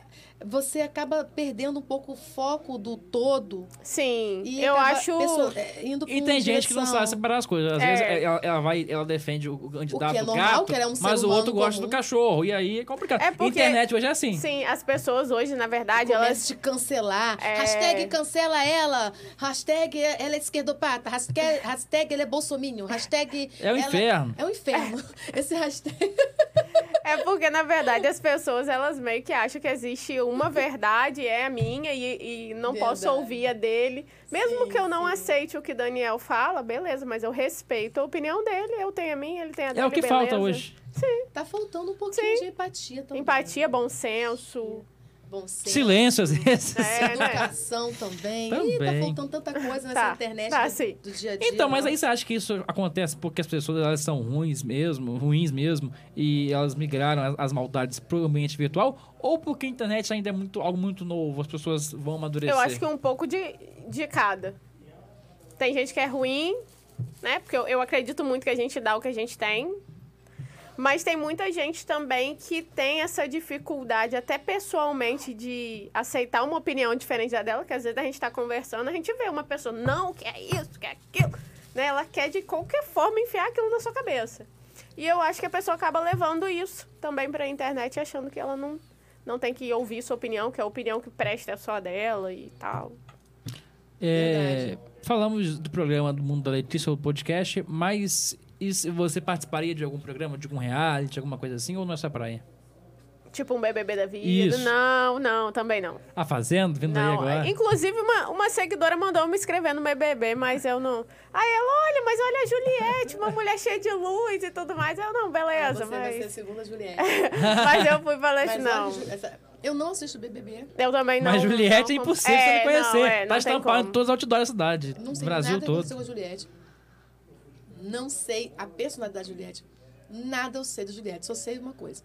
S5: você acaba perdendo um pouco o foco do todo
S6: Sim,
S5: e
S6: eu acho.
S5: pessoa- é, indo
S4: E tem gente que não sabe separar as coisas. Às
S6: É.
S4: vezes ela, ela vai, ela defende o candidato
S5: O que é normal,
S4: gato,
S5: que ela é um ser
S4: mas o outro gosta
S5: comum.
S4: do cachorro. E aí é complicado.
S6: É porque-
S4: Internet hoje é assim.
S6: Sim, as pessoas hoje, na verdade,
S5: Começa
S6: elas.
S5: de cancelar.
S6: É.
S5: Hashtag cancela ela. Hashtag ela é esquerdopata. Hashtag, hashtag ele é bolsominho. Hashtag...
S4: É o
S5: ela-
S4: inferno.
S5: É o inferno. Esse hashtag...
S6: É porque, na verdade, as pessoas, elas meio que acham que existe uma verdade, é a minha, e, e não posso
S5: Verdade.
S6: ouvir a dele. Mesmo
S5: Sim,
S6: que eu não
S5: sim.
S6: aceite o que Daniel fala, beleza, mas eu respeito a opinião dele, eu tenho a minha, ele tem a dele,
S4: É o que
S6: beleza.
S4: falta hoje.
S5: Tá faltando um pouquinho
S6: Sim.
S5: de empatia também.
S6: Empatia, bom senso.
S5: Bom senso.
S4: Silêncio, às vezes.
S6: É, né?
S5: Educação também. Ih, tá
S4: Também.
S5: faltando tanta coisa nessa
S6: Tá,
S5: internet
S6: tá,
S5: do, do dia a dia.
S4: Então, mas aí
S5: nossa.
S4: você acha que isso acontece porque as pessoas elas são ruins mesmo, ruins mesmo, e elas migraram as, as maldades pro ambiente virtual? Ou porque a internet ainda é muito, algo muito novo, as pessoas vão amadurecer?
S6: Eu acho que um pouco de, de cada. Tem gente que é ruim, né? Porque eu, eu acredito muito que a gente dá o que a gente tem. Mas tem muita gente também que tem essa dificuldade, até pessoalmente, de aceitar uma opinião diferente da dela, que às vezes a gente tá conversando, a gente vê uma pessoa, não, que é isso, que é aquilo. Né? Ela quer de qualquer forma enfiar aquilo na sua cabeça. E eu acho que a pessoa acaba levando isso também pra internet, achando que ela não, não tem que ouvir sua opinião, que a opinião que presta é só dela e tal.
S4: É, falamos do programa do Mundo da Letícia, o podcast, mas e se você participaria de algum programa, de algum reality, alguma coisa assim, ou não é sua praia?
S6: Tipo um BBB da vida.
S4: Isso.
S6: Não, não, também não.
S4: A Fazenda, vindo aí
S6: Não,
S4: agora.
S6: é- inclusive uma, uma seguidora mandou me inscrever no BBB, mas eu não. Aí ela, olha, mas olha a Juliette, uma mulher cheia de luz e tudo mais. Eu não,
S5: Ah,
S6: beleza,
S5: você vai ser a
S6: mas.
S5: segunda Juliette.
S6: Mas eu fui falei assim,
S5: Mas olha,
S6: não.
S5: Essa- eu não assisto BBB.
S6: Eu também não.
S4: Mas Juliette é
S6: não-
S4: impossível você não conhecer.
S6: Não, é,
S4: tá
S6: não tem
S4: estampado em todos os outdoors da cidade,
S5: Não
S4: no
S5: sei
S4: Brasil
S5: nada
S4: todo.
S5: com a Juliette. Não sei a personalidade da Juliette. Nada eu sei da Juliette. Só sei uma coisa.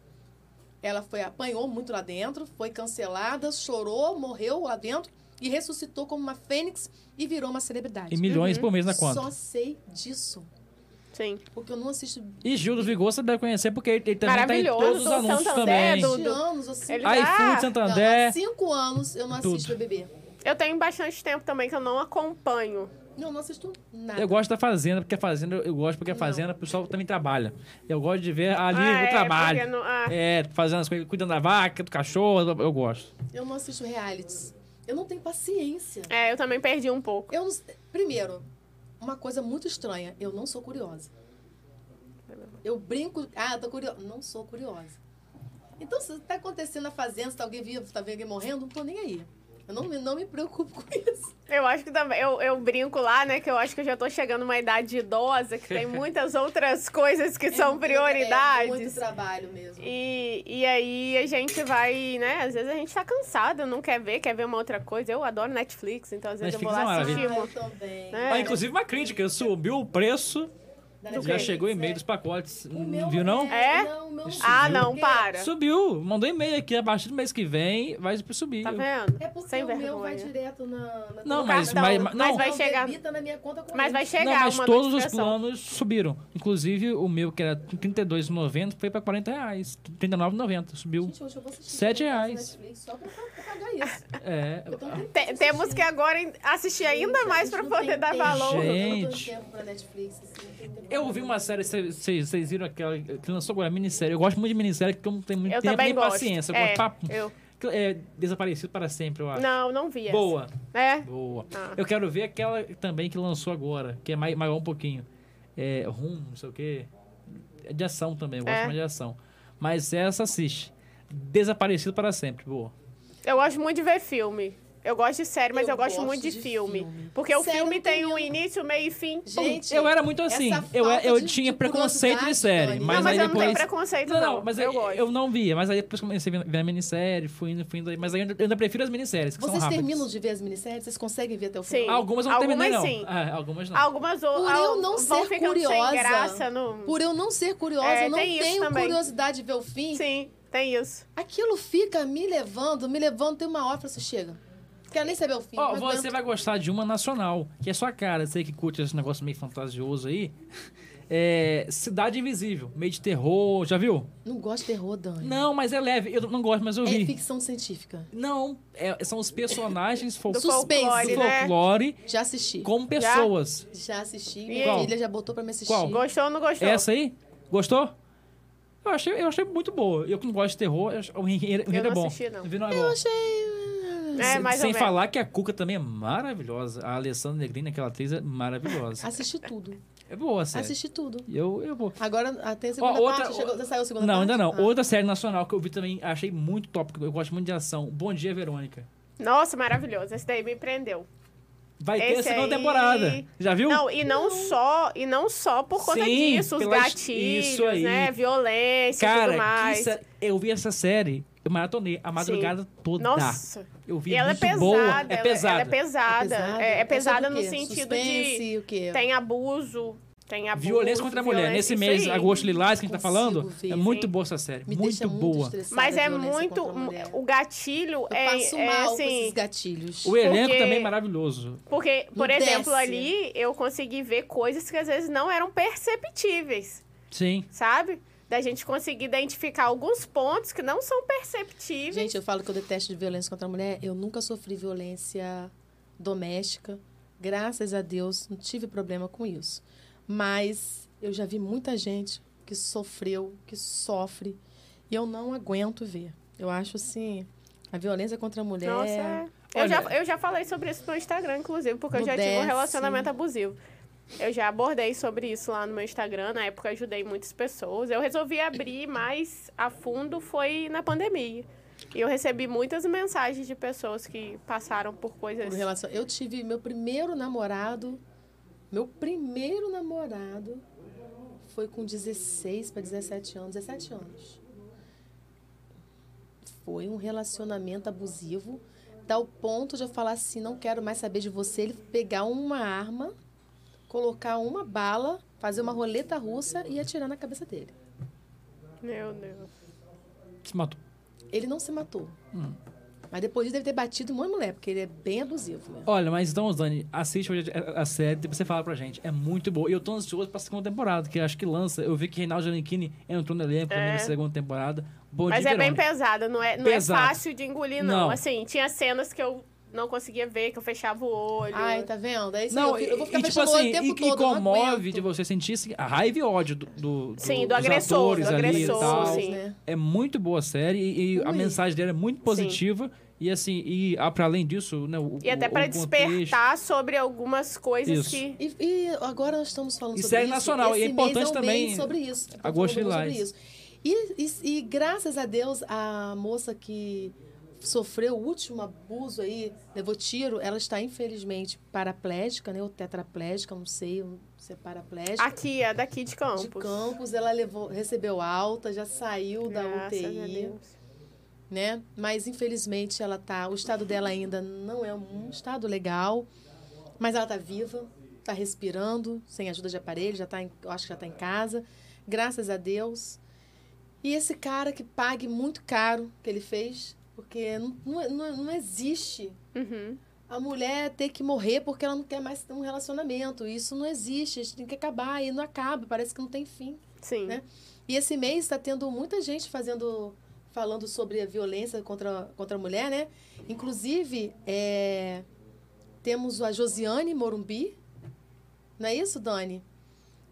S5: Ela foi apanhou muito lá dentro, foi cancelada, chorou, morreu lá dentro e ressuscitou como uma fênix e virou uma celebridade.
S4: E milhões
S6: Uhum.
S4: por mês na conta.
S5: Só sei disso.
S6: Sim.
S5: Porque eu não assisto
S4: E Gil do Vigor você deve conhecer porque ele, ele também tá em
S6: Maravilhoso,
S4: todos os
S6: do
S4: anúncios
S6: Santander,
S4: também.
S6: do-
S5: 20 anos, assim.
S6: Ele-
S4: iFood,
S6: Ah,
S5: Não,
S4: Santander.
S5: há cinco anos eu não assisto
S4: Tudo.
S5: BBB.
S6: Eu tenho bastante tempo também que eu não acompanho.
S5: Não, não assisto nada.
S4: Eu gosto da Fazenda, porque a Fazenda, eu gosto porque a Fazenda o pessoal também trabalha. Eu gosto de ver ali
S6: Ah,
S4: o
S6: é,
S4: trabalho.
S6: não- ah.
S4: É, fazendo as coisas, cuidando da vaca, do cachorro, eu, gosto.
S5: Eu não assisto realities. Eu não tenho paciência.
S6: É, eu também perdi um pouco.
S5: Eu Primeiro, uma coisa muito estranha. Eu não sou curiosa. Eu brinco. Ah, eu tô curiosa. Não sou curiosa. Então, se tá acontecendo na fazenda, se tá alguém vivo, tá vendo alguém morrendo, não tô nem aí. Eu não, me- não me preocupo com isso.
S6: Eu acho que também. Eu, eu brinco lá, né? Que eu acho que eu já tô chegando numa idade idosa, que tem muitas outras coisas que são
S5: É muito-
S6: prioridades.
S5: É muito trabalho mesmo.
S6: E, e aí a gente vai, né? Às vezes a gente tá cansado, não quer ver, quer ver uma outra coisa. Eu adoro Netflix, então às vezes
S4: Netflix
S6: eu vou
S4: é
S6: lá
S4: uma
S6: assistir.
S5: Ah,
S6: uma-
S5: eu também.
S6: É.
S4: Ah, inclusive uma crítica, subiu o preço, já chegou
S5: é.
S4: e-mail dos pacotes.
S5: Meu hum,
S4: viu, não?
S6: É?
S5: é?
S6: Ah, não, para.
S4: Subiu. Mandou e-mail aqui. A partir do mês que vem vai subir.
S6: Tá vendo?
S5: É porque
S6: Sem
S5: o vergonha. meu vai direto na. na
S4: não, mas, mas,
S6: mas,
S4: não, mas
S6: vai chegar. mas vai chegar.
S4: Não, mas todos os planos subiram. Inclusive o meu, que era R$32,90, foi para R$40,00. R$39,90. Subiu.
S5: Gente, hoje eu vou assistir. R$7,00 pagar isso.
S4: É,
S6: temos que agora assistir ainda mais
S5: a
S6: pra
S5: gente não
S6: poder dar
S5: tempo.
S6: valor.
S4: Gente.
S5: Netflix, assim,
S4: eu ouvi uma série, vocês viram aquela que lançou agora, minissérie. Eu gosto muito de minissérie, porque eu não tenho muito
S6: Eu
S4: tempo
S6: também
S4: nem
S6: gosto.
S4: paciência. Eu
S6: é,
S4: gosto de papo.
S6: eu...
S4: É, desaparecido para sempre, eu acho.
S6: Não, não vi essa.
S4: Boa,
S6: É?
S4: boa.
S6: Ah.
S4: Eu quero ver aquela também que lançou agora, que é mai- maior um pouquinho. É, Rum, não sei o quê. É de ação também, eu gosto
S6: É.
S4: mais de ação. Mas essa assiste. Desaparecido para sempre, boa.
S6: Eu gosto muito de ver filme. Eu gosto de série, mas eu,
S5: Eu
S6: gosto,
S5: gosto
S6: muito de,
S5: de
S6: filme.
S5: filme.
S6: Porque o
S5: Série
S6: filme
S5: não tem
S6: um início, meio e fim.
S5: Gente,
S4: Eu era muito assim. Eu, eu
S5: de-
S4: tinha
S5: de
S4: preconceito de série. Mas,
S6: não, mas
S4: aí
S6: eu não
S4: depois.
S6: tenho preconceito,
S4: Não,
S6: não.
S4: não, mas
S6: eu gosto.
S4: eu não via. Mas aí depois comecei a ver a minissérie, fui indo, fui indo. Mas aí eu ainda- eu prefiro as minisséries, que
S5: Vocês terminam de ver as minisséries? Vocês conseguem ver até o
S6: Sim.
S5: final?
S4: Algumas eu não
S6: Algumas
S4: terminei, não.
S6: sim.
S4: Ah, algumas não.
S6: Algumas ou-
S5: Por eu não ser curiosa,
S6: no...
S5: Por eu não ser curiosa,
S6: É,
S5: eu não tenho curiosidade de ver o fim.
S6: Sim, tem isso.
S5: Aquilo fica me levando, me levando, tem uma hora pra você chega. Quero nem saber o fim.
S4: Ó,
S5: não
S4: você
S5: aguento.
S4: vai gostar de uma nacional, que é sua cara. Você que curte esse negócio meio fantasioso aí. É, Cidade Invisível, meio de terror, já viu?
S5: Não gosto de terror, Dani.
S4: Não, mas é leve. Eu não gosto, mas eu
S5: É
S4: vi.
S5: ficção científica.
S4: Não, é- são os personagens fol
S6: Do
S5: Suspense.
S6: folclore,
S4: do
S6: né?
S4: folclore
S5: Já assisti.
S4: como pessoas.
S5: Já assisti.
S6: E
S5: Minha
S4: aí?
S5: filha já botou pra me assistir.
S4: Qual?
S6: Gostou ou não gostou?
S4: Essa aí? Gostou? Eu achei, eu achei muito boa. Eu que não gosto de terror, eu o enredo, o enredo
S6: não
S4: é bom.
S6: assisti, não.
S4: É
S5: Eu
S4: bom.
S5: achei.
S6: É,
S4: Sem falar que a Cuca também é maravilhosa. A Alessandra Negrini, aquela atriz, é maravilhosa.
S5: Assisti tudo.
S4: É boa a série.
S5: Assisti tudo.
S4: Eu, eu vou.
S5: Agora ah, tem a segunda
S4: Ó, outra-
S5: parte. Chegou, já saiu a segunda
S4: Não,
S5: parte?
S4: ainda não.
S5: Ah.
S4: Outra série nacional que eu vi também, achei muito top, eu gosto muito de ação. Bom Dia, Verônica.
S6: Nossa, maravilhoso. Esse daí me prendeu.
S4: Vai ter a segunda
S6: aí-
S4: temporada. Já viu?
S6: Não, e não só, e não só por conta
S4: Sim,
S6: disso, os gatilhos,
S4: isso aí.
S6: né? Violência e
S4: Cara,
S6: tudo mais.
S4: sé- eu vi essa série, eu maratonei a madrugada toda.
S6: Nossa.
S4: Eu vi
S6: E ela é pesada.
S4: boa. É
S6: ela-
S4: pesada.
S6: Ela é pesada. É, é pesada
S5: sobre
S6: no
S5: o quê?
S6: sentido de.
S5: Suspense, o quê?
S6: Tem abuso. Tem abuso.
S4: Violência contra a mulher. Nesse mês,
S6: aí.
S4: agosto lilás, que a gente tá
S5: Consigo
S4: falando,
S5: ver,
S4: é muito
S6: sim.
S4: boa essa série.
S5: Me
S4: muito
S5: deixa muito
S4: boa.
S6: Mas é muito.
S5: contra a mulher.
S6: O gatilho
S5: Eu
S6: é,
S5: passo
S6: é
S5: mal com
S6: assim.
S5: esses gatilhos.
S4: O elenco
S6: Porque-
S4: também é maravilhoso.
S6: Porque, por
S5: Não
S6: exemplo,
S5: desce.
S6: ali eu consegui ver coisas que às vezes não eram perceptíveis,
S4: Sim.
S6: sabe? Da gente conseguir identificar alguns pontos que não são perceptíveis.
S5: Gente, eu falo que eu detesto de violência contra a mulher. Eu nunca sofri violência doméstica. Graças a Deus, não tive problema com isso. Mas eu já vi muita gente que sofreu, que sofre. E eu não aguento ver. Eu acho assim, a violência contra a mulher.
S6: Nossa, é. eu, já, eu já falei sobre isso no Instagram, inclusive, porque eu já tive um relacionamento abusivo. Eu já abordei sobre isso lá no meu Instagram, na época eu ajudei muitas pessoas. Eu resolvi abrir mais a fundo foi na pandemia. E eu recebi muitas mensagens de pessoas que passaram por coisas.
S5: Por relação... Eu tive meu primeiro namorado. Meu primeiro namorado foi com 16 para 17 anos. 17 anos. Foi um relacionamento abusivo, tal ponto de eu falar assim: não quero mais saber de você. Ele pegar uma arma, colocar uma bala, fazer uma roleta russa e atirar na cabeça dele.
S6: Meu Deus.
S4: Se matou.
S5: Ele não se matou. Mas depois disso deve ter batido um monte de mulher, porque ele é bem abusivo mesmo.
S4: Olha, mas então, Dani, assiste hoje a série e você fala pra gente. É muito boa. E eu tô ansioso pra segunda temporada, que eu acho que lança. Eu vi que Reinaldo Giannichini entrou no elenco também
S6: É.
S4: na segunda temporada. Bom
S6: Mas
S4: dia,
S6: é bem
S4: Verônica.
S6: pesada, não é, não
S4: Pesado.
S6: é fácil de engolir, não.
S4: Não.
S6: Assim, tinha cenas que eu não conseguia ver, que eu fechava o olho.
S5: Ai, tá vendo? É isso
S4: Não,
S5: eu, eu vou ficar
S4: e, tipo
S5: fechando o olho
S4: assim,
S5: o tempo
S4: e,
S5: todo.
S4: e comove de você sentir assim, a raiva e ódio do, do,
S6: Sim, do
S4: dos
S6: agressor,
S4: atores
S6: do
S4: ali
S6: agressor,
S4: e tal.
S6: sim.
S5: né?
S4: É muito boa a série e, e a mensagem dela é muito positiva. E assim, e ah, pra além disso, né, o,
S6: E até
S4: contexto-
S6: despertar sobre algumas coisas
S4: Isso.
S6: que.
S5: E, e agora nós estamos falando
S4: E
S5: sobre
S4: série
S5: isso.
S4: nacional, e é
S5: Esse
S4: importante
S5: mês é um
S4: também
S5: mês sobre isso.
S4: Lilás.
S5: isso. E, e, e graças a Deus, a moça que sofreu o último abuso aí, levou tiro, ela está infelizmente paraplégica, né? Ou tetraplégica, não sei se é paraplégica.
S6: Aqui, é daqui de Campos.
S5: de Campos, ela levou, recebeu alta, já saiu da
S6: Graças a
S5: UTI,
S6: Deus.
S5: né? Mas infelizmente ela tá, o estado dela ainda não é um estado legal, mas ela tá viva, tá respirando, sem ajuda de aparelho, já tá, em, eu acho que já tá em casa, graças a Deus. E esse cara que pague muito caro que ele fez, porque não, não, não- existe
S6: Uhum.
S5: a mulher ter que morrer porque ela não quer mais ter um relacionamento. Isso não existe, a gente tem que acabar e não acaba, parece que não tem fim.
S6: Sim.
S5: Né? E esse mês está tendo muita gente fazendo, falando sobre a violência contra, contra a mulher, né? Inclusive, é, temos a Josiane Morumbi, não é isso, Dani?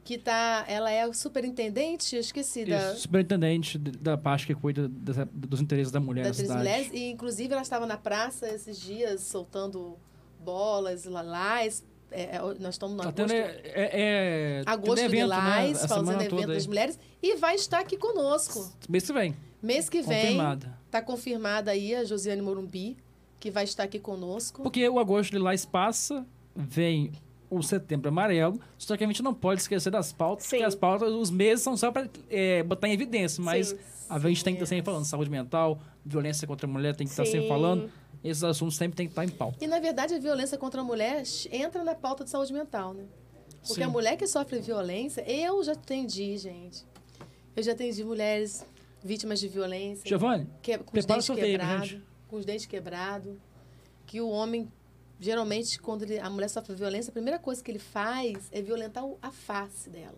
S5: Que tá, ela é superintendente, eu esqueci, da,
S4: Isso, superintendente de- da parte que cuida dessa- dos interesses da mulher
S5: da
S4: cidade.
S5: Mulheres. E, inclusive, ela estava na praça esses dias, soltando bolas, lalás. É, é, nós estamos no
S4: Tá
S5: agosto,
S4: é, é, é,
S5: agosto
S4: evento,
S5: Lilás,
S4: né? A
S5: fazendo
S4: semana
S5: evento das mulheres. E vai estar aqui conosco.
S4: Mês que vem.
S5: Mês que vem,
S4: Confirmada.
S5: Está confirmada aí a Josiane Morumbi, que vai estar aqui conosco.
S4: Porque o agosto de Lilás passa, vem o setembro amarelo, só que a gente não pode esquecer das pautas,
S6: Sim.
S4: porque as pautas, os meses são só para botar em evidência, mas
S6: Sim.
S4: a gente tem que estar sempre falando saúde mental, violência contra a mulher tem que estar sempre
S6: Sim.
S4: falando, esses assuntos sempre tem que estar em pauta.
S5: E, na verdade, a violência contra a mulher entra na pauta de saúde mental, né? Porque
S4: Sim.
S5: a mulher que sofre violência, eu já atendi, gente. Eu já atendi mulheres vítimas de violência.
S4: Giovanni,
S5: que, com os dentes quebrados. Com os dentes quebrados. Que o homem, geralmente, quando ele- a mulher sofre violência, a primeira coisa que ele faz é violentar a face dela.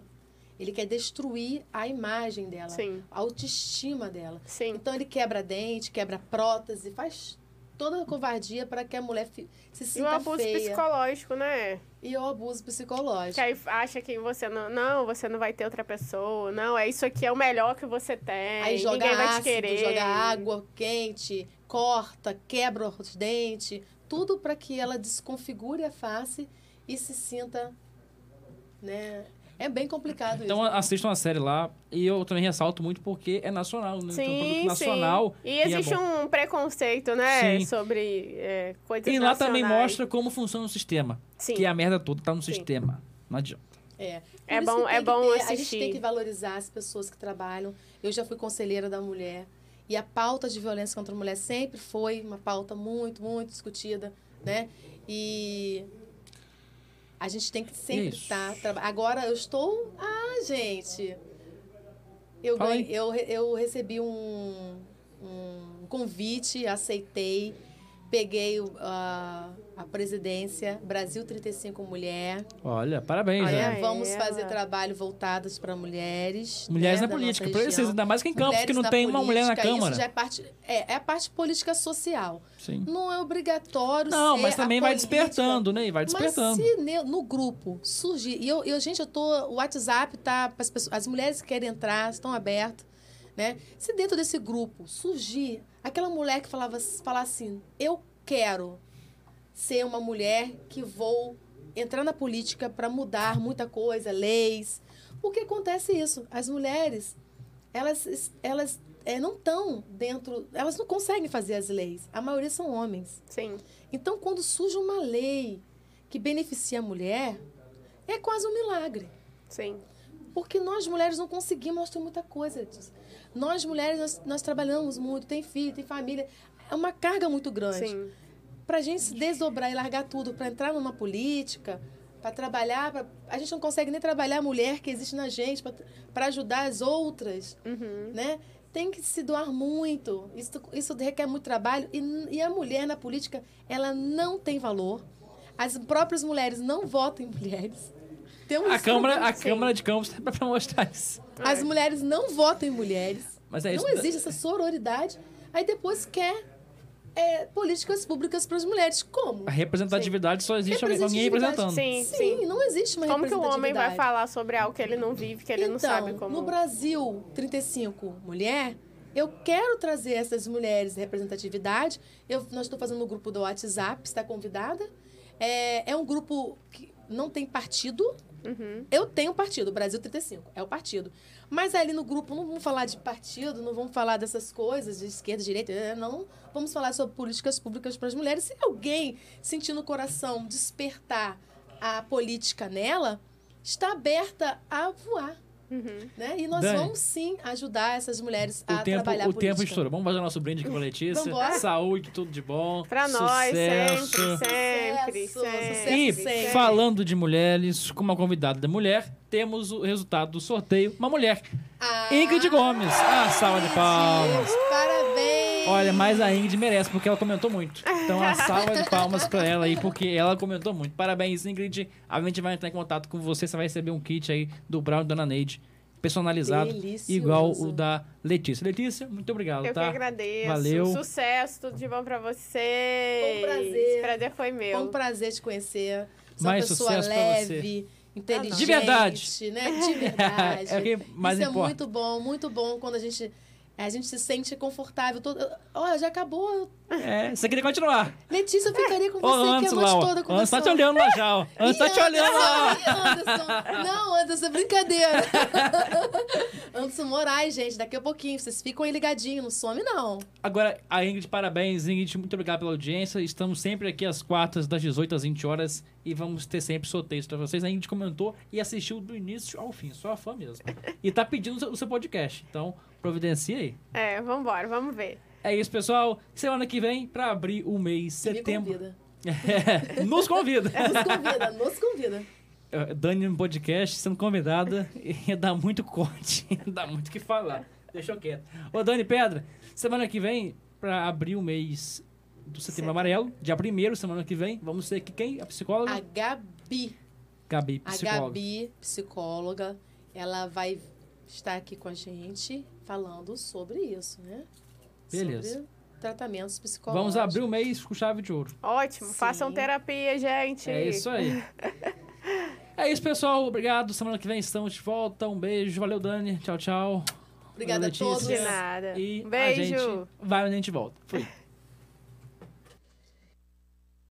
S5: Ele quer destruir a imagem dela,
S6: Sim.
S5: a autoestima dela.
S6: Sim.
S5: Então ele quebra dente, quebra prótese, faz toda a covardia para que a mulher se
S6: E o
S5: sinta
S6: abuso
S5: feia.
S6: psicológico, né?
S5: E o abuso psicológico.
S6: Que aí acha que você não. Não, você não vai ter outra pessoa. Não, é isso aqui é o melhor que você tem.
S5: Aí joga
S6: Ninguém vai te
S5: ácido,
S6: querer.
S5: joga água quente, corta, quebra os dentes, tudo para que ela desconfigure a face e se sinta, né? É bem complicado
S4: Então
S5: isso.
S4: assistam a série lá. E eu também ressalto muito porque é nacional, né? então, é um produto
S6: Sim,
S4: nacional.
S6: sim. E
S4: é
S6: existe
S4: bom.
S6: um preconceito, né?
S4: Sim.
S6: Sobre é, coisas
S4: E lá também
S6: nacionais.
S4: mostra como funciona o sistema.
S6: Sim.
S4: Que a merda toda tá no
S6: Sim.
S4: sistema. Não adianta.
S5: É,
S6: É
S5: Por
S6: bom- é bom
S5: ter- A gente
S6: assistir.
S5: tem que valorizar as pessoas que trabalham. Eu já fui conselheira da mulher. E a pauta de violência contra a mulher sempre foi uma pauta muito, muito discutida, né? E a gente tem que sempre
S4: Isso.
S5: estar... traba- Agora eu estou... Ah, gente... Eu, ganhei- eu, eu recebi um, um convite, aceitei, peguei o- a, presidência Brasil 35 Mulher.
S4: Olha, parabéns,
S6: Olha
S4: né?
S5: vamos
S6: ela.
S5: fazer trabalho voltados para mulheres.
S4: Mulheres
S5: né,
S4: na política. Precisa, ainda mais que em Campos, que não tem uma mulher na
S5: política,
S4: Câmara.
S5: Isso já é parte, é, é a parte política social.
S4: Sim.
S5: Não é obrigatório
S4: Não,
S5: ser
S4: mas
S5: a
S4: também vai
S5: política.
S4: despertando, né? E vai despertando.
S5: Mas se no grupo surgir. E eu, eu, gente, eu tô. O WhatsApp tá. As, pessoas, as mulheres que querem entrar estão abertas. Né? Se dentro desse grupo surgir aquela mulher que falava, falar assim: eu quero ser uma mulher que vou entrar na política para mudar muita coisa, leis. Porque acontece isso. As mulheres, elas, elas é, não estão dentro. Elas não conseguem fazer as leis. A maioria são homens.
S6: Sim.
S5: Então, quando surge uma lei que beneficia a mulher, é quase um milagre.
S6: Sim.
S5: Porque nós mulheres não conseguimos mostrar muita coisa. Nós mulheres, nós, nós trabalhamos muito, tem filho, tem família. É uma carga muito grande.
S6: Sim.
S5: Para a gente se desdobrar e largar tudo, para entrar numa política, para trabalhar, pra- a gente não consegue nem trabalhar a mulher que existe na gente, para ajudar as outras
S6: Uhum.
S5: né? Tem que se doar muito. Isso, isso requer muito trabalho. E, e a mulher na política, ela não tem valor. As próprias mulheres não votam em mulheres. Temos
S4: A Câmara, a. Câmara de Campos é pra mostrar isso.
S5: As mulheres não votam em mulheres.
S4: Mas é isso.
S5: Não existe essa sororidade. Aí depois quer é, políticas públicas para as mulheres. Como?
S4: A representatividade só existe alguém, representando.
S6: Sim,
S5: Sim, não existe uma
S6: Como que o homem vai falar sobre algo que ele não vive, que ele
S5: então,
S6: não sabe como.
S5: no Brasil 35 mulher, eu quero trazer essas mulheres de representatividade. Eu, nós estou fazendo no grupo do WhatsApp, está convidada. É, é um grupo que não tem partido.
S6: Uhum.
S5: Eu tenho partido, Brasil 35, é o partido. Mas ali no grupo não vamos falar de partido, não vamos falar dessas coisas de esquerda, direita, eh, não. Vamos falar sobre políticas públicas para as mulheres. Se alguém sentir no coração despertar a política nela, está aberta a voar.
S6: Uhum.
S5: Né? E nós
S4: Dani,
S5: vamos sim ajudar essas mulheres a
S4: tempo,
S5: trabalhar
S4: o tempo estourou. Vamos fazer nosso brinde aqui pra Letícia.
S5: Vambora.
S4: Saúde, tudo de bom.
S6: Pra nós,
S4: sucesso.
S6: sempre, sempre,
S5: Sucesso,
S6: sempre.
S5: sucesso.
S4: E
S5: sempre.
S4: falando de mulheres, com uma convidada da mulher, temos o resultado do sorteio. Uma mulher,
S5: Ah,
S4: Ingrid Gomes. Ah, salva de palmas.
S5: Parabéns!
S4: Olha, mas a Ingrid merece, porque ela comentou muito. Então, a salva de palmas pra ela aí, porque ela comentou muito. Parabéns, Ingrid. A gente vai entrar em contato com você. Você vai receber um kit aí do Brown e Dona Neide, personalizado,
S5: Delicioso.
S4: igual o da Letícia. Letícia, muito obrigado,
S6: Eu
S4: tá?
S6: que agradeço.
S4: Valeu.
S6: Sucesso, tudo de bom pra vocês.
S5: Foi um prazer.
S6: Esse prazer foi meu.
S5: Foi um prazer te conhecer. Você é uma
S4: Mais
S5: pessoa
S4: sucesso pra
S5: leve, inteligente.
S4: De verdade.
S5: Né? De verdade.
S4: É o que mais
S5: Isso
S4: importa.
S5: é muito bom, muito bom quando a gente, a gente se sente confortável. Todo... Olha, já acabou.
S4: É, você queria continuar.
S5: Letícia, eu ficaria com
S4: Ô,
S5: você aqui a
S4: Anderson
S5: noite
S4: lá,
S5: toda
S4: Anderson
S5: conversando.
S4: tá te olhando lá já, ó. Anderson tá te olhando lá.
S5: Anderson, Anderson. Não, Anderson, é brincadeira. Anderson Moraes, gente, daqui a pouquinho. Vocês ficam aí ligadinhos, não some não.
S4: Agora, a Ingrid, parabéns, Ingrid. Muito obrigado pela audiência. Estamos sempre aqui às quartas, das 18 às 20 horas. E vamos ter sempre sorteios pra vocês. A Ingrid comentou e assistiu do início ao fim. Só a fã mesmo. E tá pedindo o seu- o seu podcast. Então, providencia aí.
S6: É, vambora, vamos ver.
S4: É isso, pessoal. Semana que vem, pra abrir o mês
S5: E Me
S4: setembro.
S5: convida.
S4: É, nos convida.
S5: Nos convida, nos convida.
S4: É, Dani no podcast, sendo convidada, ia dar muito corte, ia dar muito o que falar. Deixa eu quieto. Ô, Dani Pedra, semana que vem, pra abrir o mês do Setembro
S6: Certo.
S4: Amarelo, dia 1 semana que vem, vamos ter aqui quem? A psicóloga?
S5: A Gabi,
S4: Gabi,
S5: a
S4: psicóloga.
S5: Gabi, psicóloga, ela vai estar aqui com a gente falando sobre isso, né?
S4: Beleza.
S5: Sobre tratamentos psicológicos.
S4: Vamos abrir o mês com chave de ouro.
S6: Ótimo,
S5: Sim.
S6: façam terapia, gente.
S4: É isso aí. É isso, pessoal. Obrigado. Semana que vem estamos de volta. Um beijo. Valeu, Dani. Tchau, tchau.
S5: Obrigada a
S4: Letícia.
S5: todos.
S6: De nada.
S4: E
S6: Um
S4: a
S6: beijo.
S4: gente vai onde a gente volta. Fui.